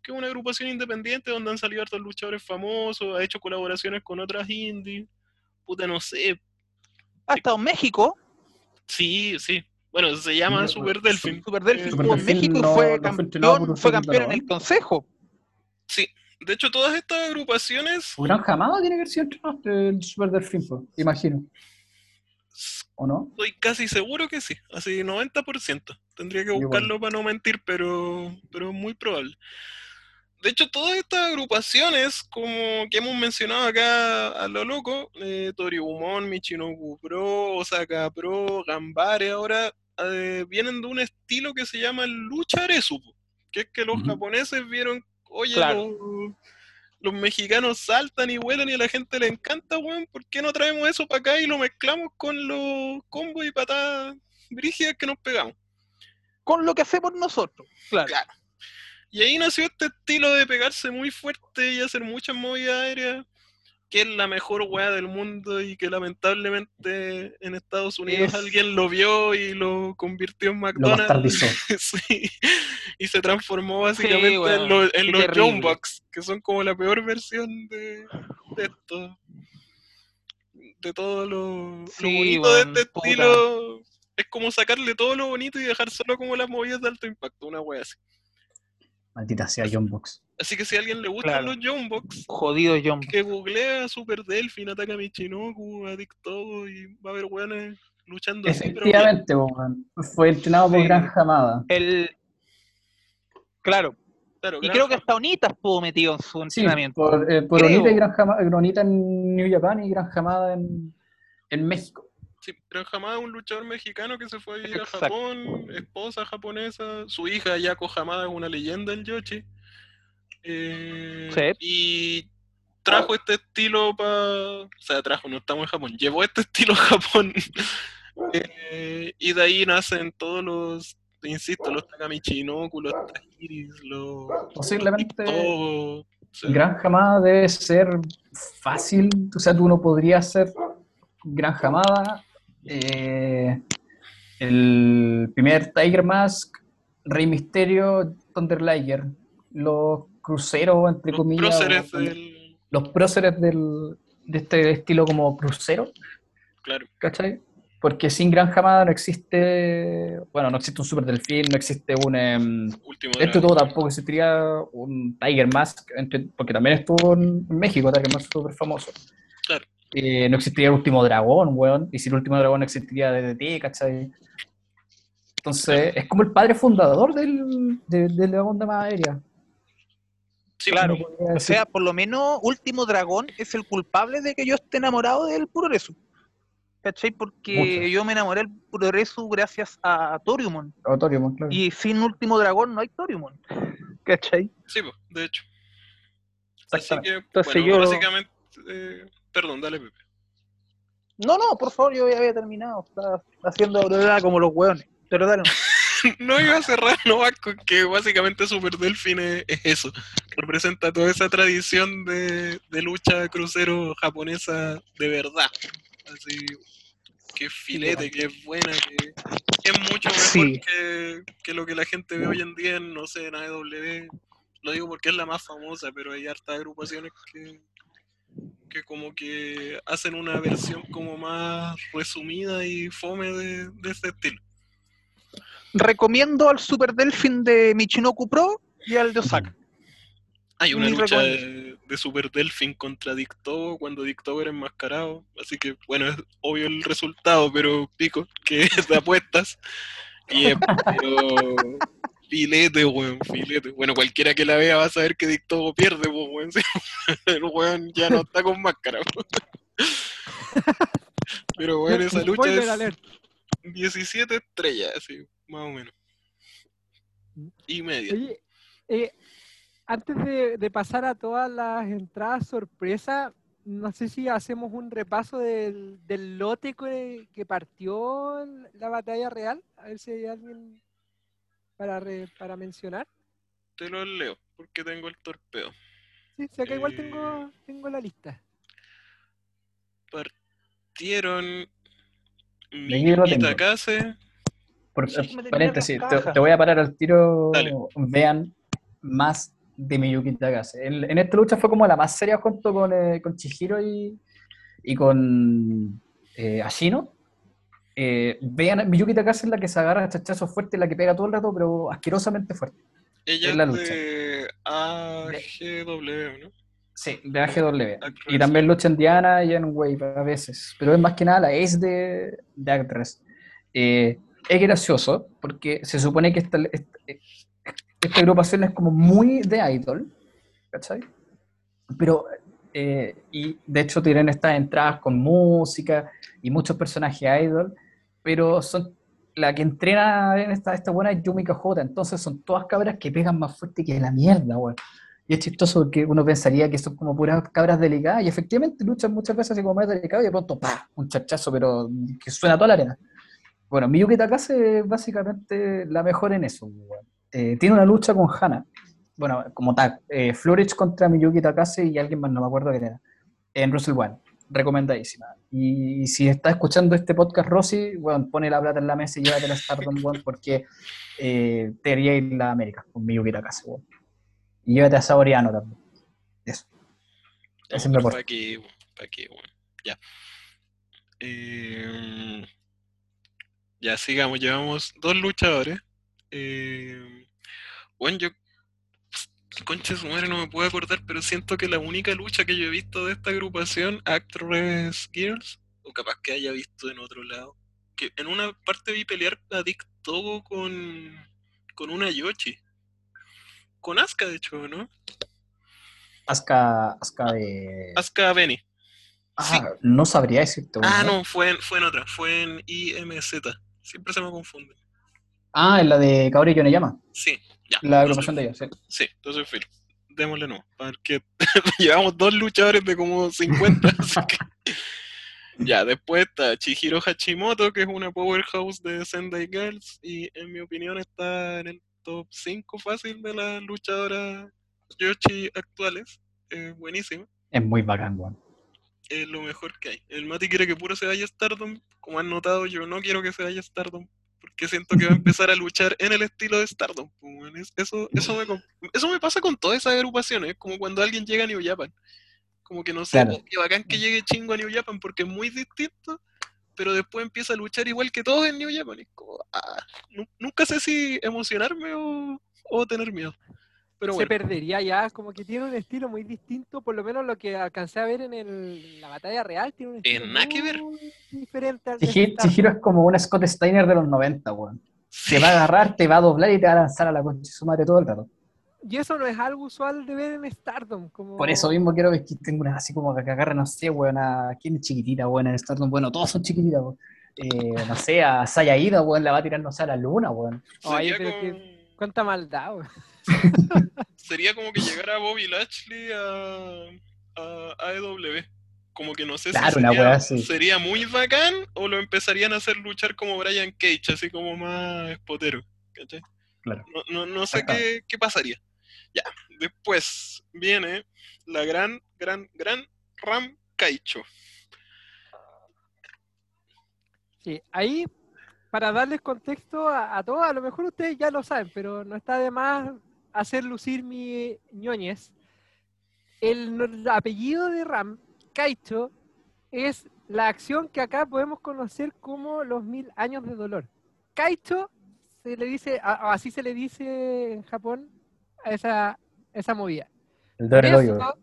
que es una agrupación independiente donde han salido hartos luchadores famosos, ha hecho colaboraciones con otras indies. Puta, no sé. Ha estado en México, Sí, sí. Bueno, se llama Super su- Delfin. Super Eh, estuvo en Delfín México y no- fue no fue entrenado por campeón, fue campeón en el consejo. Sí. De hecho, todas estas agrupaciones ¿O Gran Jamado tiene que haber sido entrenador del Super Delfín, imagino. ¿O no? Estoy casi seguro que sí, así 90%. Tendría que buscarlo para no mentir, pero, pero es muy probable. De hecho, todas estas agrupaciones, como que hemos mencionado acá a lo loco, eh, Toriumon, Michinoku Pro, Osaka Pro, Gambare, ahora eh, vienen de un estilo que se llama Lucha Aresu, po, que es que los Ujú. japoneses vieron, oye, Claro. los, los mexicanos saltan y vuelan y a la gente le encanta, weón, ¿por qué no traemos eso para acá y lo mezclamos con los combos y patadas brígidas que nos pegamos? Con lo que hacemos nosotros. Claro. Claro. Y ahí nació este estilo de pegarse muy fuerte y hacer muchas movidas aéreas, que es la mejor weá del mundo y que lamentablemente en Estados Unidos Es- alguien lo vio y lo convirtió en McDonald's. Sí, y se transformó básicamente Sí, en, los- en. Jumbox, que son como la peor versión de, de esto. De todo lo, lo Sí, bonito de este puta. estilo. Es como sacarle todo lo bonito y dejar solo como las movidas de alto impacto, una wea así. Maldita sea John Box. Así que si a alguien le gustan Claro. los Jumbox, Jodido John. que googlea Super Delfin, ataca a Michinoku, a y va a haber weones luchando así, pero. Efectivamente, weón. fue entrenado por Sí. Gran Jamada. El... Claro. Claro, Y gran creo que hasta Onita estuvo metido en su Sí, entrenamiento. por, eh, por. Onita, y Gran Jamada, Onita en New Japan y Gran Jamada en, en México. Sí, Gran Hamada es un luchador mexicano que se fue a vivir a. Japón, esposa japonesa, su hija Yako Hamada es una leyenda del Yoshi. Eh, Sí. Y trajo este estilo para... O sea, trajo, no estamos en Japón, llevó este estilo a Japón. Eh, y de ahí nacen todos los, insisto, los Takamichinoku, los Tajiris, los... Posiblemente sea, Gran Hamada debe ser fácil, o sea, tú no podrías ser Gran Hamada, eh, el primer Tiger Mask, Rey Misterio, Thunder Liger, los cruceros, entre los comillas, próceres o- del... los próceres del, de este estilo como crucero, Claro, ¿cachai? Porque sin Gran Hamada no existe, bueno, no existe un Super Delfín, no existe un... em, último Esto dragón. todo tampoco existiría un Tiger Mask, porque también estuvo en México, Tiger Mask súper famoso. Claro. Eh, no existiría el último dragón, weón, y si el último dragón no existiría DDT, ¿cachai? Entonces, es como el padre fundador del, de, de la onda más aérea. Sí, Claro. Podría O sea, por lo menos Último Dragón es el culpable de que yo esté enamorado del Puroresu. ¿Cachai? Porque yo me enamoré del Puroresu gracias a Toriumon. Autorium, claro. Y sin Último Dragón no hay Toriumon. ¿Cachai? Sí, pues, de hecho. Así que, Entonces bueno, yo- básicamente, eh, perdón, dale, Pepe. No, no, por favor, yo ya había terminado. Estaba haciendo como los hueones. Pero dale. no iba a cerrar nomás con que básicamente Super Delfin es, es eso. Representa toda esa tradición de, de lucha crucero japonesa de verdad. Así, que filete, que es buena, que, que es mucho mejor Sí. que, que lo que la gente ve hoy en día en, no sé, en AEW. Lo digo porque es la más famosa, pero hay hartas agrupaciones que, que como que hacen una versión como más resumida y fome de, de este estilo. Recomiendo al Super Delfin de Michinoku Pro y al de Osaka. Hay una lucha de, de Super Delfin contra Dictobo cuando Dictobo era enmascarado. Así que, bueno, es obvio el resultado, pero pico, que es de apuestas. Y es, pero. Filete, weón, filete. Bueno, cualquiera que la vea va a saber que Dictobo pierde, pues, weón. sí. El weón ya no está con máscara, weón. Pero, weón, esa lucha es alert. 17 estrellas, así, más o menos. Y media. Oye, eh, antes de, de pasar a todas las entradas sorpresa, no sé si hacemos un repaso del, del lote que, que partió la batalla real. A ver si hay alguien para, re- para mencionar. Te lo leo, porque tengo el torpeo. Sí, sí, acá igual Eh. tengo, tengo la lista. partieron tengo. Takase, Por, paréntesis, te, voy a parar al tiro. Dale. Vean más de Miyuki Takase. En, en esta lucha fue como la más seria junto con, eh, con Chihiro y, y con eh, Ashino. Eh, vean, Miyuki Takase es la que se agarra a chachazos fuertes, la que pega todo el rato, pero asquerosamente fuerte. ella Es la lucha. de AGW, ¿no? Sí, de AGW. Actress. Y también lucha en Diana y en Wave a veces. Pero es más que nada la ace de, de Actress. Eh, es gracioso porque se supone que esta, agrupación es como muy de idol. ¿Cachai? Pero, eh, y de hecho tienen estas entradas con música y muchos personajes idol. Pero son la que entrena en esta, buena es Yumika J. Entonces son todas cabras que pegan más fuerte que la mierda, weón. Y es chistoso porque uno pensaría que son como puras cabras delicadas y efectivamente luchan muchas veces así como más delicado y de pronto ¡pah! un chachazo, pero que suena toda la arena. Bueno, Miyuki Takase es básicamente la mejor en eso. Eh, tiene una lucha con Hana. Bueno, como tag. Eh, Florich contra Miyuki Takase y alguien más, no me acuerdo quién era. En Russell One. Recomendadísima. Y si está escuchando este podcast, Rosy, bueno, pone la plata en la mesa y llévate la Stardom, weón, porque eh, te haría ir la América con Miyuki Takase, weón. Y llévate a Saoriano también. Eso. Ese es mi aporte. ¿Para qué? ¿Para qué? Bueno, ya. Eh, ya sigamos, llevamos dos luchadores. Eh, bueno, yo. Concha su madre, no me puedo acordar, pero siento que la única lucha que yo he visto de esta agrupación, Actress Girls, o capaz que haya visto en otro lado, que en una parte vi pelear a Dick Togo con, con una Yoshi. Con Asuka, de hecho, ¿no? Asuka, Asuka de. Asuka Benny. Ah, no sabría decirte. Ah, no, fue en, fue en otra, fue en IMZ. Siempre se me confunde. Ah, en la de Kaori Yoneyama, Sí, ya. la agrupación de ellos, sí. Sí, entonces filo. Démosle no. Porque llevamos dos luchadores de como 50, así que. Ya, después está Chihiro Hachimoto, que es una powerhouse de Sendai Girls, y en mi opinión está en el top 5 fácil de las luchadoras Yoshi actuales. Es buenísima. Es muy bacán, weón. Es lo mejor que hay. El Mati quiere que puro se vaya a Stardom. Como han notado, yo no quiero que se vaya a Stardom. Porque siento que va a empezar a luchar en el estilo de Stardom. pues, Eso, eso, me, eso me pasa con todas esas agrupaciones. Es como cuando alguien llega a New Japan. Como que no sé, Claro. qué bacán que llegue chingo a New Japan porque es muy distinto. Pero después empieza a luchar igual que todos en New Japan. Es como, ah, nu- nunca sé si emocionarme o, o tener miedo. Pero se perdería ya, como que tiene un estilo muy distinto, por lo menos lo que alcancé a ver en el- la batalla real, tiene un estilo nada que ver. muy diferente al de Chihi- Stardom. Chihiro es como un Scott Steiner de los 90, weón. sí, Te va a agarrar, te va a doblar y te va a lanzar a la concha de su madre todo el rato. Y eso no es algo usual de ver en Stardom. Como... Por eso mismo quiero que tengo una así como que agarre, no sé, weón, a quién es chiquitita, weón, en Stardom, bueno, todos son chiquititas, weón. Eh, no sé, a Saya Ida, weón, la va a tirar, no sé, a la luna, weón. Pero que- Cuánta maldad, weón. sería como que llegara Bobby Lashley a, a AEW. Como que no sé Claro, si una sería, así. sería muy bacán o lo empezarían a hacer luchar como Brian Cage, así como más espotero. ¿cachai? Claro. No, no, no sé qué, qué pasaría. Ya, después viene la gran, gran, gran Ram Kaicho. Sí, ahí, para darles contexto a, a todos, a lo mejor ustedes ya lo saben, pero no está de más hacer lucir mi ñoñez. El, apellido de Ram, Kaicho, es la acción que acá podemos conocer como los mil años de dolor. Kaicho se le dice, a- así se le dice en Japón a esa, esa movida. El Por eso,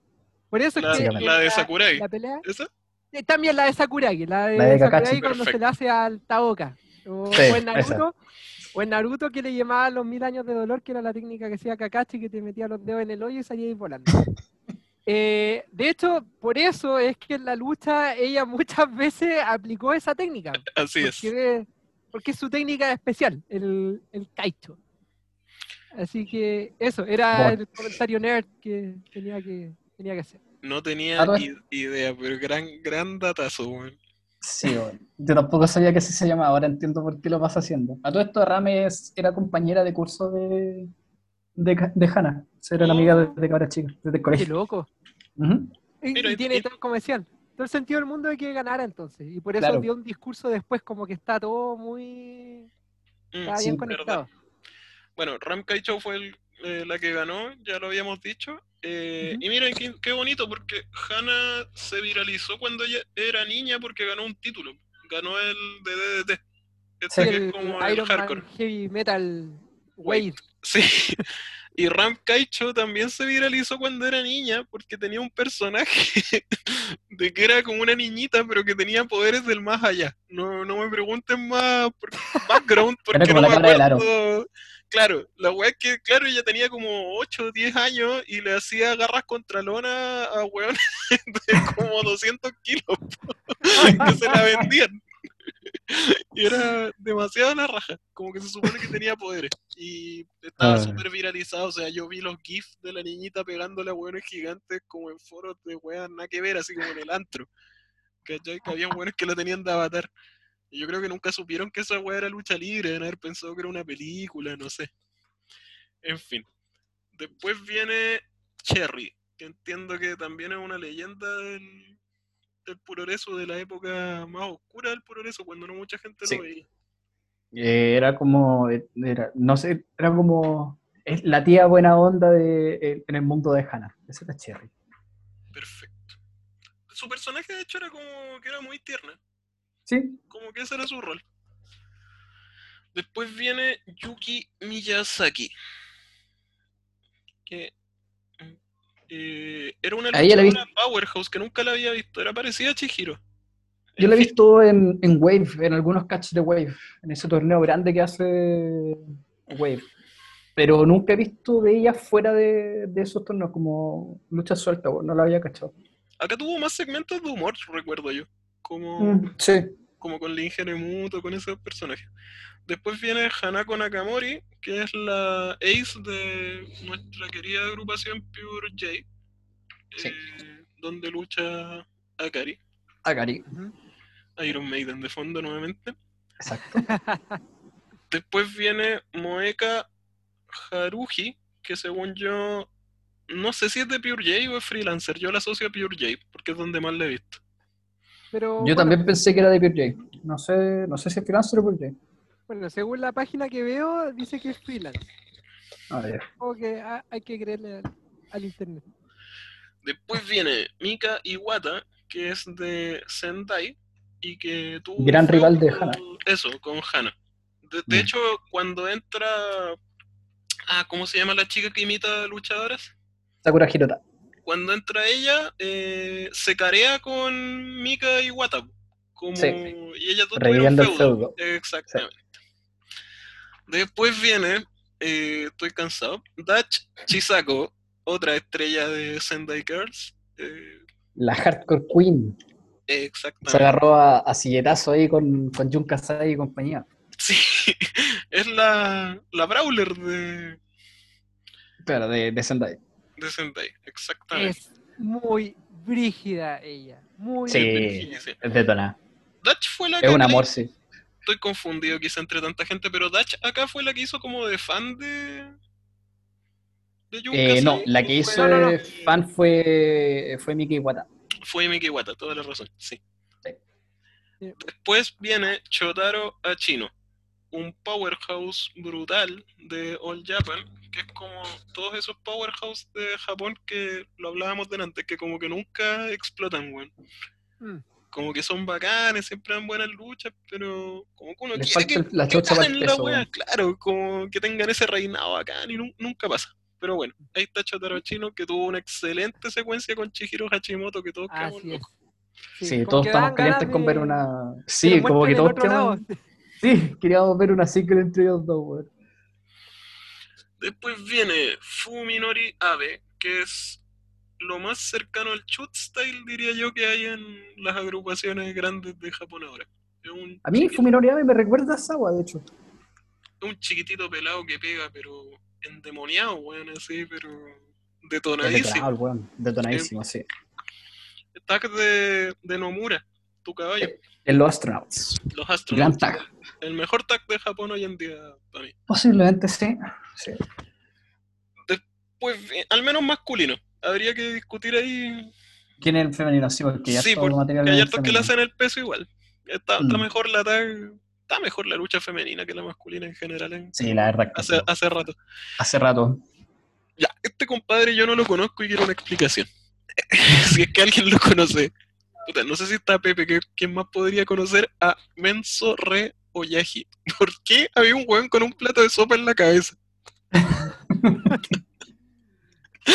por eso es La, que la de Sakurai. la pelea ¿Esa? eh, También la de Sakuragi, la de, La de Sakuragi Kakashi, cuando se le hace al Taoka. O, Sí, o en. Naruto, o en Naruto que le llamaban los mil años de dolor, que era la técnica que hacía Kakashi, que te metía los dedos en el hoyo y salías volando. Eh, de hecho, por eso es que en la lucha ella muchas veces aplicó esa técnica. Así es. Porque, porque es su técnica especial, el, el kaicho. Así que eso, era Bueno. el comentario nerd que tenía que, tenía que hacer. No tenía A todo i- idea, pero gran, gran datazo, weón. Sí. Yo tampoco sabía que así se llama, ahora entiendo por qué lo vas haciendo. A todo esto, Rames era compañera de curso de, de, de Hannah. Era la amiga de, de cabra chica, desde el Qué colegio. loco. Ujú. Y, Mira, y y- tiene y- todo, como decían, todo el sentido del mundo de que ganara entonces. Y por eso Claro. dio un discurso después como que está todo muy... Mm, Está Sí, bien verdad. conectado. Bueno, Ram Kaicho fue el- eh, la que ganó, ya lo habíamos dicho. Eh. Y miren qué, qué bonito, porque Hannah se viralizó cuando ella era niña porque ganó un título. Ganó el de DDT. Este Sí, que el es como el Iron hardcore. Man Heavy Metal Wade. Wade. Sí. Y Ram Kaicho también se viralizó cuando era niña porque tenía un personaje de que era como una niñita pero que tenía poderes del más allá. No, no me pregunten más por background porque como no la me acuerdo. Claro, la weá es que, claro, ella tenía como 8 o 10 años y le hacía garras contra lona a weones de como 200 kilos que se la vendían. Y era demasiado la raja, como que se supone que tenía poderes. Y estaba Ah. súper viralizado, o sea, yo vi los GIFs de la niñita pegándole a hueones gigantes como en foros de weas nada que ver, así como en el antro. ¿Cachai? Que habían hueones que la tenían de avatar. Y yo creo que nunca supieron que esa wea era lucha libre, deben haber pensado que era una película, no sé. En fin. Después viene Cherry, que entiendo que también es una leyenda del, del puroreso de la época más oscura del puroreso, cuando no mucha gente Sí. lo veía. Eh, era como, era, no sé, era como es la tía buena onda de, eh, en el mundo de Hannah. Esa era Cherry. Perfecto. Su personaje, de hecho, era como que era muy tierna. Sí, Como que ese era su rol. Después viene Yuki Miyazaki. Que eh, era una luchadora powerhouse que nunca la había visto. Era parecida a Chihiro. yo la he visto en, en Wave, en algunos catch de Wave, en ese torneo grande que hace Wave. Pero nunca he visto de ella fuera de, de esos torneos, como lucha suelta, no la había cachado. Acá tuvo más segmentos de humor, recuerdo yo. Como, Mm, Sí. como con Lin Muto, con esos personajes. Después viene Hanako Nakamori, que es la ace de nuestra querida agrupación Pure J, Sí. eh, donde lucha Akari, Akari. Iron Maiden de fondo nuevamente. Exacto. Después viene Moeka Haruji, que según yo, no sé si es de Pure J o es freelancer, yo la asocio a Pure J, porque es donde más la he visto. Pero Yo bueno, también pensé que era de Pure J. No sé, no sé si es freelancer o Pure J. bueno, según la página que veo, dice que es freelance. Ah, ya. Que hay que creerle al, al internet. Después viene Mika Iwata, que es de Sendai, y que tuvo... Gran un rival de Hana. Eso, con Hana. De, de Mm. hecho, cuando entra... Ah, ¿cómo se llama la chica que imita luchadoras? Sakura Hirota. Cuando entra ella, eh, se carea con Mika Iwata. Como... Sí. Y ellas dos Reviviendo tuvieron el feudo. Exactamente. Después viene, eh, estoy cansado, Dutch Chisako, otra estrella de Sendai Girls. eh, La Hardcore Queen. Se exactamente. agarró a, a silletazo ahí con, con Jun Kasai y compañía. Sí, es la, la Brawler de, Pero de, de Sendai. De Sendai, exactamente. Es muy brígida ella. Muy Sí. brígida. Sí. Es detonada. Dutch fue la que... Es un amor, sí. Estoy confundido quizá entre tanta gente, pero Dutch acá fue la que hizo como de fan de... de Eh, no, la ¿o que fue- hizo No, no, no. de fan fue, fue Miki Iwata. Fue Miki Wata, toda la razón, sí. Sí. Después viene Chotaro Achino, un powerhouse brutal de All Japan, que es como todos esos powerhouse de Japón que lo hablábamos delante, que como que nunca explotan, weón. Mm. Como que son bacanes, siempre dan buenas luchas, pero como que uno Les quiere que, la que ganen la peso, wea, claro, como que tengan ese reinado bacán y nun- nunca pasa. Pero bueno, ahí está Chotaro Achino, que tuvo una excelente secuencia con Chihiro Hashimoto, que todos quedamos locos. Sí, como todos que estamos calientes con ver una. Sí, como que todos queremos. Sí, queríamos ver una single entre ellos dos, weón. Después viene Fuminori Abe, que es lo más cercano al shoot style, diría yo, que hay en las agrupaciones grandes de Japón ahora. Es un, A mí Fuminori Ame me recuerda a Sawa, de hecho. un chiquitito pelado que pega, pero endemoniado, weón, así, pero Es detonadísimo. detonado, weón. Detonadísimo, sí. Tag de, de Nomura, tu caballo, En los Astronauts. los Gran astronautas. tag. El mejor tag de Japón hoy en día para mí. Posiblemente sí. sí. Pues eh, al menos masculino. Habría que discutir ahí ¿Quién es el femenino? Sí, porque ya Sí, todo porque hay hartos que le hacen el peso igual. Está, está Mm. mejor la tag- está mejor la lucha femenina que la masculina en general. en- Sí, la verdad que hace, sí. hace rato. hace rato. Ya, este compadre yo no lo conozco y quiero una explicación. si es que alguien lo conoce. Puta, no sé si está Pepe, que quién más podría conocer a Menso Re Oyaji. ¿Por qué había un weón con un plato de sopa en la cabeza?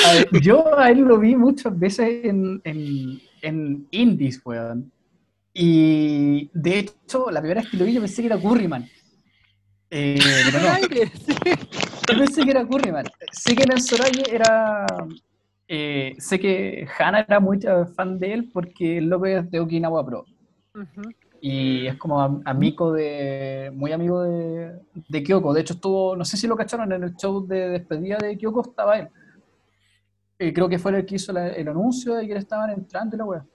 A ver, yo a él lo vi muchas veces en, en, en indies, weón. Y de hecho, la primera vez que lo vi yo pensé que era Curryman. Eh, pero no, yo pensé que era Curryman. Sé que en Soraya era... eh, sé que Hana era muy fan de él porque el loco es de Okinawa Pro. Ujú. Y es como am- amigo de. muy amigo de, de Kyoko. De hecho, estuvo, no sé si lo cacharon en el show de despedida de Kyoko, estaba él. Creo que fue el que hizo la- el anuncio de que le estaban entrando y la wea.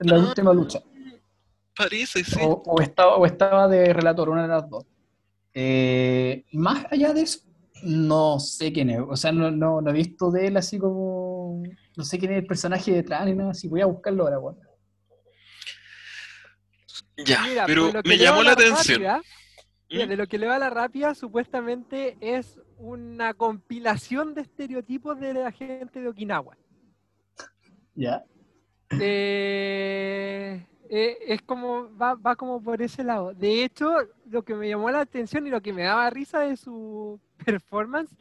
En la Ah. última lucha. Parece, sí. O, o estaba, o estaba de relator, una de las dos. Eh, más allá de eso, no sé quién es. O sea, no, no, no he visto de él así como. No sé quién es el personaje detrás ni nada así. Voy a buscarlo ahora, weón. Ya, Mira, pero que me llamó la atención. rápida, mira, ¿Mm? de lo que le va a la rápida, supuestamente es una compilación de estereotipos de la gente de Okinawa. Ya. Eh, eh, es como, va, va como por ese lado. De hecho, lo que me llamó la atención y lo que me daba risa de su performance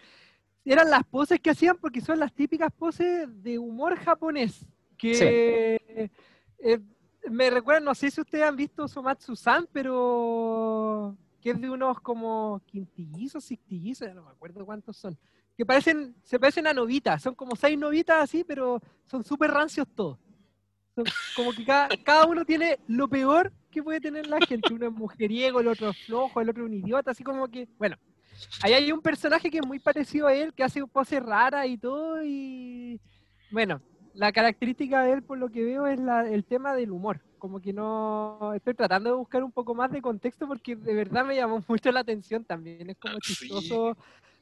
eran las poses que hacían, porque son las típicas poses de humor japonés. Que eh, me recuerdan, no sé si ustedes han visto Somatsu-san, pero que es de unos como quintillizos, sextillizos, no me acuerdo cuántos son. Que parecen, se parecen a novitas, son como seis novitas así, pero son súper rancios todos. Como que cada, cada uno tiene lo peor que puede tener la gente. Uno es mujeriego, el otro es flojo, el otro es un idiota, así como que, bueno. Ahí hay un personaje que es muy parecido a él, que hace poses raras y todo, y bueno, la característica de él, por lo que veo, es la- el tema del humor. Como que no. Estoy tratando de buscar un poco más de contexto porque de verdad me llamó mucho la atención también. Es como Ah, sí. chistoso.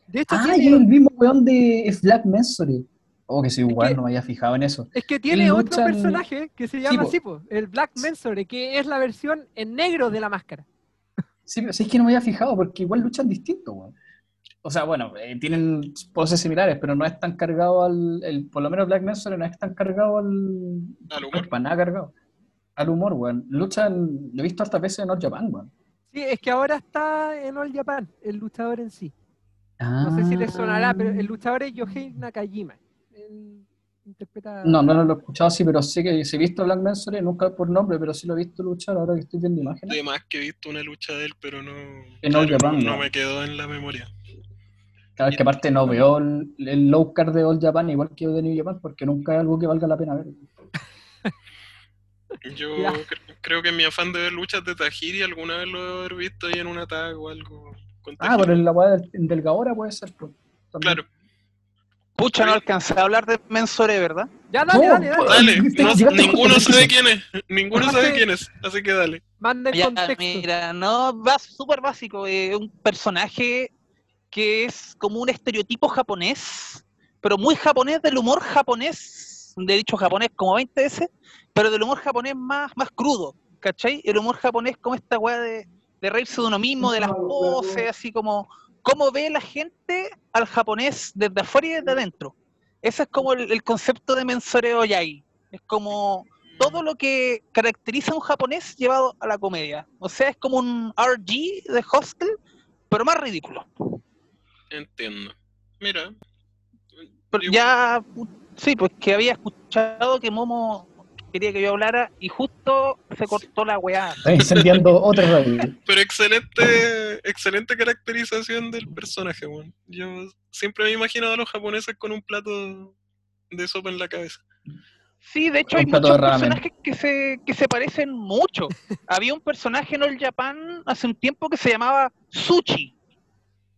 De hecho, Ah, tiene- y el mismo weón de Black Mensory. Oh, que soy igual, que- no me había fijado en eso. es que tiene otro luchan- personaje que se llama po. así, po, el Black Mensore, que es la versión en negro de la máscara. Sí, pero sí es que no me había fijado porque igual luchan distinto, weón. O sea, bueno, eh, tienen poses similares, pero no es tan cargado al. El, por lo menos Black Mensory no es tan cargado al. Al humor. Para nada cargado. Al humor, weón. Luchan. Lo he visto hartas veces en All Japan, weón. Sí, es que ahora está en All Japan, el luchador en sí. No sé si les sonará, pero el luchador es Yohei Nakajima. Él interpreta. No, no lo he escuchado así, pero sé que sí he visto a Black Mensory, nunca por nombre, pero sí lo he visto luchar ahora que estoy viendo imágenes. Además que he visto una lucha de él, pero no, En All Japan, no no. me quedó en la memoria. Claro, es que aparte no veo el, el low card de All Japan igual que de New Japan, porque nunca es algo que valga la pena ver. Yo Ya. cre- creo que en mi afán de ver luchas de Tajiri alguna vez lo debo haber visto ahí en una tag o algo. Con Ah, en la weá del, del Gaora puede ser. pues. Claro, Pucha, no alcancé a hablar de Mensore, ¿verdad? Ya, dale, No, dale, dale. dale. No- ninguno sabe quién es. Ninguno sabe quién es. Así que dale. Manda el Ya, contexto. mira, no, va súper básico. eh, un personaje que es como un estereotipo japonés, pero muy japonés del humor japonés, de dicho japonés como 20 veces, pero del humor japonés más, más crudo, ¿cachai? El humor japonés como esta weá de, de reírse de uno mismo, de las poses, así como cómo ve la gente al japonés desde afuera y desde adentro. Ese es como el, el concepto de Mensore Oyai. Es como todo lo que caracteriza a un japonés llevado a la comedia. O sea, es como un RG de Hostel, pero más ridículo. Entiendo. Mira. Pero ya, sí, pues que había escuchado que Momo quería que yo hablara y justo se cortó la weá. Está incendiando otra radio. Pero excelente, excelente caracterización del personaje, weón. Yo siempre me he imaginado a los japoneses con un plato de sopa en la cabeza. Sí, de hecho hay muchos personajes que se, que se parecen mucho. Había un personaje en All Japan hace un tiempo que se llamaba Sushi,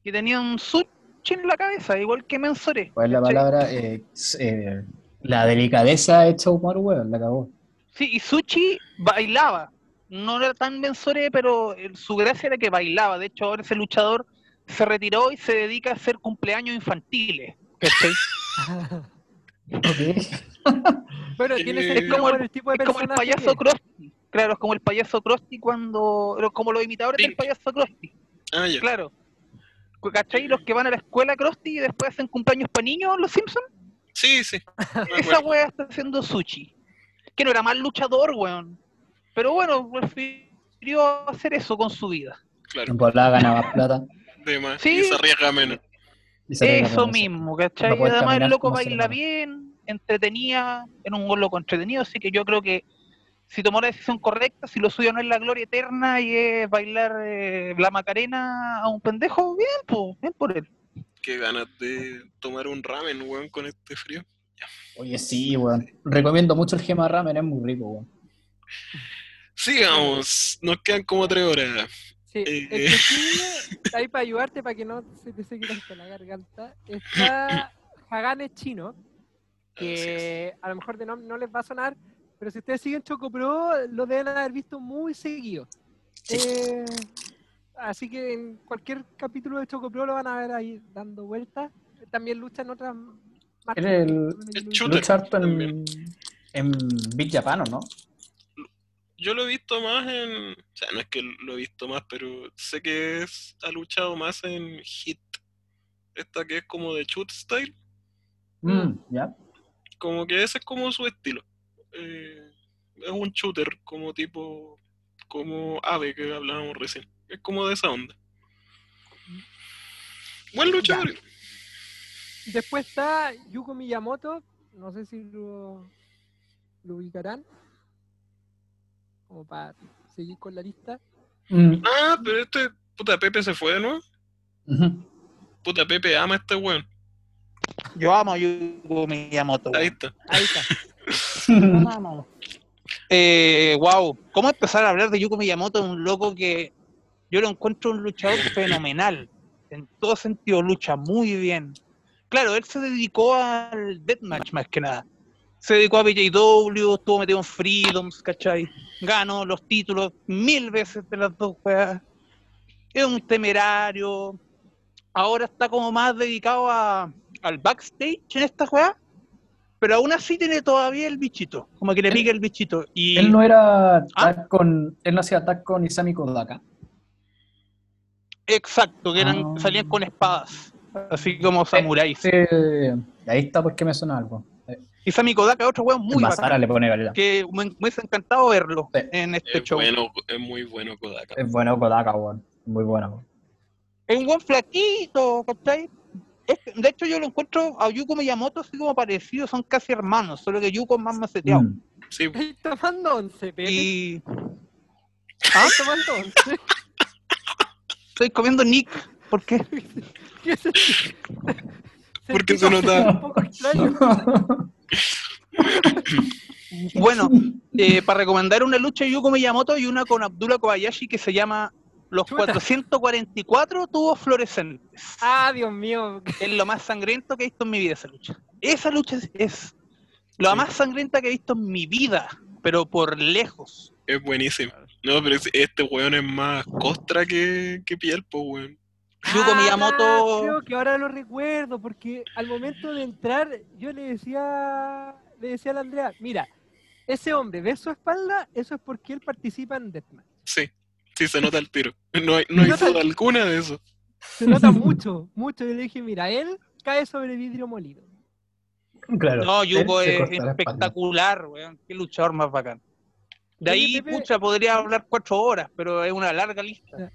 que tenía un sushi en la cabeza, igual que Mensore. ¿Cuál es la ¿cachai? palabra? Eh, eh, la delicadeza hecha humor, weón, la cagó. Sí, y Sushi bailaba. No era tan Mensore, pero eh, su gracia era que bailaba. De hecho, ahora ese luchador se retiró y se dedica a hacer cumpleaños infantiles. ¿cachai? bueno, tiene es sentido como el- tipo de Es como el payaso. Krusty. Claro, es como el payaso Krusty cuando. Como los imitadores del payaso Krusty. Ah, ya. Claro. ¿Cachai? Los que van a la escuela Krusty y después hacen cumpleaños para niños, los Simpsons. Sí, sí. Esa wea está haciendo Sushi. Que no era mal luchador, weón. Pero bueno, prefirió hacer eso con su vida. Claro. En volada gana más plata. De más. Sí. Y se arriesga menos. Eso mismo, ¿cachai? No además el loco baila bien, entretenía, era un gol loco entretenido, así que yo creo que si tomó la decisión correcta, si lo suyo no es la gloria eterna y es bailar eh, la Macarena a un pendejo, bien, pues, bien por él. Qué ganas de tomar un ramen, weón, con este frío. Oye, sí, weón. Recomiendo mucho el gema ramen, es muy rico, weón. Sigamos. Nos quedan como tres horas. Sí, Eh, el que sigue, ahí para ayudarte, para que no se te seque tanto la garganta, está Hagane Chino, que a lo mejor de nombre no les va a sonar, pero si ustedes siguen Chocopro, lo deben haber visto muy seguido. Eh, así que en cualquier capítulo de Chocopro lo van a ver ahí dando vueltas. También lucha en otras marcas. El- shooter Lucha harto en, en Big Japan, ¿o ¿no? Yo lo he visto más en. O sea, no es que lo he visto más, pero sé que es, ha luchado más en Hit. Esta que es como de shoot style. Mm, ya. Como que ese es como su estilo. Eh, es un shooter como tipo. Como Ave que hablábamos recién. Es como de esa onda. Buen luchador. Después está Yuko Miyamoto, no sé si lo, lo ubicarán, como para seguir con la lista. Mm, Ah, pero este. Puta Pepe se fue, ¿no? ujú. Puta Pepe ama a este weón. Yo amo a Yugo Miyamoto. Ahí está. Ahí está. No. Eh, wow, ¿cómo empezar a hablar de Yuko Miyamoto? Un loco que yo lo encuentro un luchador fenomenal. En todo sentido, lucha muy bien. Claro, él se dedicó al deathmatch más que nada. Se dedicó a BJW, estuvo metido en Freedoms, ¿cachai? Ganó los títulos mil veces de las dos juegas. Es un temerario. Ahora está como más dedicado a, al backstage en esta juega. Pero aún así tiene todavía el bichito. Como que le pica el bichito. Y Él no era ¿Ah? tag con. Él no hacía tag con Isami Kodaka. Exacto, que eran, Ah. salían con espadas. Así como samuráis. Sí, ahí está porque me suena algo. Eh, Y Sami Kodaka es otro weón muy bacán. le pone calidad. Que me, me hubiese encantado verlo Sí. en este Es show. bueno, es muy bueno Kodaka. Es bueno Kodaka, weón. Muy bueno. weón. Es un buen flaquito, ¿cachai? De hecho, yo lo encuentro a Yuko Miyamoto así como parecido, son casi hermanos, solo que Yuko es más maceteado. Mm. Sí, Estoy tomando once, Pepe. Y ¿Ah? tomando once. estoy comiendo Nick, ¿por qué? ¿Qué es? Porque se nota. Un poco extraño. Bueno, eh, para recomendar una lucha de Yuko Miyamoto y una con Abdullah Kobayashi que se llama Los Chuta. 444 tubos fluorescentes. Ah, Dios mío. Es lo más sangriento que he visto en mi vida esa lucha. Esa lucha es, Sí. más sangrienta que he visto en mi vida, pero por lejos. es buenísimo. No, pero es- este weón es más costra que, que piel, po, weón. Yuko Ah, Miyamoto- Creo que ahora lo recuerdo, porque al momento de entrar, yo le decía, le decía a la Andrea, mira, ese hombre ve su espalda, eso es porque él participa en Deathmatch. Sí, sí se nota el tiro. No hay, no hay Nota el- duda alguna de eso. Se nota mucho, mucho. Yo le dije, mira, él cae sobre vidrio molido. Claro. No, Yuko se es espectacular, weón. Qué luchador más bacán. De Oye, ahí, Pepe. pucha, podría hablar cuatro horas, pero es una larga lista.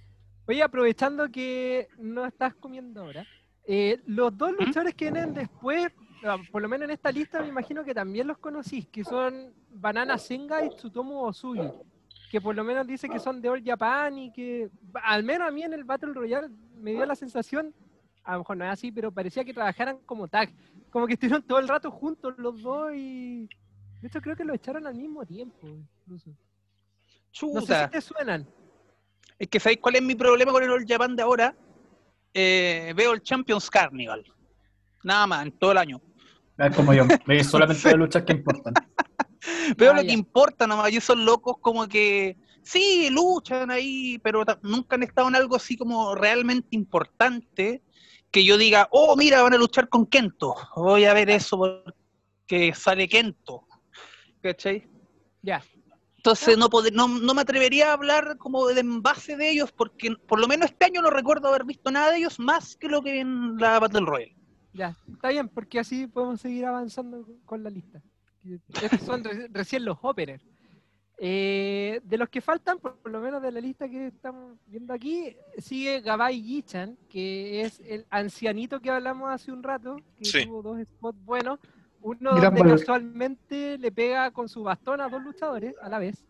Oye, aprovechando que no estás comiendo ahora, eh, los dos luchadores que vienen después, ah, por lo menos en esta lista, me imagino que también los conocís, que son Banana Senga y Tsutomu Osugi, que por lo menos dice que son de All Japan y que, al menos a mí en el Battle Royale me dio la sensación, a lo mejor no es así, pero parecía que trabajaran como tag, como que estuvieron todo el rato juntos los dos y... De hecho, creo que lo echaron al mismo tiempo, incluso. No sé Chuta. si te suenan. Es que ¿sabéis cuál es mi problema con el All Japan de ahora? Eh, veo el Champions Carnival. Nada más, en todo el año. Es como yo. Solamente de luchas que importan. Veo Ah, lo que importa nomás. Y esos locos como que sí, luchan ahí, pero nunca han estado en algo así como realmente importante que yo diga, oh, mira, van a luchar con Kento. Voy a ver eso porque sale Kento. ¿Cachai? Ya. Entonces no, no, no me atrevería a hablar como de envase de ellos porque por lo menos este año no recuerdo haber visto nada de ellos más que lo que en la Battle Royale. Ya, está bien, porque así podemos seguir avanzando con la lista. Estos son re- recién los openers. Eh, de los que faltan, por, por lo menos de la lista que estamos viendo aquí, sigue Gabai Gichan, que es el ancianito que hablamos hace un rato, que Sí. tuvo dos spots buenos. Uno Gran donde valor. casualmente le pega con su bastón a dos luchadores a la vez.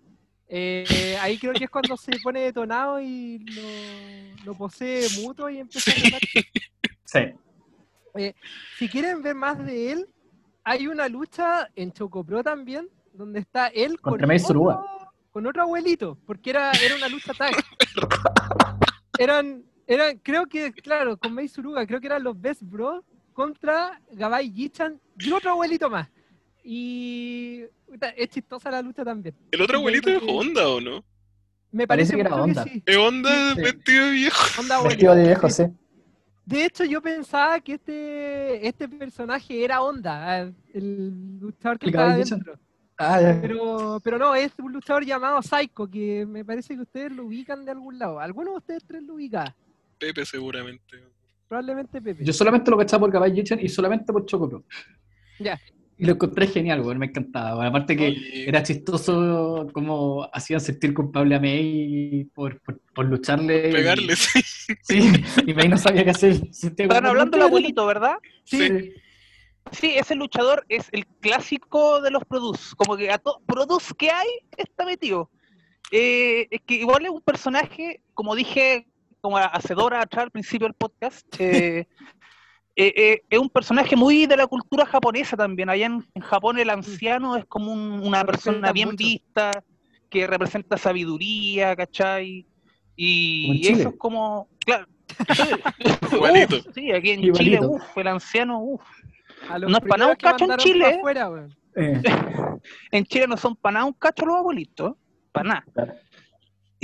Eh, ahí creo que es cuando se pone detonado y lo, lo posee mutuo y empieza a ganar Sí. si quieren ver más de él, hay una lucha en Chocopro también, donde está él con Contra Mace Suruga. otro, con otro abuelito, porque era, era una lucha tag. Eran, eran, creo que, claro, con Mace Suruga, creo que eran los Best Bros contra Gabai Gichan y otro abuelito más. Y es chistosa la lucha también. ¿El otro abuelito es Honda o no? Me Parece parece, que era Honda. sí. ¿Es Honda Sí. vestido de viejo? Abuelito. Vestido de viejo, sí. De hecho, yo pensaba que este, este personaje era Onda, el luchador que ¿El estaba dentro. Ah, ya. Pero, pero no, es un luchador llamado Psycho, que me parece que ustedes lo ubican de algún lado. ¿Alguno de ustedes tres lo ubica? Pepe seguramente. Probablemente Pepe. Yo solamente lo cachaba por Gabay y solamente por Chocopro. Ya. Y lo encontré genial, weón, me encantaba. Aparte que Oye, era chistoso cómo hacían sentir culpable a May por, por, por lucharle. y- pegarle, sí. Sí, y May no sabía qué hacer. Como, hablando del abuelito, ¿verdad? Sí. Sí, ese luchador es el clásico de los Produce. Como que a todo Produce que hay está metido. Eh, es que igual es un personaje, como dije, como hacedora atrás al principio del podcast, eh, eh, eh, es un personaje muy de la cultura japonesa también. Allá en, en Japón el anciano es como un- una persona bien mucho. vista, que representa sabiduría, ¿cachai? Y eso es como, claro. Igualito. Uf, sí, aquí en Igualito. Chile, uff, el anciano, uff. A los No es pa' nada un cacho en Chile, ¿eh? afuera. Eh, En Chile no son para nada un cacho los abuelitos, para nada. claro.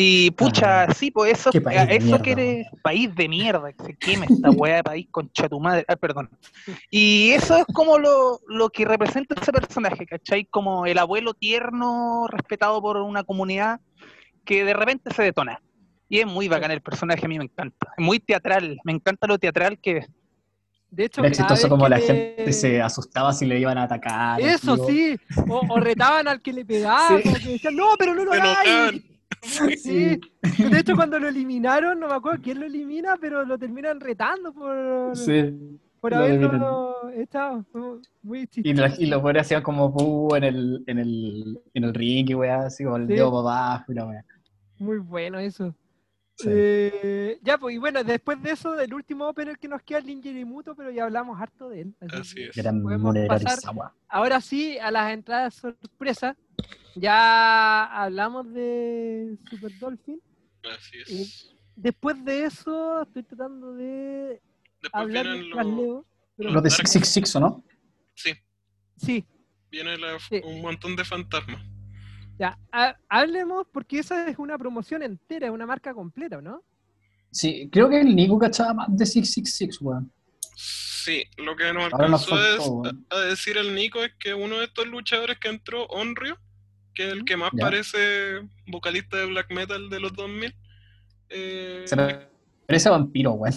Y pucha, sí, pues eso, eso mierda, quiere país de mierda, que se queme esta weá de país concha tu madre. Ah, perdón. Y eso es como lo, lo que representa ese personaje, ¿cachai? Como el abuelo tierno, respetado por una comunidad, que de repente se detona. Y es muy bacán el personaje, a mí me encanta. Es muy teatral, me encanta lo teatral que es. De hecho, Era como que la le- gente se asustaba si le iban a atacar. Eso sí, o, o retaban al que le pegaba, Sí. como que decían, no, pero no lo hagáis. Sí. De hecho, cuando lo eliminaron, no me acuerdo quién lo elimina, pero lo terminan retando por, Sí. por lo haberlo echado. Muy Y, chistoso. lo- y los hacían como pu en el, en el, en el ring y weá, así como el Sí. dedo para abajo y la weá. Muy bueno eso. Sí. Eh, ya, pues, y bueno, después de eso, del último opener que nos queda, el Ninja Muto, pero ya hablamos harto de él. así es. Podemos pasar ahora sí a las entradas sorpresa. Ya hablamos de Super Dolphin. Así es. Después de eso, estoy tratando de Después hablar vienen mientras los. leo. pero- Los de Dark. 666, ¿o no? Sí, Sí, viene la- Sí. un montón de fantasmas. Ya. ha- hablemos porque esa es una promoción entera, es una marca completa, ¿no? Sí, creo que el Nico cachaba más de 666, weón. Sí, lo que nos Ahora nos alcanzó faltó, es- a, a decir el Nico es que uno de estos luchadores que entró, Onryo, que es el que más Ya. parece vocalista de black metal de los 2000, eh, Se parece a vampiro, weón.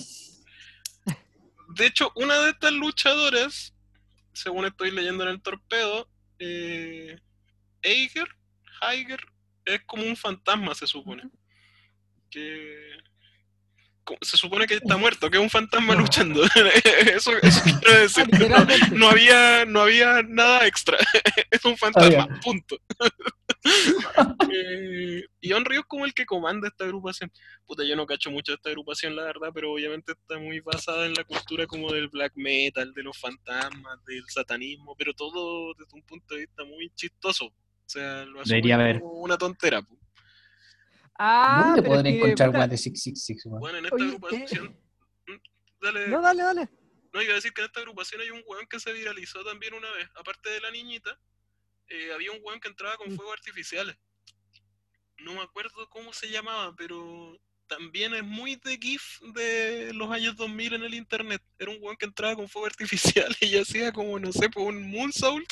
de hecho, una de estas luchadoras, según estoy leyendo en el torpedo, eh, Eiger, Heiger, es como un fantasma, se supone. Que se supone que está muerto, que es un fantasma luchando. eso, eso quiero decir. No, no había, no había nada extra. es un fantasma, punto. Eh, y Onryo es como el que comanda esta agrupación. Puta, yo no cacho mucho de esta agrupación, la verdad, pero obviamente está muy basada en la cultura como del black metal, de los fantasmas, del satanismo, pero todo desde un punto de vista muy chistoso. O sea, lo Debería haber. como una tontera. po. Ah, ¿Dónde que, encontrar puta, weas de 666, weón? Bueno, en esta Oye, agrupación... ¿Mm? Dale, No, dale, dale. No, iba a decir que en esta agrupación hay un weón que se viralizó también una vez. Aparte de la niñita, eh, había un weón que entraba con Mm. fuegos artificiales. No me acuerdo cómo se llamaba, pero también es muy de GIF de los años 2000 en el internet. Era un weón que entraba con fuegos artificiales y hacía como, no sé, pues un moonsault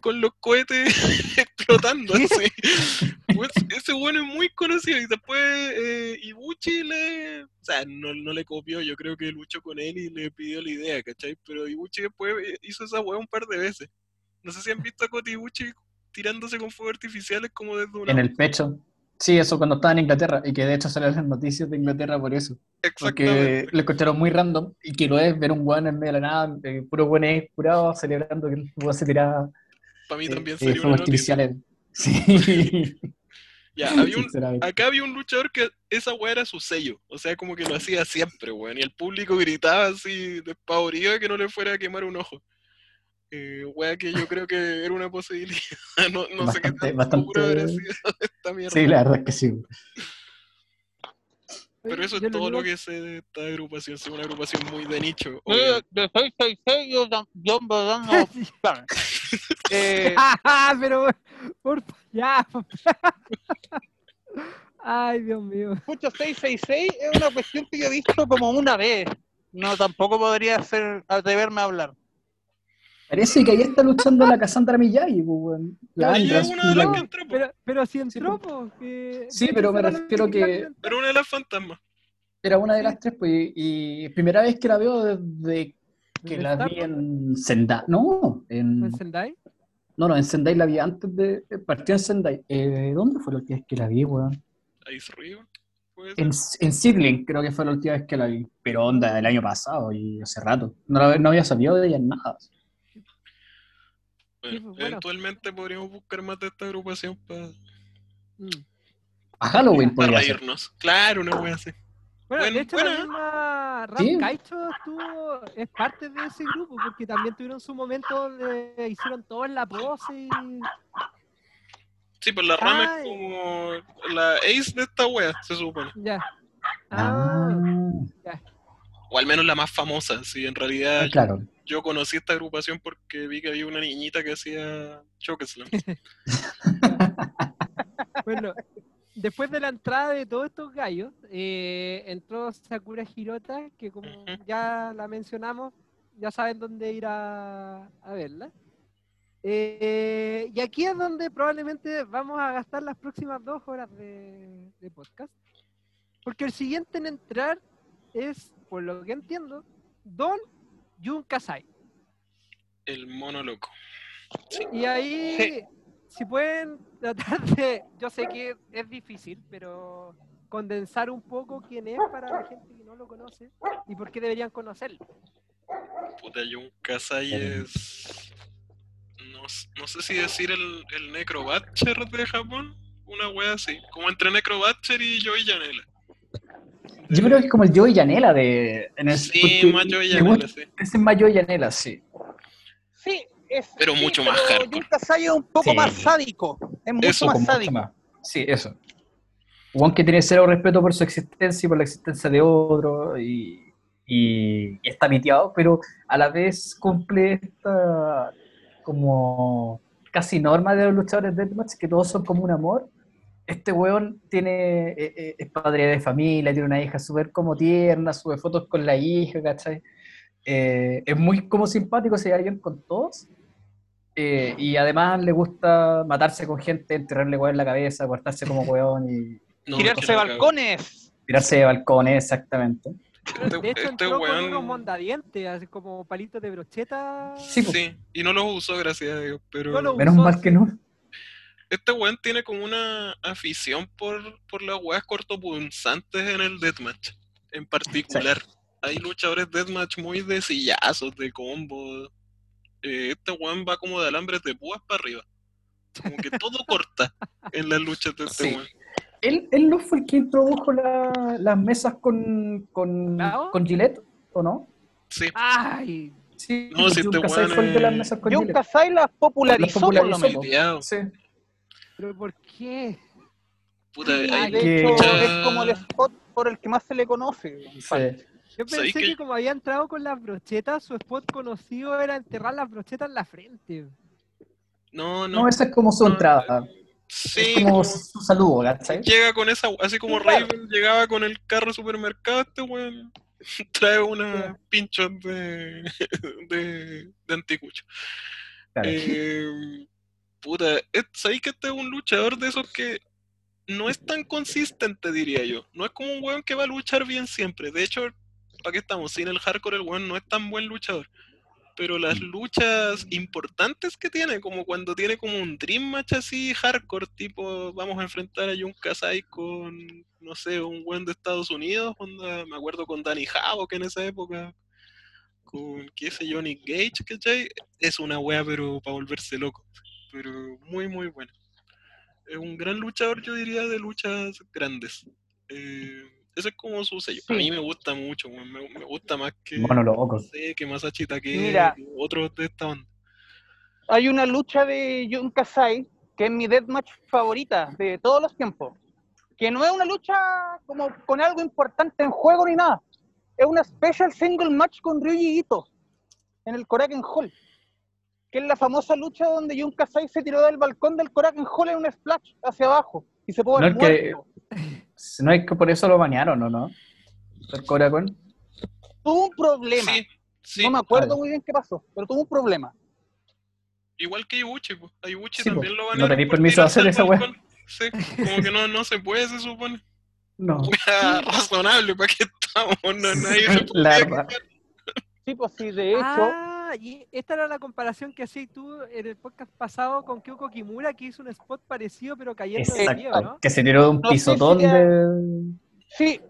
con los cohetes explotando. Así. Pues, ese weón es muy conocido y después eh, Ibuchi le... O sea, no, no le copió, yo creo que luchó con él y le pidió la idea, ¿cachai? Pero Ibuchi después eh, hizo esa weá un par de veces. No sé si han visto a Koti Ibuchi tirándose con fuegos artificiales como desde una... En el pecho. Sí, eso cuando estaba en Inglaterra, y que de hecho salen las noticias de Inglaterra por eso. Porque Exactamente. lo encontraron muy random, y que lo es ver un weón en medio de la nada, eh, puro weón curado, celebrando que el weón se tiraba Para mí eh, también eh, sería una artificiales. Sí, Ya, había un, acá había un luchador que esa weá era su sello. O sea, como que lo hacía siempre, weón. Y el público gritaba así, despavorido de que no le fuera a quemar un ojo. Eh, weá que yo creo que era una posibilidad. No, no sé qué Bastante- tan bastante- seguro habrá sido esta mierda. Sí, la verdad es que sí. Pero eso Yo es todo lo que sé de esta agrupación. Es una agrupación muy de nicho. De 666 yo, yo en verdad no... Eh, Ah, pero por ya. Ay, Dios mío. Pucha, 666 es una cuestión que yo he visto como una vez. No, tampoco podría ser atreverme a hablar. Parece que ahí está luchando la Cassandra Miyagi, pues, weón. La Ella es Andras, una de las la- que entró, po. Pero, pero si entró, Sí, po, que... Sí, pero me refiero que-. Pero una de las fantasmas. Era una de las tres, pues, y, y primera vez que la veo desde que ¿Dónde la vi en Sendai. No, en, ¿En Sendai? no, no, en Sendai la vi antes de. eh, Partió en Sendai. Eh, ¿Dónde fue la última vez que la vi, weón? Puede En, en Seedling creo que fue la última vez que la vi. Pero onda, el año pasado y hace rato. No, la- no había sabido de ella en nada. Bueno, pues, bueno. eventualmente podríamos buscar más de esta agrupación para Mm. A Halloween podría ser. reírnos. Claro, una wea así. Bueno, Buen- de hecho, la buena. misma, Rap Sí. Kaicho estuvo, es parte de ese grupo, porque también tuvieron su momento donde hicieron todos la pose y... Sí, pues la rama Ay. es como la ace de esta wea, se supone. Ya. Ah, Ah, O al menos la más famosa, sí, en realidad ah, claro. yo conocí esta agrupación porque vi que había una niñita que hacía Chokeslam. bueno, después de la entrada de todos estos gallos, eh, entró Sakura Hirota, que como ya la mencionamos, ya saben dónde ir a, a verla. Eh, y aquí es donde probablemente vamos a gastar las próximas dos horas de, de podcast. Porque el siguiente en entrar es, por lo que entiendo, Don Jun Kasai. El mono loco. Y ahí, Sí. si pueden tratar de, yo sé que es difícil, pero condensar un poco quién es para la gente que no lo conoce y por qué deberían conocerlo. Puta, Jun Kasai es. No, no sé si decir el, el Necrobatcher de Japón. Una wea así. Como entre Necrobatcher y Joey Janela. Yo creo que es como el Joey Janela de. En el, Sí, porque más Joey gusta- sí. Ese es más Joey Janela, sí. Sí, es. Pero sí, mucho más pero hardcore. Jun Kasai es un poco Sí. más sádico. Es mucho Eso, más sádico. más. Sí, eso. Juan que tiene cero respeto por su existencia y por la existencia de otro y, y está piteado, pero a la vez cumple esta como casi norma de los luchadores de Deathmatch, que todos son como un amor. Este weón tiene, eh, eh, es padre de familia, tiene una hija súper como tierna, sube fotos con la hija, ¿cachai? Eh, es muy como simpático, se lleva bien con todos. Eh, y además le gusta matarse con gente, enterrarle weón en la cabeza, cortarse como weón y No, que la balcones. tirarse de balcones, exactamente. Este- De hecho, este entró con weón- unos mondadientes, así como palitos de brocheta. Sí, pues. Sí, y no los usó, gracias a Dios. Pero No Menos usó, mal que no. Este weón tiene como una afición por, por las weas cortopunzantes en el deathmatch. En particular. Hay luchadores deathmatch muy de sillazos, de combos. Eh, este weón va como de alambres de púas para arriba. Como que todo corta en las luchas de este Sí. weón. ¿Él, él no fue el que introdujo la- las mesas con, con, ¿Claro? con Gillette, ¿o no? Sí, ¡Ay! Sí, No, si Jun este weón fue el de las es- mesas con Gillette. Kasai las popularizó, por lo popularizó, menos. Sí. ¿Pero por qué? Puta, hay de que- hecho, mucha- es como el spot por el que más se le conoce. Sí. Yo ¿Sabéis pensé que... que- como había entrado con las brochetas, su spot conocido era enterrar las brochetas en la frente. No, no. No, esa es como su No, entrada. Sí, es como su saludo, ¿cachai? llega con esa, así como Sí, claro. Raven llegaba con el carro al supermercado, este weón trae una pinchos de, de, de anticucho. Claro. Eh, puta, ¿sabéis que este es un luchador de esos que no es tan consistente, diría yo? No es como un weón que va a luchar bien siempre. De hecho, ¿para qué estamos? Sin el hardcore, el weón no es tan buen luchador. Pero las luchas importantes que tiene, como cuando tiene como un dream match así hardcore, tipo vamos a enfrentar a Jun Kasai con, no sé, un weón de Estados Unidos, onda, me acuerdo con Danny Havoc en esa época, con, qué sé Nick Gage, ¿cachai? Es una wea, pero para volverse loco. Pero muy, muy buena. Es un gran luchador, yo diría, de luchas grandes. Eh, ese es como su sello. A mí me gusta mucho, me, me gusta más que, loco. no sé, que Masachita que Mira. otros de esta banda. Hay una lucha de Jun Kasai que es mi deathmatch favorita de todos los tiempos. Que no es una lucha como con algo importante en juego ni nada. Es una special single match con Ryuji Ito en el Korakuen Hall. Que es la famosa lucha donde Jun Kasai se tiró del balcón del Korakuen Hall en un splash hacia abajo y se pudo No, haber que- muerto. No es que por eso lo banearon, ¿o no? El Coracon. Tuvo un problema. Sí, sí. no me acuerdo Ah, muy bien qué pasó, pero tuvo un problema. Igual que Ibuchi, pues. A Ibuchi Sí, también lo No banearon tenéis permiso de hacer esa wea. balcón. Sí, como que no, no se puede, se supone. No. Wea razonable, ¿para qué estamos? No, nadie se La podría verdad. quejar. Sí, pues sí, de hecho, Ah, y esta era la comparación que hacías tú en el podcast pasado con Kyoko Kimura, que hizo un spot parecido, pero cayendo de pie, Exacto. ¿no? Que se tiró de un No sé pisotón si de. sí,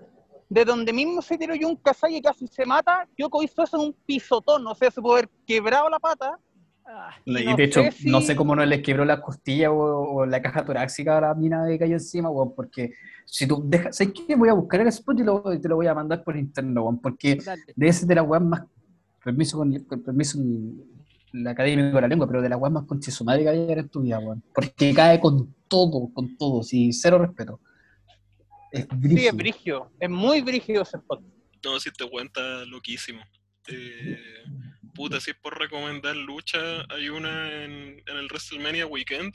de donde mismo se tiró Jun Kasai y casi se mata, Yoko hizo eso en un pisotón, o sea, se pudo haber quebrado la pata Ah, Y no de hecho, si- no sé cómo no les quebró la costilla o, o la caja torácica a la mina de cayó encima, weón, porque si tú dejas, ¿sabes qué? Voy a buscar el spot y, lo- y te lo voy a mandar por interno, weón, porque dale. debe ser de la weas más, permiso con, con permiso la academia de la lengua, pero de la weas más su madre que había en tu vida, weón, porque cae con todo, con todo, sin cero respeto. Es Sí, es brígido. brigio. Es muy brigio ese spot. No, si te cuenta loquísimo. Eh, puta, si es por recomendar lucha, hay una en, en el WrestleMania Weekend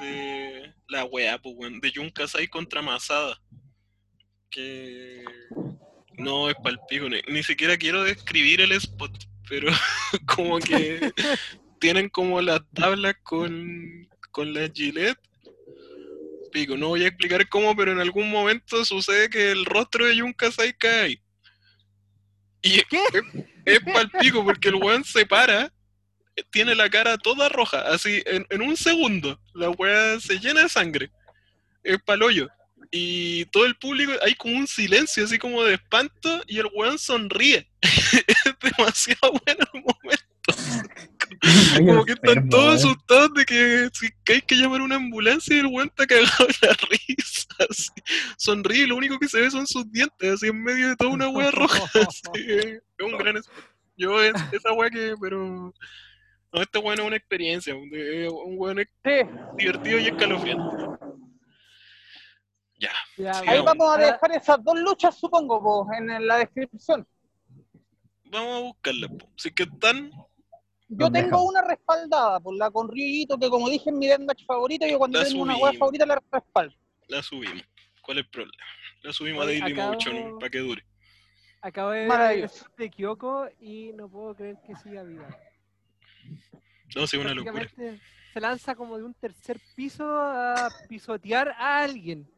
de la wea, pues, weón, de Jun Kasai contra Masada. Que no es palpico, ni, ni siquiera quiero describir el spot, pero como que tienen como las tablas con, con la Gillette. Pico, no voy a explicar cómo, pero en algún momento sucede que el rostro de Jun Kasai cae. ahí. Y ¿Qué? es, es palpico porque el weón se para, tiene la cara toda roja, así en, en un segundo. La weá se llena de sangre. Es palollo. Y todo el público, hay como un silencio así como de espanto y el weón sonríe. es demasiado bueno el momento. Como que están todos weón. asustados de que, si- que hay que llamar a una ambulancia y el weón está cagado de la risa. así. Sonríe y lo único que se ve son sus dientes, así en medio de toda una wea roja. así. Es un gran. Yo es, esa wea que, pero. No, este weón es una experiencia. Un, un weón es Sí. divertido y escalofriante. Ya. Ya, Sí, Ahí vamos a dejar esas dos luchas, supongo, po, en la descripción. Vamos a buscarla. po. Si que están. Yo tengo dejamos. una respaldada, por la con Ryuito, que como dije es mi deathmatch favorito, yo cuando La tengo una weá favorita la respaldo. La subimos. ¿Cuál es el problema? La subimos a Oye, Daily acabo- Motion para que dure. Acabo de ver de Kyoko y no puedo creer que siga viva. No, sí, una locura. Se lanza como de un tercer piso a pisotear a alguien.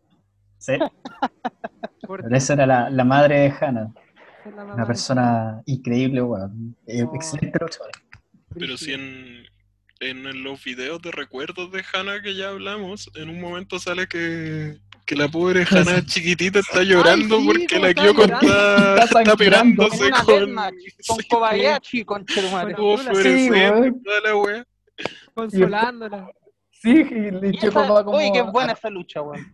Sí, pero esa era la, la madre de Hannah, una persona increíble, weón. Eh, No. Excelente luchadora. Pero si en, en los videos de recuerdos de Hannah que ya hablamos, en un momento sale que, que la pobre Hannah chiquitita está llorando sí, porque como la Kyoko está, Está pegándose con, con Kobayashi, con fluorescente, toda la wea. Consolándola. Sí, y va como, Oye, qué buena esa lucha, weón.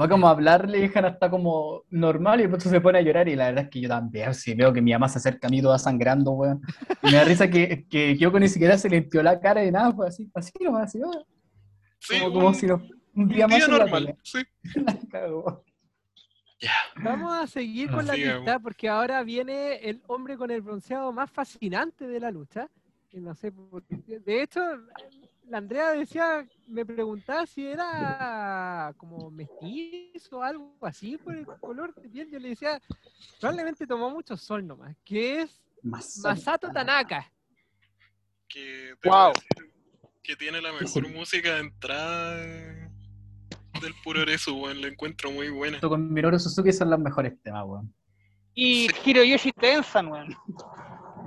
Va como a hablarle y Hannah está como normal y después se pone a llorar y la verdad es que yo también, si veo que mi mamá se acerca a mí toda sangrando, weón. Y me da risa que, que Kyoko ni siquiera se limpió la cara de nada, fue así, así nomás, así, Sí, como, un, como si no- un un día día, más la normal. tele. Sí. La cagó. Ya. Vamos a seguir con la lista porque ahora viene el hombre con el bronceado más fascinante de la lucha. Y no sé, de hecho, la Andrea decía, me preguntaba si era como mestizo o algo así por el color de piel. Yo le decía, probablemente tomó mucho sol nomás, que es Masato Tanaka. Que, Wow. que tiene la mejor música de entrada del puro Eresu, weón. La encuentro muy buena. Con Minoru Suzuki son los mejores temas, weón. Y Hiroyoshi Tensan, weón.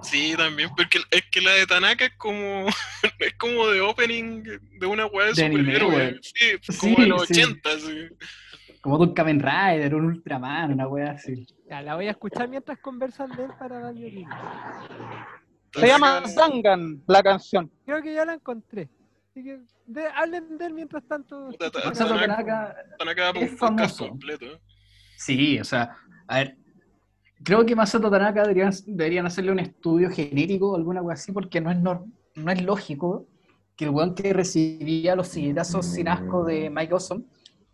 Sí, también, porque es que la de Tanaka es como es como de opening de una weá de, De superhéroe. Sí, como Sí, de los sí. 80, sí. Como de un Kamen Rider, un Ultraman, una wea así. Ya, la voy a escuchar mientras conversan de él para Baño Se llama Dangan, la canción. Creo que ya la encontré. Así que de- hablen de él mientras tanto. Tanaka- Tanaka, es un podcast famoso. completo. ¿eh? sí, o sea, a ver, creo que Masato Tanaka deberían, deberían hacerle un estudio genético o alguna wea así, porque no es, nor- no es lógico que el weón que recibía los siguientazos sin asco de Mike Awesome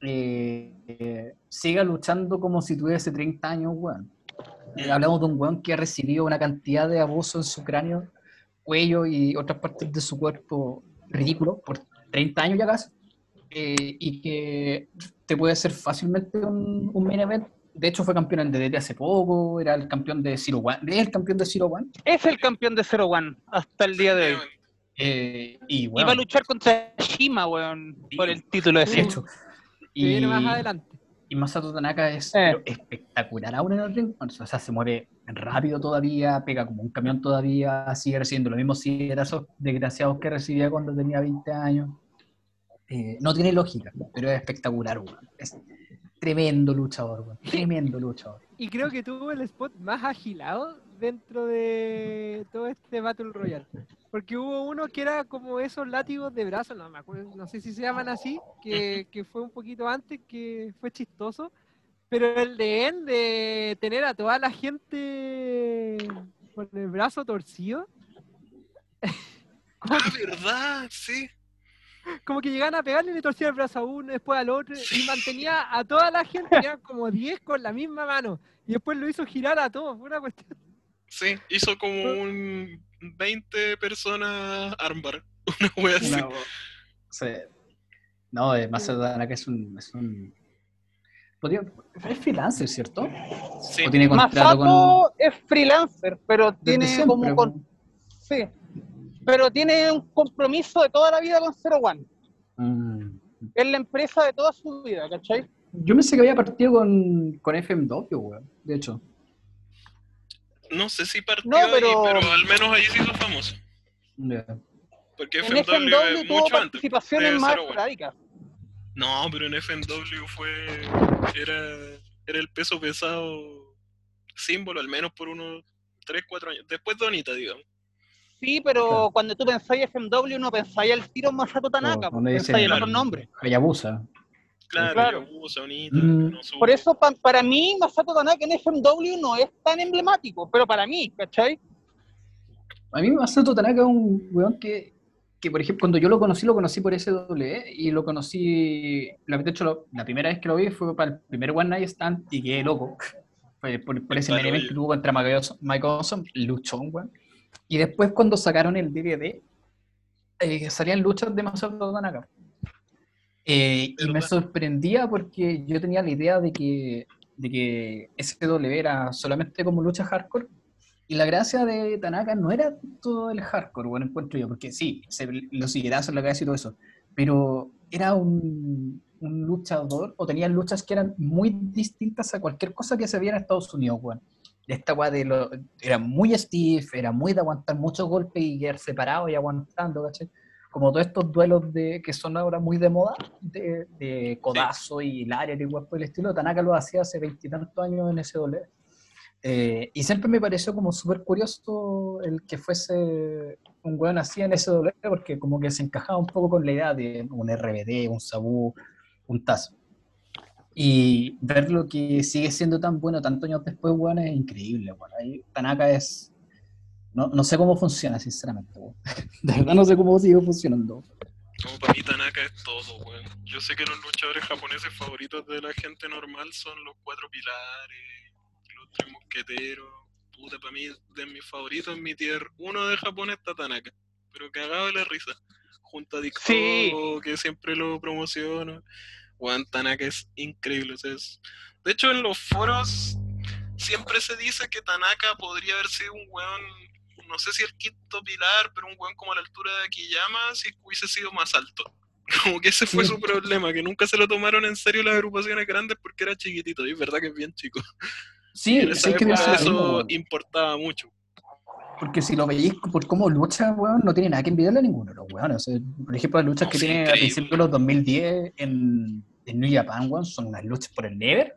eh, eh, siga luchando como si tuviese 30 años, weón. Eh, hablamos de un weón que ha recibido una cantidad de abuso en su cráneo, cuello y otras partes de su cuerpo ridículo por 30 años ya casi, y que te puede ser fácilmente un, un main event. De hecho, fue campeón en DDT hace poco, era el campeón de Zero One, es el campeón de Zero One, Es el campeón de Zero One hasta el día de hoy. eh, y bueno, va a luchar contra Shima, weón, por el título de ese. hecho, viene y- más adelante. Y Masato Tanaka es Eh. espectacular aún en el ring. O sea, se mueve rápido todavía, pega como un camión todavía, sigue recibiendo los mismos esos desgraciados que recibía cuando tenía 20 años. Eh, no tiene lógica, pero es espectacular, weón. Es tremendo luchador, weón. Tremendo luchador. Y creo que tuvo el spot más agilado dentro de todo este Battle Royale. Porque hubo uno que era como esos látigos de brazo, no me acuerdo, no sé si se llaman así, que, que fue un poquito antes, que fue chistoso. Pero el de En, de tener a toda la gente con el brazo torcido, Ah, ¿verdad? Sí. Como que llegaban a pegarle y le torcían el brazo a uno, después al otro, y mantenía a toda la gente, eran como 10 con la misma mano, y después lo hizo girar a todos, fue una cuestión. Sí, hizo como un 20 personas armbar. Una wea así. No, sí. no eh, Tanaka es un. Es, un es freelancer, ¿cierto? Sí. ¿O tiene contrato con.? Masato es freelancer, pero tiene como con- sí, pero tiene un compromiso de toda la vida con Zero One. Mm. Es la empresa de toda su vida, ¿cachai? Yo pensé que había partido con, con FMW, weón. De hecho. No sé si partió No, pero- ahí, pero al menos ahí se hizo famoso. Ya. Porque En FMW tuvo mucho antes. participaciones más esporádicas. No, pero en FMW fue. Era, era el peso pesado símbolo, al menos por unos 3, 4 años. Después de Onita, digamos. Sí, pero Claro. cuando tú pensáis FMW no pensáis al tiro Masato Tanaka, No, donde pensáis en dicen- otro nombre. Hayabusa. Claro, Claro. Yabusa, Onita, Mm. Konosuba. Por eso, pa- para mí, Masato Tanaka en FMW no es tan emblemático, pero para mí, ¿cachai? A mí Masato Tanaka es un weón que, que, por ejemplo, cuando yo lo conocí, lo conocí por SW y lo conocí, la, de hecho, lo- la primera vez que lo vi fue para el primer One Night Stand y quedé loco. Fue por, por ese Claro, main event oye. que tuvo contra Mike Awesome, luchón, weón. Y después cuando sacaron el DVD, eh, salían luchas de Masato Tanaka. Eh, y me sorprendía porque yo tenía la idea de que, de que SW era solamente como lucha hardcore y la gracia de Tanaka no era todo el hardcore, bueno, encuentro yo, porque sí, se, los siguierazos en la cabeza y todo eso, pero era un, un luchador, o tenía luchas que eran muy distintas a cualquier cosa que se viera en Estados Unidos, bueno. Esta weá de lo, era muy stiff, era muy de aguantar muchos golpes y quedar separado y aguantando, ¿cachai? Como todos estos duelos de, que son ahora muy de moda, de, de codazo y área y weá el estilo, Tanaka lo hacía hace veintitantos años en SW. Eh, y siempre me pareció como súper curioso el que fuese un weón así en SW, porque como que se encajaba un poco con la idea de un RBD, un Sabu, un Taz. Y ver lo que sigue siendo tan bueno tantos años después, weón, es increíble, weón. Ahí Tanaka es... No, no sé cómo funciona, sinceramente, weón. De verdad no sé cómo sigue funcionando. No, para mí Tanaka es todo, weón. Yo sé que los luchadores japoneses favoritos de la gente normal son los cuatro pilares, los tres mosqueteros. Puta, para mí, de mis favoritos, en mi tier uno de Japón está Tanaka. Pero cagado de la risa. Junto a Dick Sí. Togo, que siempre lo promociono. Weón, Tanaka es increíble. o sea, es- De hecho, en los foros siempre se dice que Tanaka podría haber sido un weón, no sé si el quinto pilar, pero un weón como a la altura de Akiyama si hubiese sido más alto. Como que ese fue su problema, que nunca se lo tomaron en serio las agrupaciones grandes porque era chiquitito, y es verdad que es bien chico. Sí, Y en esa sí, que época lo eso mismo, importaba mucho. Porque si lo veis por cómo lucha, weón, no tiene nada que envidiarle a ninguno de los weones. O sea, por ejemplo, las luchas No, que tiene a principios de los 2010 en, en New Japan, son unas luchas por el Never.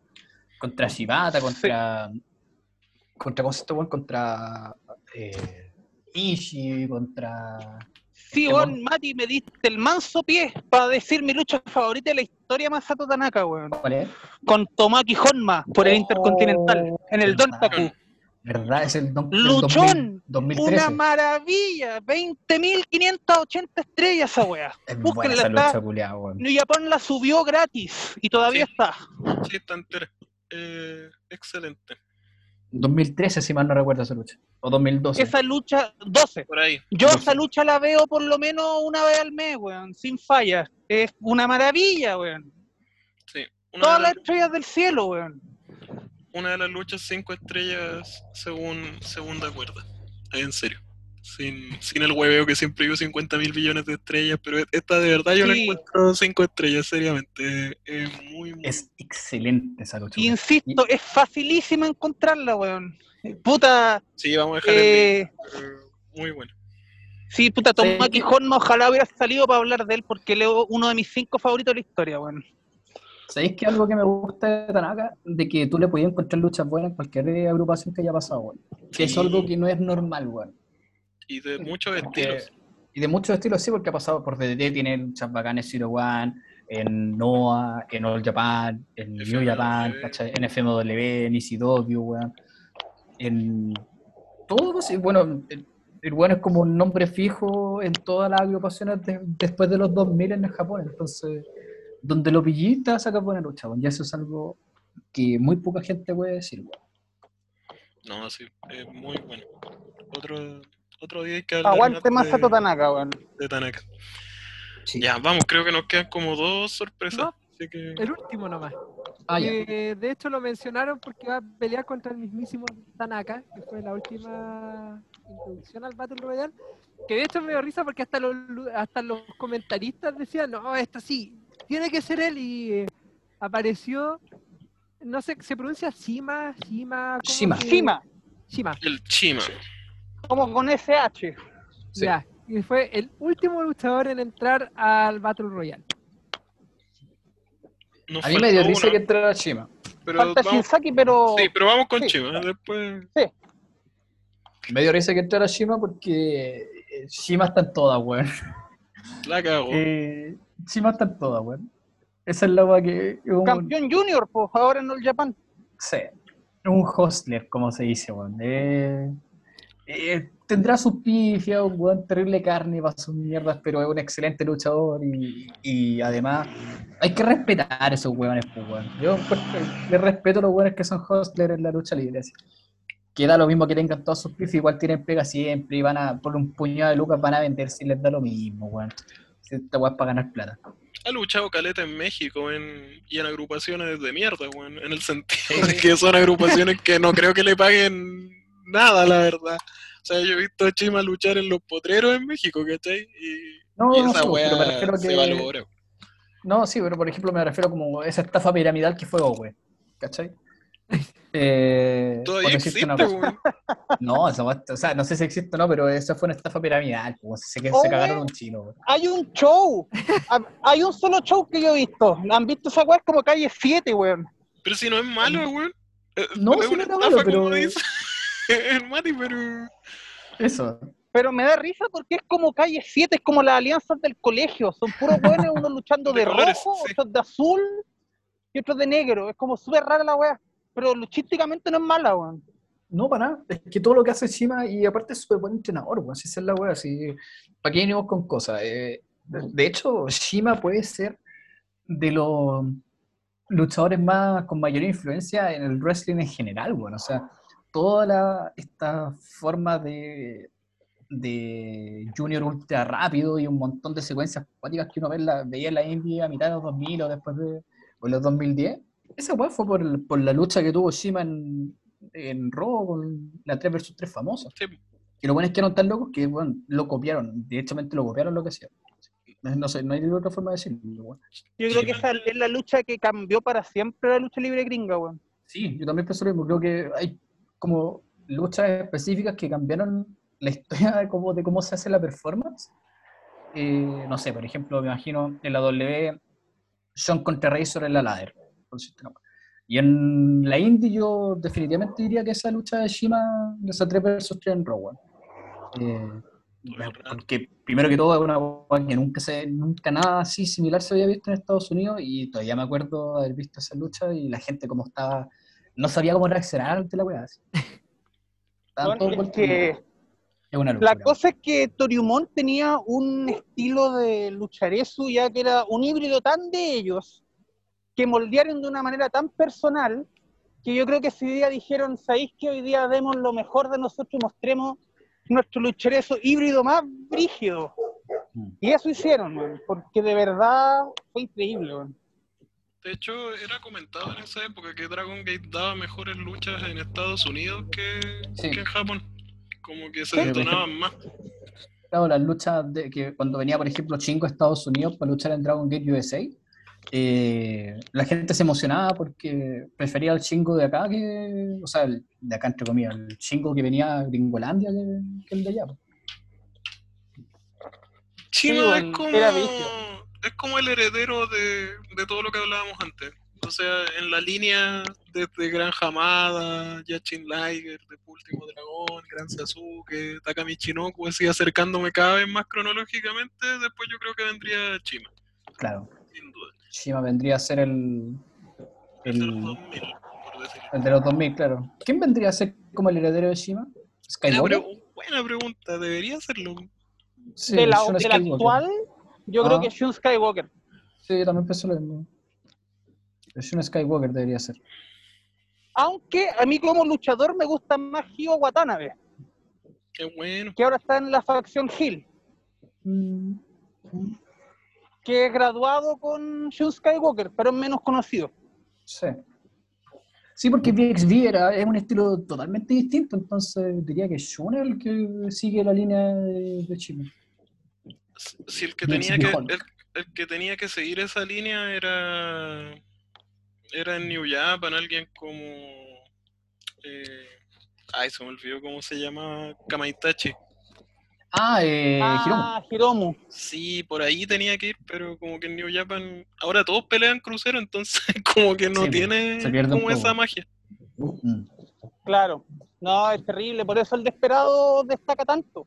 Contra Shibata, contra. Contra cómo se contra. Eh, Ishii, contra. Sí, weón. Mati, me diste el manso pie para decir mi lucha favorita de la historia Masato Tanaka, weón. ¿Cuál es? Con Tomaki Honma por el Oh, Intercontinental, en el. Dontaku. ¿Verdad? Es el, don, el Luchón, 2000 Una 2013. maravilla, 20.580 estrellas esa weá. Es búsquenla, esa está- lucha, culiao, weón. New Japan la subió gratis y todavía Sí. está. Sí, está entera. Eh, excelente. 2013, si mal no recuerdo esa lucha. O 2012. Esa lucha, 12. Por ahí. Yo Doce. esa lucha la veo por lo menos una vez al mes, weón, sin falla. Es una maravilla, weón. Sí. Una Todas las, estrellas del cielo, weón. Una de las luchas cinco estrellas según segunda cuerda. En serio. Sin, sin el hueveo que siempre digo 50 mil billones de estrellas, pero esta de verdad yo la Sí. encuentro cinco estrellas, seriamente. Es muy, muy Es excelente esa lucha. Insisto, es facilísimo encontrarla, weón. Puta, Sí, vamos a dejar el eh, link, muy bueno. sí, puta, Tomaki Sí. Honma, ojalá hubiera salido para hablar de él porque leo uno de mis cinco favoritos de la historia, weón. ¿Sabéis que algo que me gusta de Tanaka? De que tú le podías encontrar luchas buenas en cualquier agrupación que haya pasado, weón. Que es Sí. algo que no es normal, weón. Y de muchos Porque- estilos. Y de muchos estilos sí, porque ha pasado por DDT, tiene luchas bacanas Zero One, en Noah, en All Japan, en New FMW. Japan, ¿cachai? en FMW, en ECW, weón. En todo, sí, bueno, el, el weón es como un nombre fijo en todas las agrupaciones de- después de los 2000 en Japón, entonces, donde lo pillita saca buena lucha, weón. y eso es algo que muy poca gente puede decir, weón. No, sí, es muy bueno. Otro, otro día hay que hablar Aguante más de, Tanaka, weón. de Tanaka. Sí. Ya, vamos, creo que nos quedan como dos sorpresas. No. Así que... El último nomás. Ah, ya. que de hecho lo mencionaron porque va a pelear contra el mismísimo Tanaka, que fue la última introducción al Battle Royale. Que de hecho me dio risa porque hasta los, hasta los comentaristas decían, no, esto sí, tiene que ser él. Y eh, apareció, no sé, se pronuncia Shima, Shima. ¿cómo Shima. se- Shima, Shima, El Chima. como con SH. Sí. ya. Y fue el último luchador en entrar al Battle Royale. Nos A mí me dio risa que entrara Shima. pero Falta vamos, Shinzaki, pero. sí, pero vamos con Sí. Chima. Después. Me dio risa que entrara Shima porque eh, Shima está en todas, weón. La cago. Eh, Shima está en todas, weón. Esa es la weá que. un- Campeón Junior, pues ahora en el Japan. Sí, es un hostler, como se dice, weón. Eh, eh, tendrá sus pifias, un weón terrible carne para sus mierdas, pero es un excelente luchador y, y además hay que respetar a esos weones, pues, weón. Yo pues, le respeto a los weones que son hostlers en la lucha libre. así. Que da lo mismo que tengan todos sus pifias, igual tienen pega siempre y van a, por un puñado de lucas van a vender si les da lo mismo, weón. Si esta weá es para ganar plata. Ha luchado Caleta en México en, y en agrupaciones de mierda, weón. En el sentido de que son agrupaciones que no creo que le paguen nada, la verdad. O sea, yo he visto a Chima luchar en los potreros en México, ¿cachai? Y, No, y no, esa pero me weá refiero se que- valora. No, sí, pero por ejemplo me refiero como esa estafa piramidal que fue Owe, ¿cachai? Eh, Todavía existe, una. No, weá- o sea, no sé si existe o no, pero esa fue una estafa piramidal, como se, se cagaron un chino, weón. Hay un show. Ha- Hay un solo show que yo he visto. ¿Han visto esa weá? Es como calle 7, weón. Pero si no es malo, weón. Eh, No, es una no era estafa, malo, pero- el Mati, pero... Eso. Pero me da risa porque es como calle 7, es como las alianzas del colegio. Son puros weones, unos luchando De de, colores, rojo, sí. otros de azul y otros de negro. Es como súper rara la weá. Pero luchísticamente no es mala, weón. No, para nada. Es que todo lo que hace Shima, y aparte es súper buen entrenador, weón. Si es la weá, si. ¿Para qué venimos con cosas? Eh, de hecho, Shima puede ser de los luchadores más con mayor influencia en el wrestling en general, weón. O sea, toda esta forma de, de Junior ultra rápido y un montón de secuencias cuáticas que uno ve la- veía en la indie a mitad de los 2000 o después de o los 2010. Esa weá fue por, la lucha que tuvo Shima en, en Raw con la 3 vs 3 famosa. Sí, Y lo bueno es que eran tan locos que bueno, lo copiaron, directamente lo copiaron lo que hacían. No, no sé, no hay otra forma de decirlo. Yo creo que esa es la lucha que cambió para siempre la lucha libre gringa, weón. Sí, yo también pienso lo mismo. Creo que hay como luchas específicas que cambiaron la historia de cómo, de cómo se hace la performance. Eh, no sé, por ejemplo, me imagino en la W, Sean contra Razor en la ladder. Y en la indie yo definitivamente diría que esa lucha de Shima, de esa 3 vs 3 en Raw. Eh, porque primero que todo es una que nunca se, nunca nada así similar se había visto en Estados Unidos y todavía me acuerdo haber visto esa lucha y la gente como estaba, no sabía cómo reaccionar ante la weá. Bueno, es la cosa es que Toriumon tenía un estilo de lucharesu ya que era un híbrido tan de ellos que moldearon de una manera tan personal que yo creo que ese día dijeron, ¿sabéis que hoy día demos lo mejor de nosotros y mostremos nuestro luchareso híbrido más brígido? Y eso hicieron, man, porque de verdad fue increíble. man. De hecho, era comentado en esa época que Dragon Gate daba mejores luchas en Estados Unidos que, Sí. que en Japón. Como que se Sí, detonaban más. Claro, las luchas de que cuando venía, por ejemplo, Chingo a Estados Unidos para luchar en Dragon Gate USA, eh, la gente se emocionaba porque prefería al Chingo de acá que, o sea, el- de acá entre comillas, el Chingo que venía de Gringolandia que, que el de allá. Chima Sí, es como. es como el heredero de, de todo lo que hablábamos antes. O sea, en la línea desde Gran Hamada, Yachin Liger, de Último Dragón, Gran Sasuke, Takami Chinoku, así acercándome cada vez más cronológicamente, después yo creo que vendría Chima, Claro. Shima vendría a ser el, El de los el, 2000, por decirlo. el de los 2000, claro. ¿Quién vendría a ser como el heredero de Shima? ¿Skywalker? pre- buena pregunta, debería hacerlo. Sí, de la, del Skywalker. actual, yo creo Ah. que Shun Skywalker. Sí, yo también pensé lo mismo. Shun Skywalker debería ser. Aunque a mí como luchador me gusta más Hio Watanabe, Qué bueno. que ahora está en la facción Hill, que es graduado con Shun Skywalker, pero es menos conocido. Sí. Sí, porque VXV era, es un estilo totalmente distinto, entonces diría que Shun es el que sigue la línea de, de Shima. Si el que tenía sí, que el que tenía que seguir esa línea era era en New Japan alguien como eh, ay se me olvidó cómo se llama Kamaitachi Ah, eh, Hiromu. ah, Hiromu. sí por ahí tenía que ir pero como que en New Japan ahora todos pelean crucero entonces como que no Sí, tiene como esa magia. Claro. No, es terrible, por eso el Desperado destaca tanto.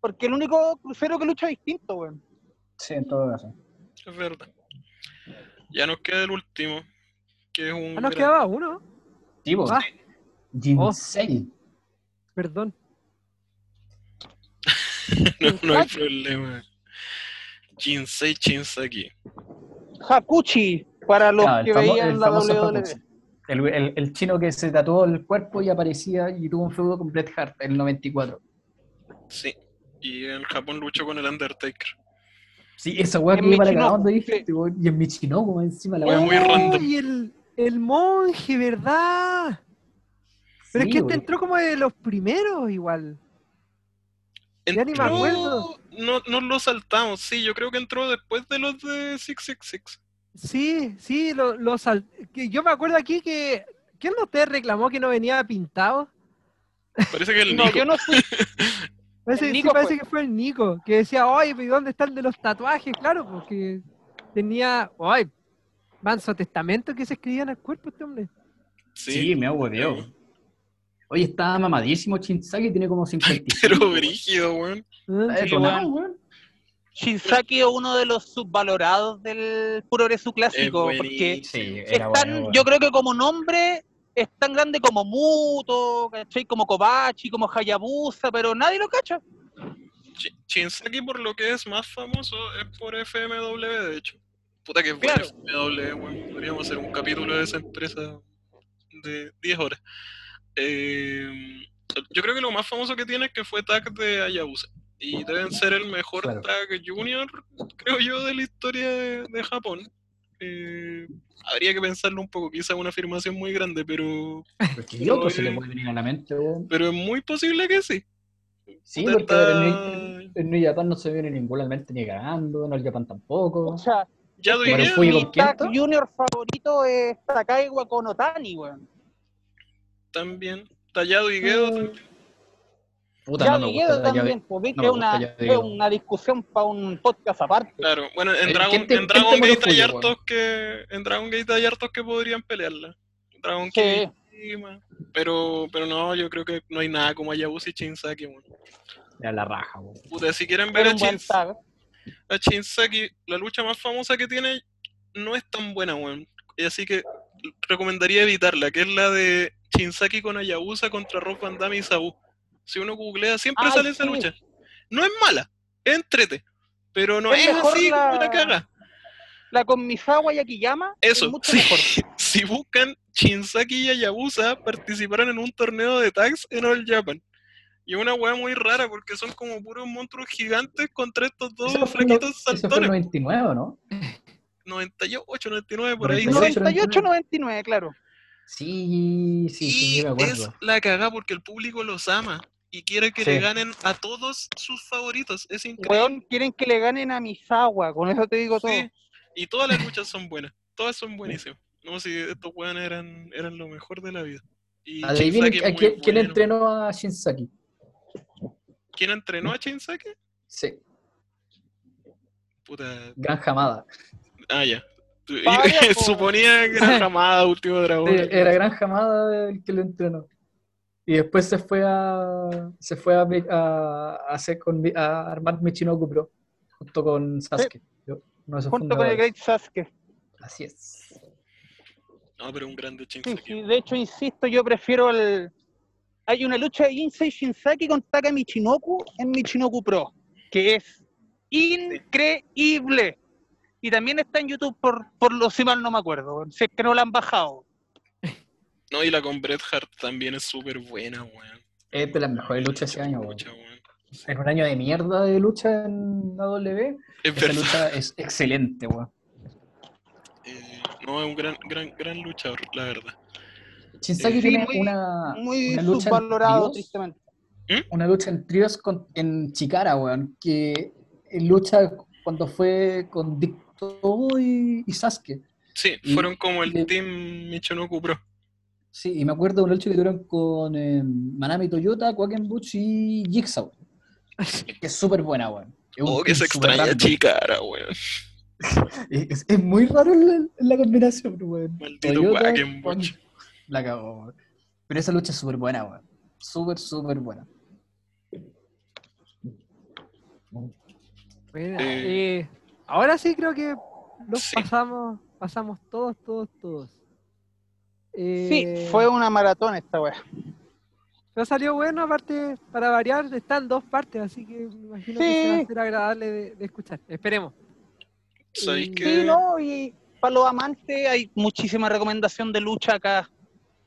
Porque el único crucero que lucha es distinto, weón. Sí, en todo caso. es verdad ya nos queda el último que es un Ah, nos gran- quedaba uno. Sí, po. Ah, Jinsei. perdón. no, no hay problema Jinsei Shinsaki Hakuchi, para los Claro, que veían el la WWE. El, el- el chino que se tatuó el cuerpo y aparecía y tuvo un feudo con Bret Hart en el 94. Sí, y en Japón luchó con el Undertaker. Sí, esa weá que iba a la donde dije, y en Michinoku encima la weá. muy random. Y el, el monje, ¿verdad? Pero Sí, es que este entró como de los primeros igual. Ya ni me Entró- acuerdo. No, no lo saltamos, sí, yo creo que entró después de los de 666. Sí, sí, lo, lo sal- Yo me acuerdo aquí que. ¿Quién de ustedes reclamó que no venía pintado? Parece que el No, Nico. yo no fui. Parece, sí, fue. que fue el Nico, que decía, oye, ¿y dónde está el de los tatuajes? Claro, porque tenía. ¡Ay! Manso testamento que se escribía en el cuerpo este hombre. Sí, me hago Oye, está mamadísimo Chinsaki, tiene como 55. Pero brígido, weón. Ah, weón. Shinzaki es uno de los subvalorados del progreso clásico, Es porque. Sí, es tan- bueno, yo creo que como nombre es tan grande como Muto, ¿cachai? como Kobachi, como Hayabusa, pero nadie lo cacha. Shinsaki por lo que es más famoso es por FMW, de hecho. Puta que Claro. FMW, weón. Podríamos hacer un capítulo de esa empresa de 10 horas. Eh, yo creo que lo más famoso que tiene es que fue tag de Hayabusa. Y deben ser el mejor Claro. tag junior, creo yo, de la historia de, de Japón. Eh, habría que pensarlo un poco, quizá una afirmación muy grande, pero, ¿qué otro se le puede venir a la mente, weón? pero es muy posible que sí. Sí, Puta, porque está- en New, en New Japan no se viene ninguna mente ni cagando, en el Japan tampoco. O sea, Ya mi tag junior favorito es Takaiwa con Otani, weón. También. Tallado y Guedo Mm, también. Puta, Ya no me Guedo también, pues, viste, no una, es una discusión para un podcast aparte. Claro, bueno, en Eh, Dragon, ¿quién te- en Dragon Gate hay que. En Dragon Gate hay hartos que podrían pelearla. Dragon Sí. Gate Pero, pero no, yo creo que no hay nada como Hayabusa y Shinsaki, weón. Ya la raja, weón. Puta, si quieren ver a, Shins- a Shinsaki, la lucha más famosa que tiene no es tan buena, weón. Y así que recomendaría evitarla, que es la de Shinsaki con Hayabusa contra Rob Van Damme y Sabu. Si uno googlea, siempre Ay, sale esa sí. lucha. No es mala, es entrete. Pero no Es así la- como una caga. La con Misawa y Akiyama Eso, es mucho sí. mejor. si buscan Shinsaki y Hayabusa participaron en un torneo de tags en All Japan. Y es una weá muy rara porque son como puros monstruos gigantes contra estos dos fue el- flaquitos Ese fue el saltones. 99, ¿no? 98, 99 por ahí. 98. 98-99, claro. Sí, sí, sí, y sí, me es acuerdo. la cagada porque el público los ama y quiere que Sí. le ganen a todos sus favoritos. Es increíble. Weón, quieren que le ganen a Misawa, con eso te digo todo. Sí. Y todas las luchas son buenas. Todas son buenísimas. No, si estos weones eran, eran lo mejor de la vida. Y Adivinen es quién, quién bueno. entrenó a Shinsaki. ¿Quién entrenó a Shinsaki? Sí. Puta. Gran Jamada. Ah, ya. Vaya. Suponía que era Ramada, último dragón. Sí, era Gran Jamada el que lo entrenó. Y después se fue a se fue a, a, a hacer con, a armar Michinoku Pro junto con Sasuke. Yo- Junto con el. Great Sasuke. Así es. No, pero un grande Sí, sí, de hecho, insisto, yo prefiero el. Hay una lucha de Insei Shinzaki con Taka Michinoku en Michinoku Pro, que es increíble. Y también está en YouTube por, por lo si mal no me acuerdo, si es que no la han bajado. No, y la con Bret Hart también es súper buena, weón. Es de las mejores luchas ese año, weón. En un año de mierda de lucha en AW, Es esa verdad. lucha es excelente, weón. Eh, no, es un gran, gran, gran luchador, la verdad. Shinzaki Sí, tiene muy- una, Muy una lucha subvalorado, tristemente. una lucha en tríos con- en Chikara, weón, que lucha cuando fue con Dicto y, y Sasuke. Sí, Y- fueron como el y- team Michinoku Pro. Sí, y me acuerdo de una lucha que tuvieron con eh, Manami Toyota, Quackenbush y Jigsaw, que es súper buena, weón. Oh, que se extraña random. Chicara, weón. Es, es- es muy raro la, la combinación, weón. Maldito Toyota Quackenbush. con- La cagó, weón. Pero esa lucha es súper buena, weón. Súper, súper buena. Bueno, Eh, eh, ahora sí creo que nos sí. pasamos, pasamos todos, todos, todos. Eh, Sí, fue una maratón esta wea. Pero salió bueno, aparte, para variar, está en dos partes, así que me imagino que se va a Sí. hacer agradable de, de escuchar. Esperemos. ¿Sabéis Sí, que Sí, ¿no? Y para los amantes hay muchísima recomendación de lucha acá,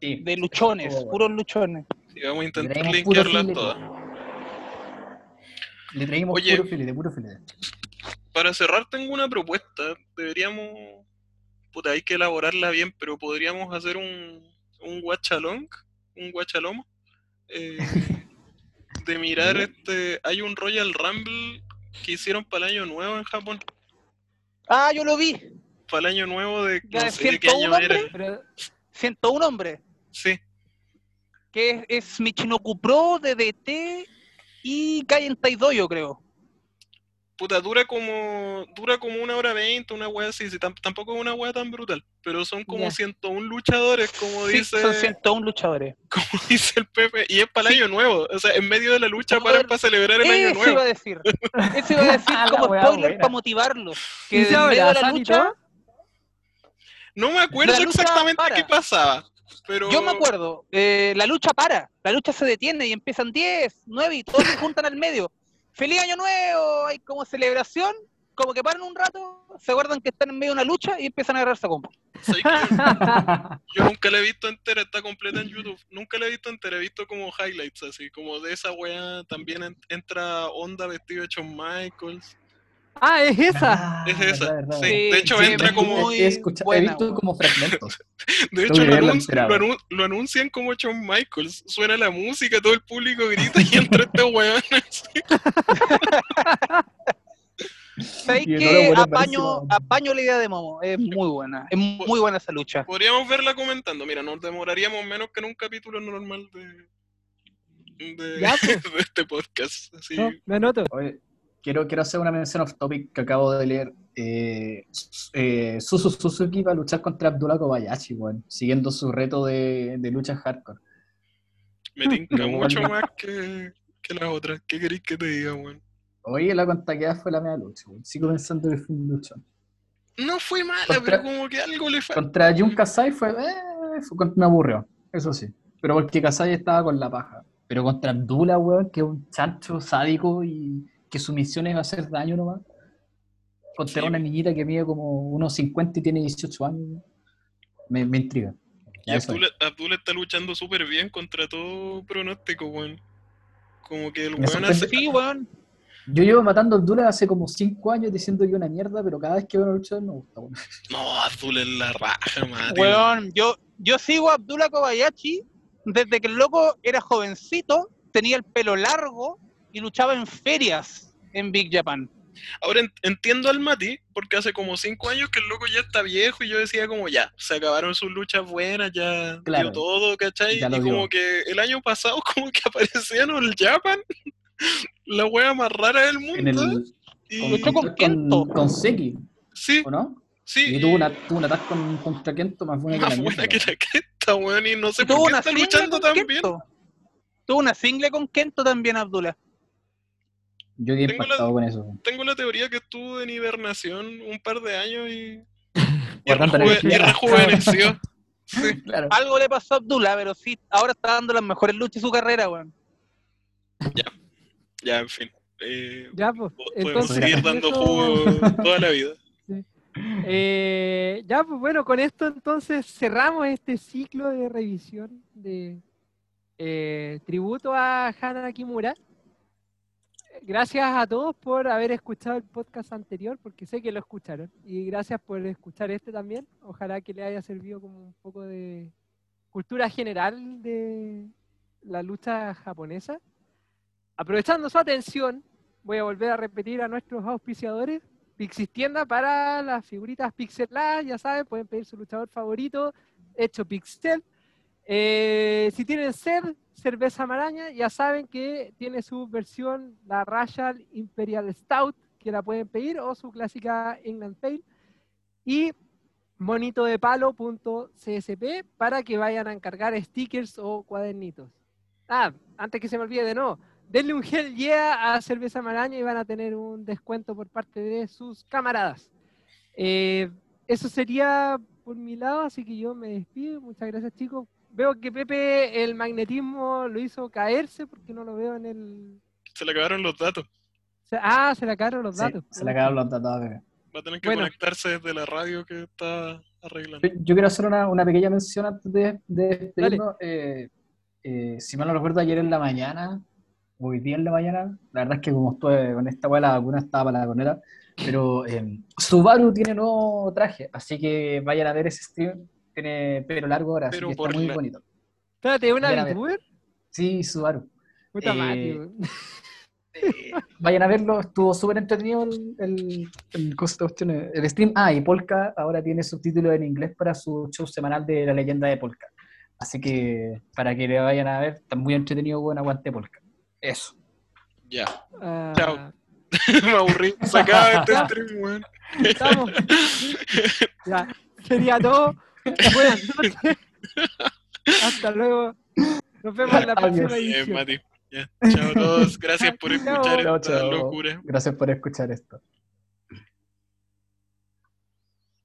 Sí. de luchones, Oh, bueno. puros luchones. Sí, vamos a intentar linkearlas todas? Le traímos Oye. puro filete, puro filete. Para cerrar, tengo una propuesta. Deberíamos. Puta, hay que elaborarla bien, pero podríamos hacer un, un guachalong, un guachalomo. eh, de mirar este. Hay un Royal Rumble que hicieron para el año nuevo en Japón. Ah, yo lo vi. Para el año nuevo de. Ya, No sé de qué 101 año era. hombre. Pero 101 hombre, Sí. que es, es Michinoku Pro, DDT y Kaien yo creo. Puta, dura como. Dura como una hora veinte, una wea así. sí, tam- tampoco es una wea tan brutal. Pero son como Ya. 101 luchadores, como Sí, dice. son 101 luchadores. como dice el Pepe, y es para el Sí. año nuevo. O sea, en medio de la lucha paran para celebrar el año Eso nuevo. iba a decir. Eso iba a decir como spoiler buena. para motivarlos. ¿Y Que se en medio de la lucha? No me acuerdo exactamente para. qué pasaba. Pero yo me acuerdo, eh, la lucha para, la lucha se detiene y empiezan 10, 9 y todos se juntan al medio. ¡Feliz año nuevo! Hay como celebración, como que paran un rato, se acuerdan que están en medio de una lucha y empiezan a agarrarse a combo. yo nunca la he visto entera, está completa en YouTube. Nunca la he visto entera, he visto como highlights así, como de esa wea también en- entra Onda vestido de Shawn Michaels. Ah, es esa. Ah, Es esa, verdad, sí. De hecho, sí, entra como- he, escucha- he visto como fragmentos. De hecho, lo, verla anun- entera, lo weón. anun- lo anuncian como Shawn Michaels. Suena la música, todo el público grita y entra este weón. ¿Sabéis que apaño, apaño la idea de Momo? Es muy buena, es muy buena esa lucha. Podríamos verla comentando. Mira, nos demoraríamos menos que en un capítulo normal de, de, Ya, pues. de este podcast. Así. No, me anoto. Oye, quiero, quiero hacer una mención off topic que acabo de leer. Eh, eh, Suzu Suzuki va a luchar contra Abdullah Kobayashi, weón, siguiendo su reto de, de lucha hardcore. Me tinca mucho bueno. más que, que las otras. ¿Qué queréis que te diga, weón? Oye, la contaqueada fue la media lucha, weón. Sigo pensando que fue un luchón. No fue mala, Contra- pero como que algo le falta. Contra Jun Kasai fue, eh, fue me aburrió, eso sí. Pero porque Kasai estaba con la paja. Pero contra Abdullah, weón, que es un chancho sádico y que su misión es hacer daño nomás. Contra Sí. una niñita que mide como unos 50 y tiene 18 años. Me, me intriga. Y. Abdullah, Abdullah está luchando súper bien contra todo pronóstico, weón. Como que el weón hace. Sí, weón. Yo llevo matando a Abdullah hace como 5 años diciendo que es una mierda, pero cada vez que veo una lucha me gusta. weón. No, Abdullah es la raja, mate. Weón, yo, yo sigo a Abdullah Kobayashi desde que el loco era jovencito, tenía el pelo largo y luchaba en ferias en Big Japan. Ahora en- entiendo al Mati, porque hace como cinco años que el loco ya está viejo y yo decía como ya, se acabaron sus luchas buenas, ya Claro. dio todo, ¿cachai? Ya lo y dio. como que el año pasado como que aparecía en el Japan, la wea más rara del mundo. En el, Y, Luchó con Kento. Con, con Seki, sí, ¿o no? sí. Y tuvo, una, tuvo un ataque con- contra Kento más buena que más la buena mierda. que la Kenta, weón, y no sé por qué una está luchando con tan bien. Tuvo una single con Kento también, Abdullah. Yo quedé Tengo la- impactado con eso. Tengo la teoría que estuvo en hibernación un par de años y, y, rejuve- rejuveneció. Sí. Claro. Algo le pasó a Abdullah, pero sí, ahora está dando las mejores luchas de su carrera, weón. Ya, en fin. Eh, Ya, pues. podemos Entonces, seguir dando eso- jugo toda la vida. Eh, ya, pues bueno, con esto entonces cerramos este ciclo de revisión de eh, tributo a Hana Kimura. Gracias a todos por haber escuchado el podcast anterior, porque sé que lo escucharon. Y gracias por escuchar este también. Ojalá que le haya servido como un poco de cultura general de la lucha japonesa. Aprovechando su atención, voy a volver a repetir a nuestros auspiciadores. Pixis Tienda para las figuritas pixeladas, ya saben, pueden pedir su luchador favorito, hecho pixel. Eh, si tienen sed, cerveza maraña, ya saben que tiene su versión, la Royal Imperial Stout, que la pueden pedir, o su clásica England Pale. Y monitodepalo.csp para que vayan a encargar stickers o cuadernitos. Ah, antes que se me olvide de no, denle un gel yeah a Cerveza Maraña y van a tener un descuento por parte de sus camaradas. Eh, eso sería por mi lado, así que yo me despido. Muchas gracias, chicos. Veo que Pepe el magnetismo lo hizo caerse porque no lo veo en el. Se le acabaron los datos. se- Ah, se le acabaron los Sí, datos. se le acabaron los datos. a Pepe. Va a tener que Bueno. conectarse desde la radio que está arreglando. Yo, quiero hacer una, una pequeña mención antes de, de despedirnos. Eh, eh, si mal no recuerdo, ayer en la mañana, hoy día en la mañana, la verdad es que como estuve con esta weá, la vacuna estaba para la corneta, pero eh, Subaru tiene nuevo traje, así que vayan a ver ese stream. Tiene pelo largo ahora, así Pero que está muy la- bonito. Espérate, ¿una Vayan. VTuber? Sí, Subaru. Puta Eh. Eh, vayan a verlo, estuvo súper entretenido el, el, el, el stream. Ah, y Polka ahora tiene subtítulos en inglés para su show semanal de la leyenda de Polka. Así que para que le vayan a ver, está muy entretenido, buen aguante Polka. Eso. Ya. Ah, Chao. Me aburrí. Se acaba este stream, weón. Estamos. ya, sería todo. Buenas noches. Hasta luego. Nos vemos en la próxima Bien, edición. Mati. Ya. Chao a todos. Gracias por escuchar Chao, esta chao. locura. Gracias por escuchar esto.